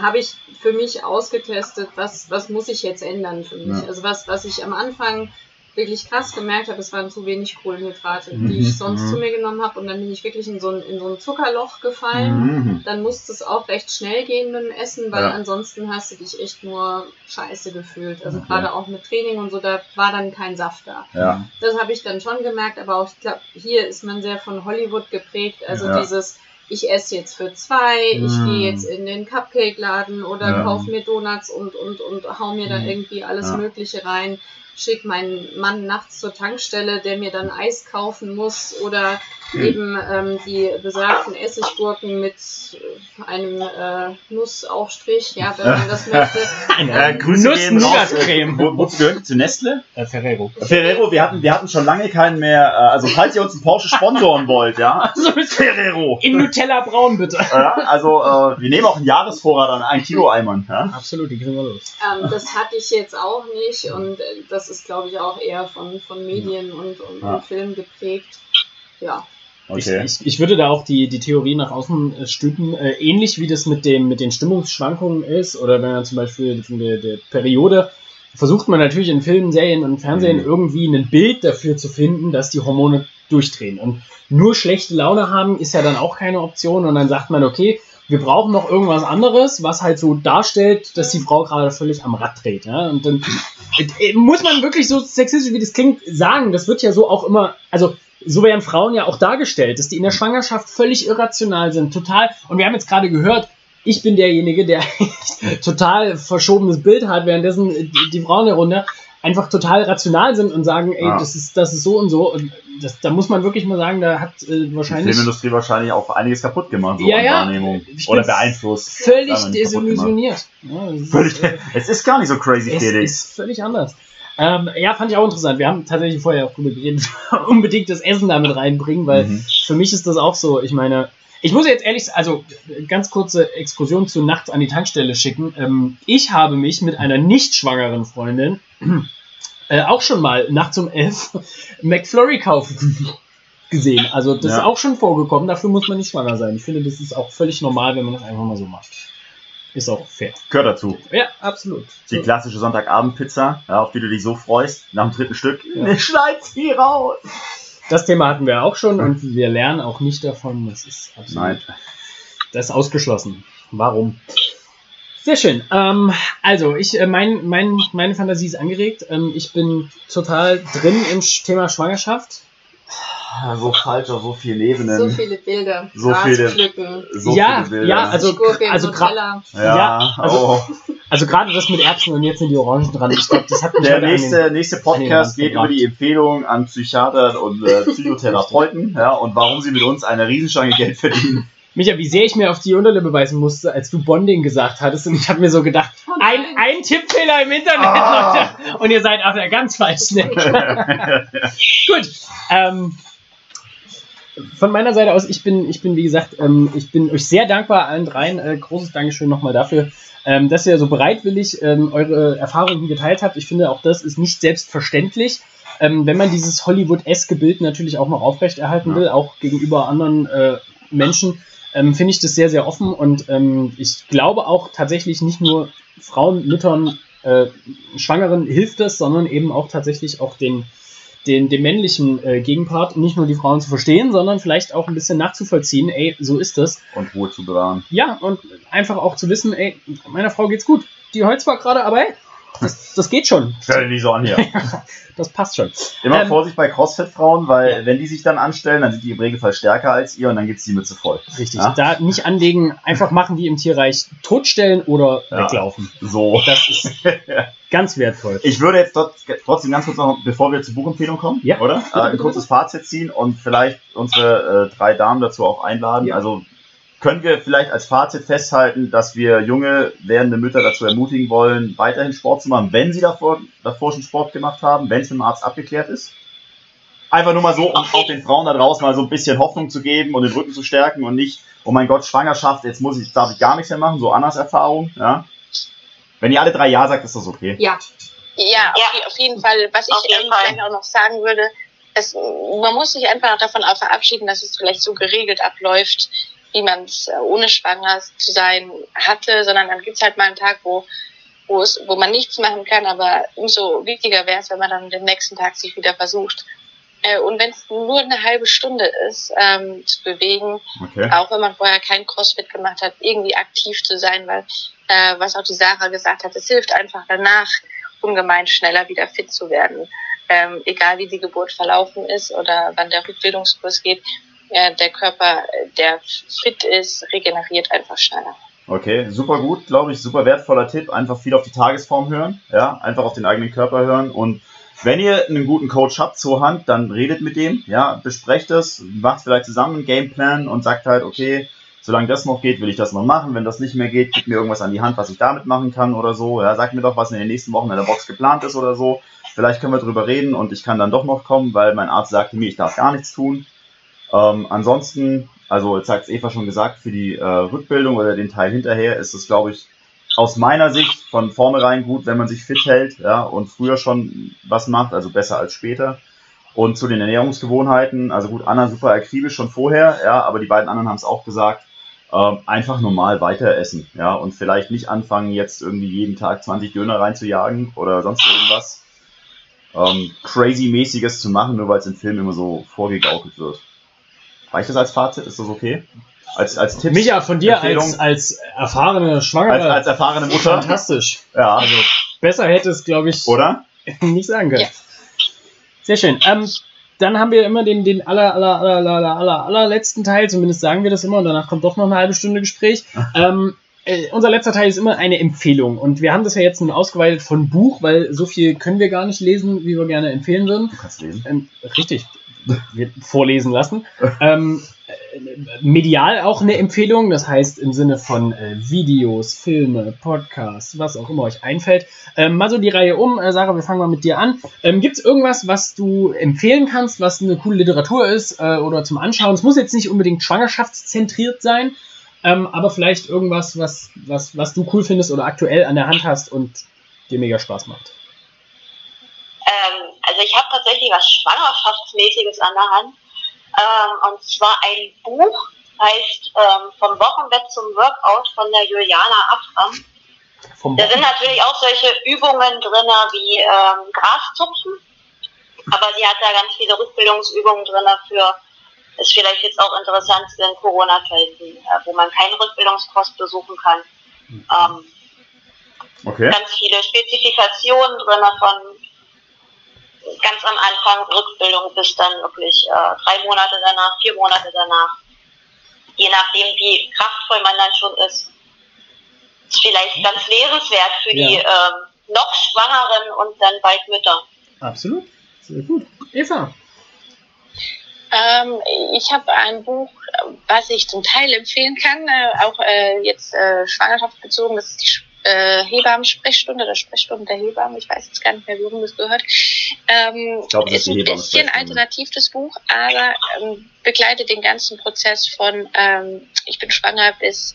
S4: habe ich für mich ausgetestet, was, was muss ich jetzt ändern für mich.
S2: Ja.
S4: Also was, was ich am Anfang wirklich krass gemerkt habe, es waren zu wenig Kohlenhydrate,
S2: Mhm,
S4: die ich sonst
S2: mhm.
S4: zu mir genommen habe und dann bin ich wirklich in so ein, in so ein Zuckerloch gefallen
S2: Mhm.
S4: dann muss es auch recht schnell gehen mit dem Essen, weil
S2: Ja.
S4: ansonsten hast du dich echt nur scheiße gefühlt. Also
S2: Okay.
S4: gerade auch mit Training und so, da war dann kein Saft da.
S2: Ja.
S4: Das habe ich dann schon gemerkt, aber auch, ich glaube, hier ist man sehr von Hollywood geprägt. Also
S2: Ja.
S4: dieses, ich esse jetzt für zwei, ich
S1: Mm.
S4: gehe jetzt in den Cupcake-Laden oder
S2: Ja.
S4: kauf mir Donuts und, und, und hau mir da
S1: Mhm.
S4: irgendwie alles. Mögliche rein. Schick meinen Mann nachts zur Tankstelle, der mir dann Eis kaufen muss oder
S2: Hm.
S4: eben ähm, die besagten Essiggurken mit äh, einem äh, Nussaufstrich, ja, wenn man das möchte.
S2: Äh, gehen raus.
S1: Nuss-Nougat-Creme.
S2: Wo, wozu gehört die? Zu Nestle?
S1: Äh, Ferrero.
S2: Ferrero, wir hatten, wir hatten schon lange keinen mehr, äh, also falls ihr uns einen Porsche sponsoren wollt, ja,
S1: Also ist
S2: Ferrero.
S1: in Nutella braun, bitte.
S2: Ja, also äh, wir nehmen auch einen Jahresvorrat an ein Kilo Eimern. Ja?
S1: Absolut, die kriegen wir los.
S4: Ähm, das hatte ich jetzt auch nicht und äh, das ist, glaube ich, auch eher von, von Medien und, und,
S2: Ja.
S4: und Film geprägt. Ja,
S2: Okay.
S1: Ich, ich, ich würde da auch die, die Theorie nach außen äh, stülpen, äh, ähnlich wie das mit, dem, mit den Stimmungsschwankungen ist, oder wenn man zum Beispiel von der, der Periode, versucht man natürlich in Filmen, Serien und Fernsehen
S2: Mhm.
S1: irgendwie ein Bild dafür zu finden, dass die Hormone durchdrehen. Und nur schlechte Laune haben ist ja dann auch keine Option und dann sagt man, okay, wir brauchen noch irgendwas anderes, was halt so darstellt, dass die Frau gerade völlig am Rad dreht. Ja? Und dann äh, muss man wirklich so sexistisch, wie das klingt, sagen, das wird ja so auch immer, also so werden Frauen ja auch dargestellt, dass die in der Schwangerschaft völlig irrational sind, total. Und wir haben jetzt gerade gehört, ich bin derjenige, der total verschobenes Bild hat, währenddessen die, die Frauen darunter einfach total rational sind und sagen, ey,
S2: Ja.
S1: das ist das ist so und so. Und das, da muss man wirklich mal sagen, da hat äh,
S2: Die
S1: wahrscheinlich
S2: Filmindustrie wahrscheinlich auch einiges kaputt gemacht, so
S1: Ja, ja.
S2: Wahrnehmung. Oder beeinflusst.
S1: völlig desillusioniert. Ja, ist,
S2: Völlig,
S1: äh,
S2: es ist gar nicht so crazy,
S1: es
S2: Felix.
S1: ist völlig anders. Ähm, ja, fand ich auch interessant. Wir haben tatsächlich vorher auch drüber geredet, unbedingt das Essen damit reinbringen, weil
S2: Mhm.
S1: für mich ist das auch so. Ich meine, ich muss jetzt ehrlich, also ganz kurze Exkursion zu nachts an die Tankstelle schicken. Ähm, ich habe mich mit einer nicht schwangeren Freundin äh, auch schon mal nachts um elf McFlurry kaufen gesehen. Also das
S2: Ja.
S1: ist auch schon vorgekommen. Dafür muss man nicht schwanger sein. Ich finde, das ist auch völlig normal, wenn man das einfach mal so macht. Ist auch fair.
S2: Gehört dazu.
S1: Ja, absolut.
S2: Die klassische Sonntagabendpizza, ja, auf die du dich so freust, nach dem dritten Stück.
S1: Ja.
S2: Schneid sie raus.
S1: Das Thema hatten wir auch schon und wir lernen auch nicht davon. Das ist absolut
S2: Nein.
S1: Das ist ausgeschlossen. Warum? Sehr schön. Ähm, also, ich, äh, mein, mein, meine Fantasie ist angeregt. Ähm, ich bin total drin im Thema Schwangerschaft.
S2: So falsch auf so vielen Ebenen.
S4: so viele Bilder.
S2: So
S4: Gras
S2: viele- so
S1: ja,
S2: viele Bilder.
S1: ja, also,
S4: Gurke,
S1: also,
S2: ja,
S1: ja, also-
S2: oh.
S1: also gerade das mit Erbsen und jetzt sind die Orangen dran. Ich glaube, das hat mich
S2: Der
S1: heute an
S2: nächste, nächste Podcast
S1: den
S2: geht über die Empfehlung an Psychiater und äh, Psychotherapeuten ja, und warum sie mit uns eine Riesenstange Geld verdienen.
S1: Micha, wie sehr ich mir auf die Unterlippe beißen musste, als du Bonding gesagt hattest. Und ich habe mir so gedacht, ein, ein Tippfehler im Internet,
S2: Ah.
S1: Leute. Und ihr seid auf der ganz falschen Ecke. Gut. Ähm, von meiner Seite aus, ich bin, ich bin wie gesagt, ähm, ich bin euch sehr dankbar allen dreien. Äh, großes Dankeschön nochmal dafür, ähm, dass ihr so bereitwillig ähm, eure Erfahrungen geteilt habt. Ich finde, auch das ist nicht selbstverständlich. Ähm, wenn man dieses Hollywood-eske Bild natürlich auch noch aufrechterhalten
S2: Ja.
S1: will, auch gegenüber anderen äh, Menschen, ähm, finde ich das sehr, sehr offen. Und ähm, ich glaube auch tatsächlich nicht nur Frauen, Müttern, äh, Schwangeren hilft das, sondern eben auch tatsächlich auch den den, den männlichen äh, Gegenpart, nicht nur die Frauen zu verstehen, sondern vielleicht auch ein bisschen nachzuvollziehen, ey, so ist das.
S2: Und Ruhe zu bewahren.
S1: Ja, und einfach auch zu wissen, ey, meiner Frau geht's gut. Die heult zwar gerade, aber ey, das, das geht schon.
S2: Stell dich nicht so an hier.
S1: Das passt schon.
S2: Immer
S1: Ähm,
S2: Vorsicht bei Crossfit-Frauen, weil
S1: Ja.
S2: wenn die sich dann anstellen, dann sind die im Regelfall stärker als ihr und dann geht's die Mütze voll.
S1: Richtig.
S2: Ja?
S1: Da nicht anlegen, einfach machen wie im Tierreich, totstellen oder
S2: Ja.
S1: weglaufen.
S2: So.
S1: Das ist ganz wertvoll.
S2: Ich würde jetzt dort trotzdem ganz kurz noch, bevor wir zur Buchempfehlung kommen,
S1: Ja.
S2: oder? Äh, ein kurzes Fazit ziehen und vielleicht unsere äh, drei Damen dazu auch einladen.
S1: Ja.
S2: Also können wir vielleicht als Fazit festhalten, dass wir junge werdende Mütter dazu ermutigen wollen, weiterhin Sport zu machen, wenn sie davor, davor schon Sport gemacht haben, wenn es mit dem Arzt abgeklärt ist? Einfach nur mal so, um auch den Frauen da draußen mal so ein bisschen Hoffnung zu geben und den Rücken zu stärken und nicht, oh mein Gott, Schwangerschaft, jetzt muss ich, darf ich gar nichts mehr machen, so anders Erfahrung, ja. Wenn ihr alle drei Ja sagt, ist das okay.
S4: Ja,
S3: Ja, auf,
S5: Ja.
S3: auf jeden Fall. Was
S5: Auf
S3: ich vielleicht auch noch sagen würde, es, man muss sich einfach davon auch verabschieden, dass es vielleicht so geregelt abläuft, wie man es äh, ohne schwanger zu sein hatte, sondern dann gibt's halt mal einen Tag, wo, wo, es, wo man nichts machen kann, aber umso wichtiger wäre es, wenn man dann den nächsten Tag sich wieder versucht. Äh, und wenn es nur eine halbe Stunde ist, ähm, zu bewegen,
S2: Okay.
S3: auch wenn man vorher kein Crossfit gemacht hat, irgendwie aktiv zu sein, weil äh, was auch die Sarah gesagt hat, es hilft einfach danach ungemein schneller wieder fit zu werden. Ähm, egal wie die Geburt verlaufen ist oder wann der Rückbildungskurs geht, äh, der Körper, der fit ist, regeneriert einfach schneller.
S2: Okay, super gut, glaube ich, super wertvoller Tipp. Einfach viel auf die Tagesform hören, ja, einfach auf den eigenen Körper hören und wenn ihr einen guten Coach habt zur Hand, dann redet mit dem, ja, besprecht es, macht vielleicht zusammen einen Gameplan und sagt halt, okay, solange das noch geht, will ich das noch machen. Wenn das nicht mehr geht, gib mir irgendwas an die Hand, was ich damit machen kann oder so. Ja, sagt mir doch, was in den nächsten Wochen in der Box geplant ist oder so. Vielleicht können wir drüber reden und ich kann dann doch noch kommen, weil mein Arzt sagte mir, ich darf gar nichts tun. Ähm, ansonsten, also jetzt hat es Eva schon gesagt, für die äh, Rückbildung oder den Teil hinterher ist es, glaube ich, aus meiner Sicht von vornherein gut, wenn man sich fit hält, ja, und früher schon was macht, also besser als später. Und zu den Ernährungsgewohnheiten, also gut, Anna super akribisch schon vorher, ja, aber die beiden anderen haben es auch gesagt, ähm, einfach normal weiter essen, ja, und vielleicht nicht anfangen, jetzt irgendwie jeden Tag 20 Döner reinzujagen oder sonst irgendwas ähm, crazy-mäßiges zu machen, nur weil es im Film immer so vorgegaukelt wird. Reicht das als Fazit? Ist das okay? Als, als Tipp?
S1: Micha, von dir als, als erfahrene Schwangere,
S2: als, als erfahrene Mutter?
S1: fantastisch.
S2: Ja,
S1: Also besser hätte es, glaube ich,
S2: oder?
S1: nicht sagen können.
S3: Ja.
S1: Sehr schön. Ähm, dann haben wir immer den, den aller, aller, aller, aller, aller, allerletzten Teil, zumindest sagen wir das immer, und danach kommt doch noch eine halbe Stunde Gespräch. ähm, äh, unser letzter Teil ist immer eine Empfehlung. Und wir haben das ja jetzt nun ausgeweitet von Buch, weil so viel können wir gar nicht lesen, wie wir gerne empfehlen würden.
S2: Du kannst lesen.
S1: Ähm, richtig, vorlesen lassen. ähm, äh, medial auch eine Empfehlung, das heißt im Sinne von äh, Videos, Filme, Podcasts, was auch immer euch einfällt. Ähm, mal so die Reihe um. Äh, Sarah, wir fangen mal mit dir an. Ähm, Gibt es irgendwas, was du empfehlen kannst, was eine coole Literatur ist äh, oder zum Anschauen? Es muss jetzt nicht unbedingt schwangerschaftszentriert sein, ähm, aber vielleicht irgendwas, was, was, was du cool findest oder aktuell an der Hand hast und dir mega Spaß macht.
S5: Ähm, also ich habe tatsächlich was Schwangerschaftsmäßiges an der Hand. Ähm, und zwar ein Buch, heißt ähm, Vom Wochenbett zum Workout von der Juliana Abram.
S1: Vom
S5: Da sind natürlich auch solche Übungen drin wie ähm, Graszupfen. Aber sie hat da ganz viele Rückbildungsübungen drin für, ist vielleicht jetzt auch interessant in Corona-Zeiten, äh, wo man keinen Rückbildungskurs besuchen kann. Ähm,
S2: Okay.
S5: ganz viele Spezifikationen drin von ganz am Anfang Rückbildung bis dann wirklich äh, drei Monate danach, vier Monate danach. Je nachdem, wie kraftvoll man dann schon ist. Ist vielleicht ganz lesenswert für die
S1: Ja.
S5: ähm, noch Schwangeren und dann bald Mütter.
S1: Absolut. Sehr gut. Eva.
S3: Ähm, ich habe ein Buch, was ich zum Teil empfehlen kann, äh, auch äh, jetzt äh, schwangerschaftsbezogen, das ist die äh, Hebammensprechstunde oder Sprechstunde der Hebammen, ich weiß jetzt gar nicht mehr, worum das gehört. Ähm,
S2: Ich glaube, das
S3: ist ein bisschen alternativ das Buch, aber ähm, begleitet den ganzen Prozess von ähm, ich bin schwanger bis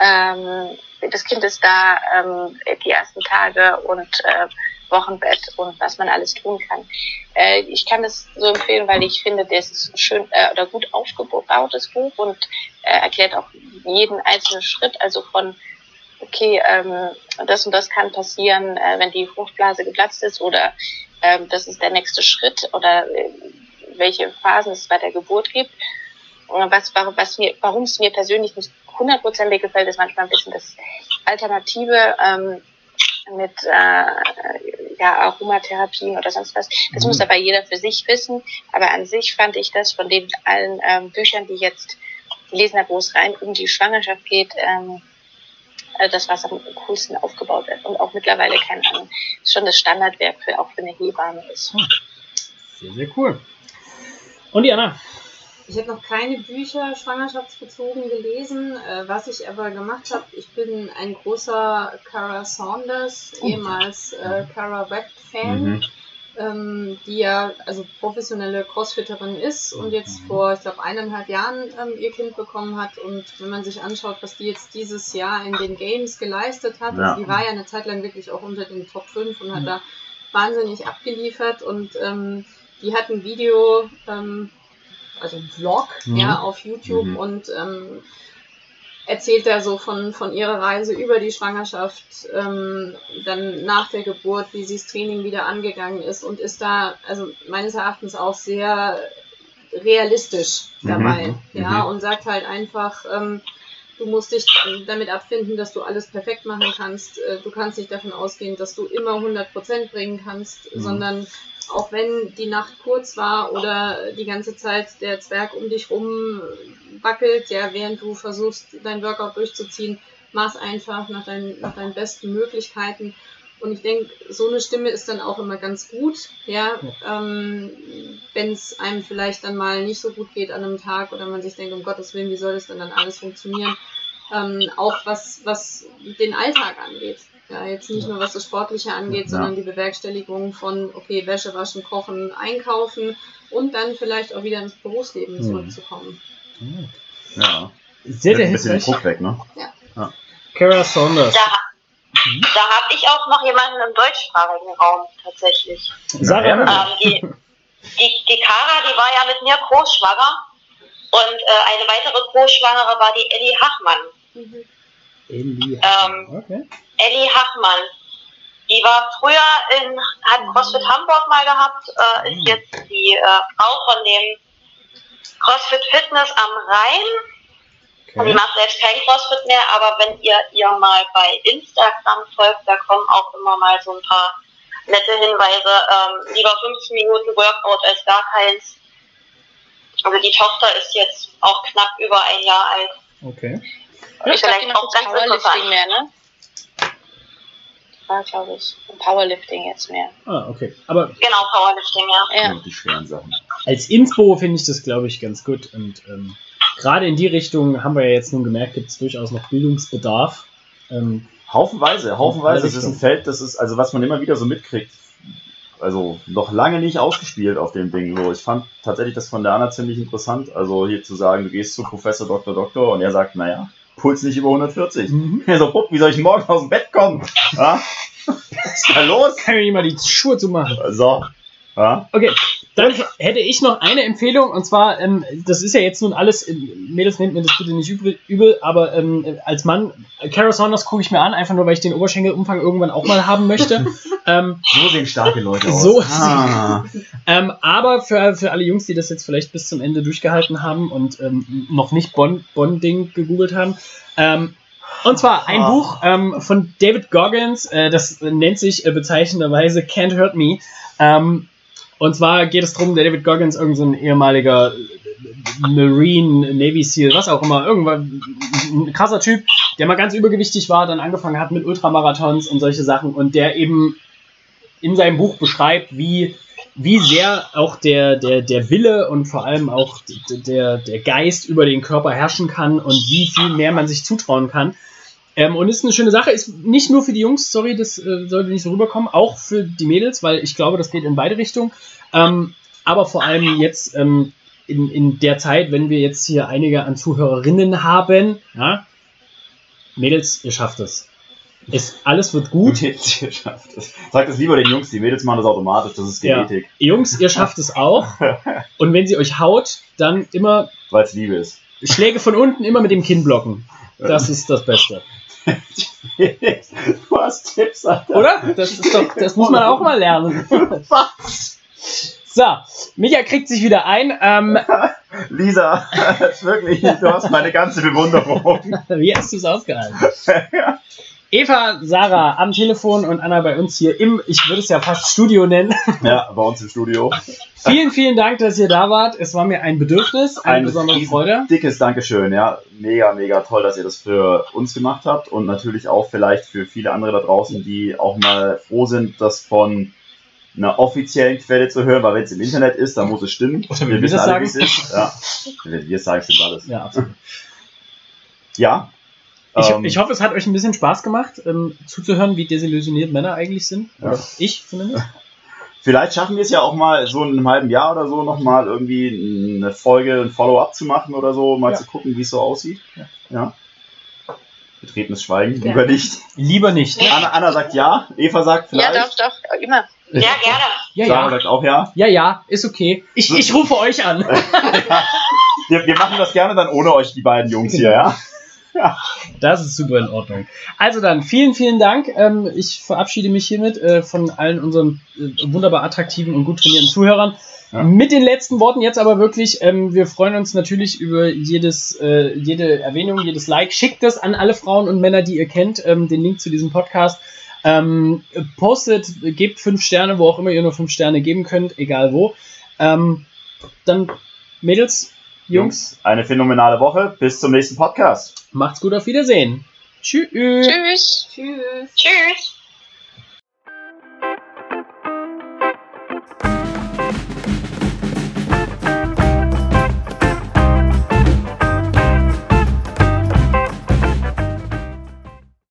S3: ähm, das Kind ist da, ähm, die ersten Tage und äh, Wochenbett und was man alles tun kann. Äh, ich kann das so empfehlen, weil ich finde, das ist schön äh, oder gut aufgebautes Buch und äh, erklärt auch jeden einzelnen Schritt, also von okay, ähm, das und das kann passieren, äh, wenn die Fruchtblase geplatzt ist oder ähm, das ist der nächste Schritt oder äh, welche Phasen es bei der Geburt gibt. Und was, warum, was mir, warum es mir persönlich nicht hundertprozentig gefällt, ist manchmal ein bisschen das Alternative ähm, mit äh, ja, Aromatherapien oder sonst was. Das
S1: Mhm.
S3: muss aber jeder für sich wissen. Aber an sich fand ich das von den allen ähm, Büchern, die jetzt gelesen habe, wo es rein um die Schwangerschaft geht, ähm, äh, das, was am coolsten aufgebaut wird. Und auch mittlerweile, keine Ahnung, schon das Standardwerk für auch für eine Hebamme ist.
S1: Sehr, sehr cool. Und Diana?
S4: Ich habe noch keine Bücher schwangerschaftsbezogen gelesen. Äh, was ich aber gemacht habe, ich bin ein großer Cara Saunders,
S1: Oh.
S4: ehemals äh, Cara Webb-Fan,
S2: Mhm.
S4: Ähm, die ja also professionelle Crossfitterin ist und jetzt
S1: Mhm.
S4: vor, ich glaube, eineinhalb Jahren ähm, ihr Kind bekommen hat. Und wenn man sich anschaut, was die jetzt dieses Jahr in den Games geleistet hat,
S2: Ja.
S4: also die war ja eine Zeit lang wirklich auch unter den Top 5 und hat
S1: Mhm.
S4: da wahnsinnig abgeliefert und ähm, die hat ein Video, ähm, also ein Vlog,
S1: Mhm.
S4: ja, auf YouTube
S2: Mhm.
S4: und ähm, erzählt da so von, von ihrer Reise über die Schwangerschaft, ähm, dann nach der Geburt, wie sie das Training wieder angegangen ist und ist da, also meines Erachtens auch sehr realistisch
S2: Mhm.
S4: dabei, ja,
S2: Mhm.
S4: und sagt halt einfach, ähm, du musst dich damit abfinden, dass du alles perfekt machen kannst. Äh, Du kannst nicht davon ausgehen, dass du immer 100% bringen kannst,
S2: Mhm.
S4: sondern auch wenn die Nacht kurz war oder die ganze Zeit der Zwerg um dich rum wackelt, ja, während du versuchst, dein Workout durchzuziehen, mach's einfach nach deinen, nach deinen besten Möglichkeiten. Und ich denke, so eine Stimme ist dann auch immer ganz gut, ja, ähm, wenn es einem vielleicht dann mal nicht so gut geht an einem Tag oder man sich denkt, um Gottes Willen, wie soll das denn dann alles funktionieren? Ähm, auch was, was den Alltag angeht. Ja, jetzt nicht nur was das Sportliche angeht,
S2: Ja.
S4: sondern die Bewerkstelligung von, okay, Wäsche waschen, kochen, einkaufen und dann vielleicht auch wieder ins Berufsleben
S1: Mhm.
S4: zurückzukommen.
S2: Ja.
S1: Sehr, sehr
S2: Ein bisschen den
S1: hilfreich.
S2: Druck weg, ne?
S1: Cara Saunders.
S5: Da,
S1: Mhm.
S5: da habe ich auch noch jemanden im deutschsprachigen Raum tatsächlich.
S1: Sarah,
S2: Ja.
S5: Ähm, die, die, die Kara, die war ja mit mir großschwanger. Und äh, eine weitere Großschwangere war die Ellie Hachmann.
S1: Ellie.
S5: Ähm,
S1: okay.
S5: Ellie Hachmann. Die war früher in, hat CrossFit Hamburg mal gehabt, äh, ist jetzt die äh, Frau von dem CrossFit Fitness am Rhein. Und die
S1: okay.
S5: macht selbst kein CrossFit mehr, aber wenn ihr ihr mal bei Instagram folgt, da kommen auch immer mal so ein paar nette Hinweise. Ähm, lieber 15 Minuten Workout als gar keins. Also die Tochter ist jetzt auch knapp über ein Jahr alt.
S1: Okay.
S3: Ich die
S5: Vielleicht auch ganz
S3: Powerlifting mehr, ne? War, glaube ich. Powerlifting jetzt mehr.
S1: Ah, okay. Aber
S5: Genau, Powerlifting, ja.
S3: Ja.
S2: Die schweren Sachen.
S1: als Inspo finde ich das, glaube ich, ganz gut. Und ähm, gerade in die Richtung haben wir ja jetzt nun gemerkt, gibt es durchaus noch Bildungsbedarf. Ähm,
S2: Haufenweise, haufenweise. Das ist ein. Feld, das ist, also was man immer wieder so mitkriegt. Also noch lange nicht ausgespielt auf dem Ding. So, ich fand tatsächlich das von der Anna ziemlich interessant. Also hier zu sagen, du gehst zu Professor Dr. Doktor und er sagt, naja, Puls nicht über 140.
S1: mhm.
S2: Ja, so, Pup, wie soll ich morgen aus dem Bett kommen? Ja? Was ist da los?
S1: Kann mir mal die Schuhe zu machen.
S2: So. Ja?
S1: Okay, dann hätte ich noch eine Empfehlung und zwar, ähm, das ist ja jetzt nun alles, ähm, Mädels nehmt mir das bitte nicht übel, übel aber ähm, als Mann, äh, Cara Saunders gucke ich mir an, einfach nur, weil ich den Oberschenkelumfang irgendwann auch mal haben möchte. ähm,
S2: So sehen starke Leute aus.
S1: So
S2: ah.
S1: ähm, aber für, für alle Jungs, die das jetzt vielleicht bis zum Ende durchgehalten haben und ähm, noch nicht Bonn- Bonn-Ding gegoogelt haben, und zwar ein
S2: Ah.
S1: Buch ähm, von David Goggins, äh, das nennt sich äh, bezeichnenderweise Can't Hurt Me. Ähm, und zwar geht es darum, der David Goggins, irgendein so ehemaliger Marine, Navy SEAL, was auch immer, irgendwann ein krasser Typ, der mal ganz übergewichtig war, dann angefangen hat mit Ultramarathons und solche Sachen und der eben in seinem Buch beschreibt, wie, wie sehr auch der, der, der Wille und vor allem auch der, der Geist über den Körper herrschen kann und wie viel mehr man sich zutrauen kann. Ähm, und ist eine schöne Sache, ist nicht nur für die Jungs, sorry, das äh, sollte nicht so rüberkommen, auch für die Mädels, weil ich glaube, das geht in beide Richtungen. Ähm, aber vor allem jetzt ähm, in, in der Zeit, wenn wir jetzt hier einige an Zuhörerinnen haben, ja, Mädels, ihr schafft es. es alles wird gut.
S2: Mädels, ihr schafft es. Sag das lieber den Jungs, die Mädels machen das automatisch, das ist
S1: Ja.
S2: Genetik,
S1: Jungs, ihr schafft es auch. Und wenn sie euch haut, dann immer
S2: weil es Liebe ist.
S1: Schläge von unten, immer mit dem Kinn blocken. Das ist das Beste.
S2: Du hast Tipps, Alter.
S1: Oder? Das ist doch, das muss man auch mal lernen.
S2: Was?
S1: So, Micha kriegt sich wieder ein. Ähm,
S2: Lisa, wirklich, du hast meine ganze Bewunderung.
S1: wie hast du es ausgehalten? Eva, Sarah am Telefon und Anna bei uns hier im, ich würde es ja fast Studio nennen.
S2: Ja, bei uns im Studio.
S1: Vielen, vielen Dank, dass ihr da wart. Es war mir ein Bedürfnis, eine
S2: Ein
S1: besondere Freude.
S2: Dickes Dankeschön, ja. Mega, mega toll, dass ihr das für uns gemacht habt und natürlich auch vielleicht für viele andere da draußen, die auch mal froh sind, das von einer offiziellen Quelle zu hören, weil wenn es im Internet ist, dann muss es stimmen.
S1: Oder
S2: wir
S1: wir
S2: wissen alle, wie es ist. Ja. Wenn wir sagen, stimmt alles.
S1: Ja, absolut.
S2: Ja.
S1: Ich,
S2: Ähm,
S1: ich hoffe, es hat euch ein bisschen Spaß gemacht, ähm, zuzuhören, wie desillusioniert Männer eigentlich sind.
S2: Ja.
S1: Oder ich zumindest.
S2: Vielleicht schaffen wir es ja auch mal so in einem halben Jahr oder so nochmal irgendwie eine Folge, ein Follow-up zu machen oder so, mal
S1: Ja.
S2: zu gucken, wie es so aussieht.
S1: Ja.
S2: ja. Betretenes Schweigen,
S4: Ja.
S2: lieber nicht.
S1: Lieber nicht.
S3: Ja.
S2: Anna, Anna sagt ja, Eva sagt
S3: Ja,
S2: vielleicht.
S3: doch, doch, immer. Ja, gerne.
S1: Ja,
S2: Sarah
S1: ja.
S2: sagt auch ja.
S1: Ja, ja, ist okay. Ich, ich rufe euch an.
S2: Wir, wir machen das gerne dann ohne euch, die beiden Jungs hier, ja?
S1: Das ist super in Ordnung. Also dann, vielen, vielen Dank. Ähm, ich verabschiede mich hiermit äh, von allen unseren äh, wunderbar attraktiven und gut trainierten Zuhörern.
S2: Ja.
S1: Mit den letzten Worten jetzt aber wirklich, ähm, wir freuen uns natürlich über jedes, äh, jede Erwähnung, jedes Like. Schickt das an alle Frauen und Männer, die ihr kennt, ähm, den Link zu diesem Podcast. Postet, gebt fünf Sterne, wo auch immer ihr nur fünf Sterne geben könnt, egal wo. Dann, Mädels, Jungs,
S2: Eine phänomenale Woche. Bis zum nächsten Podcast.
S1: macht's gut, auf Wiedersehen. Tschüss.
S3: Tschüss.
S4: Tschüss.
S3: Tschüss.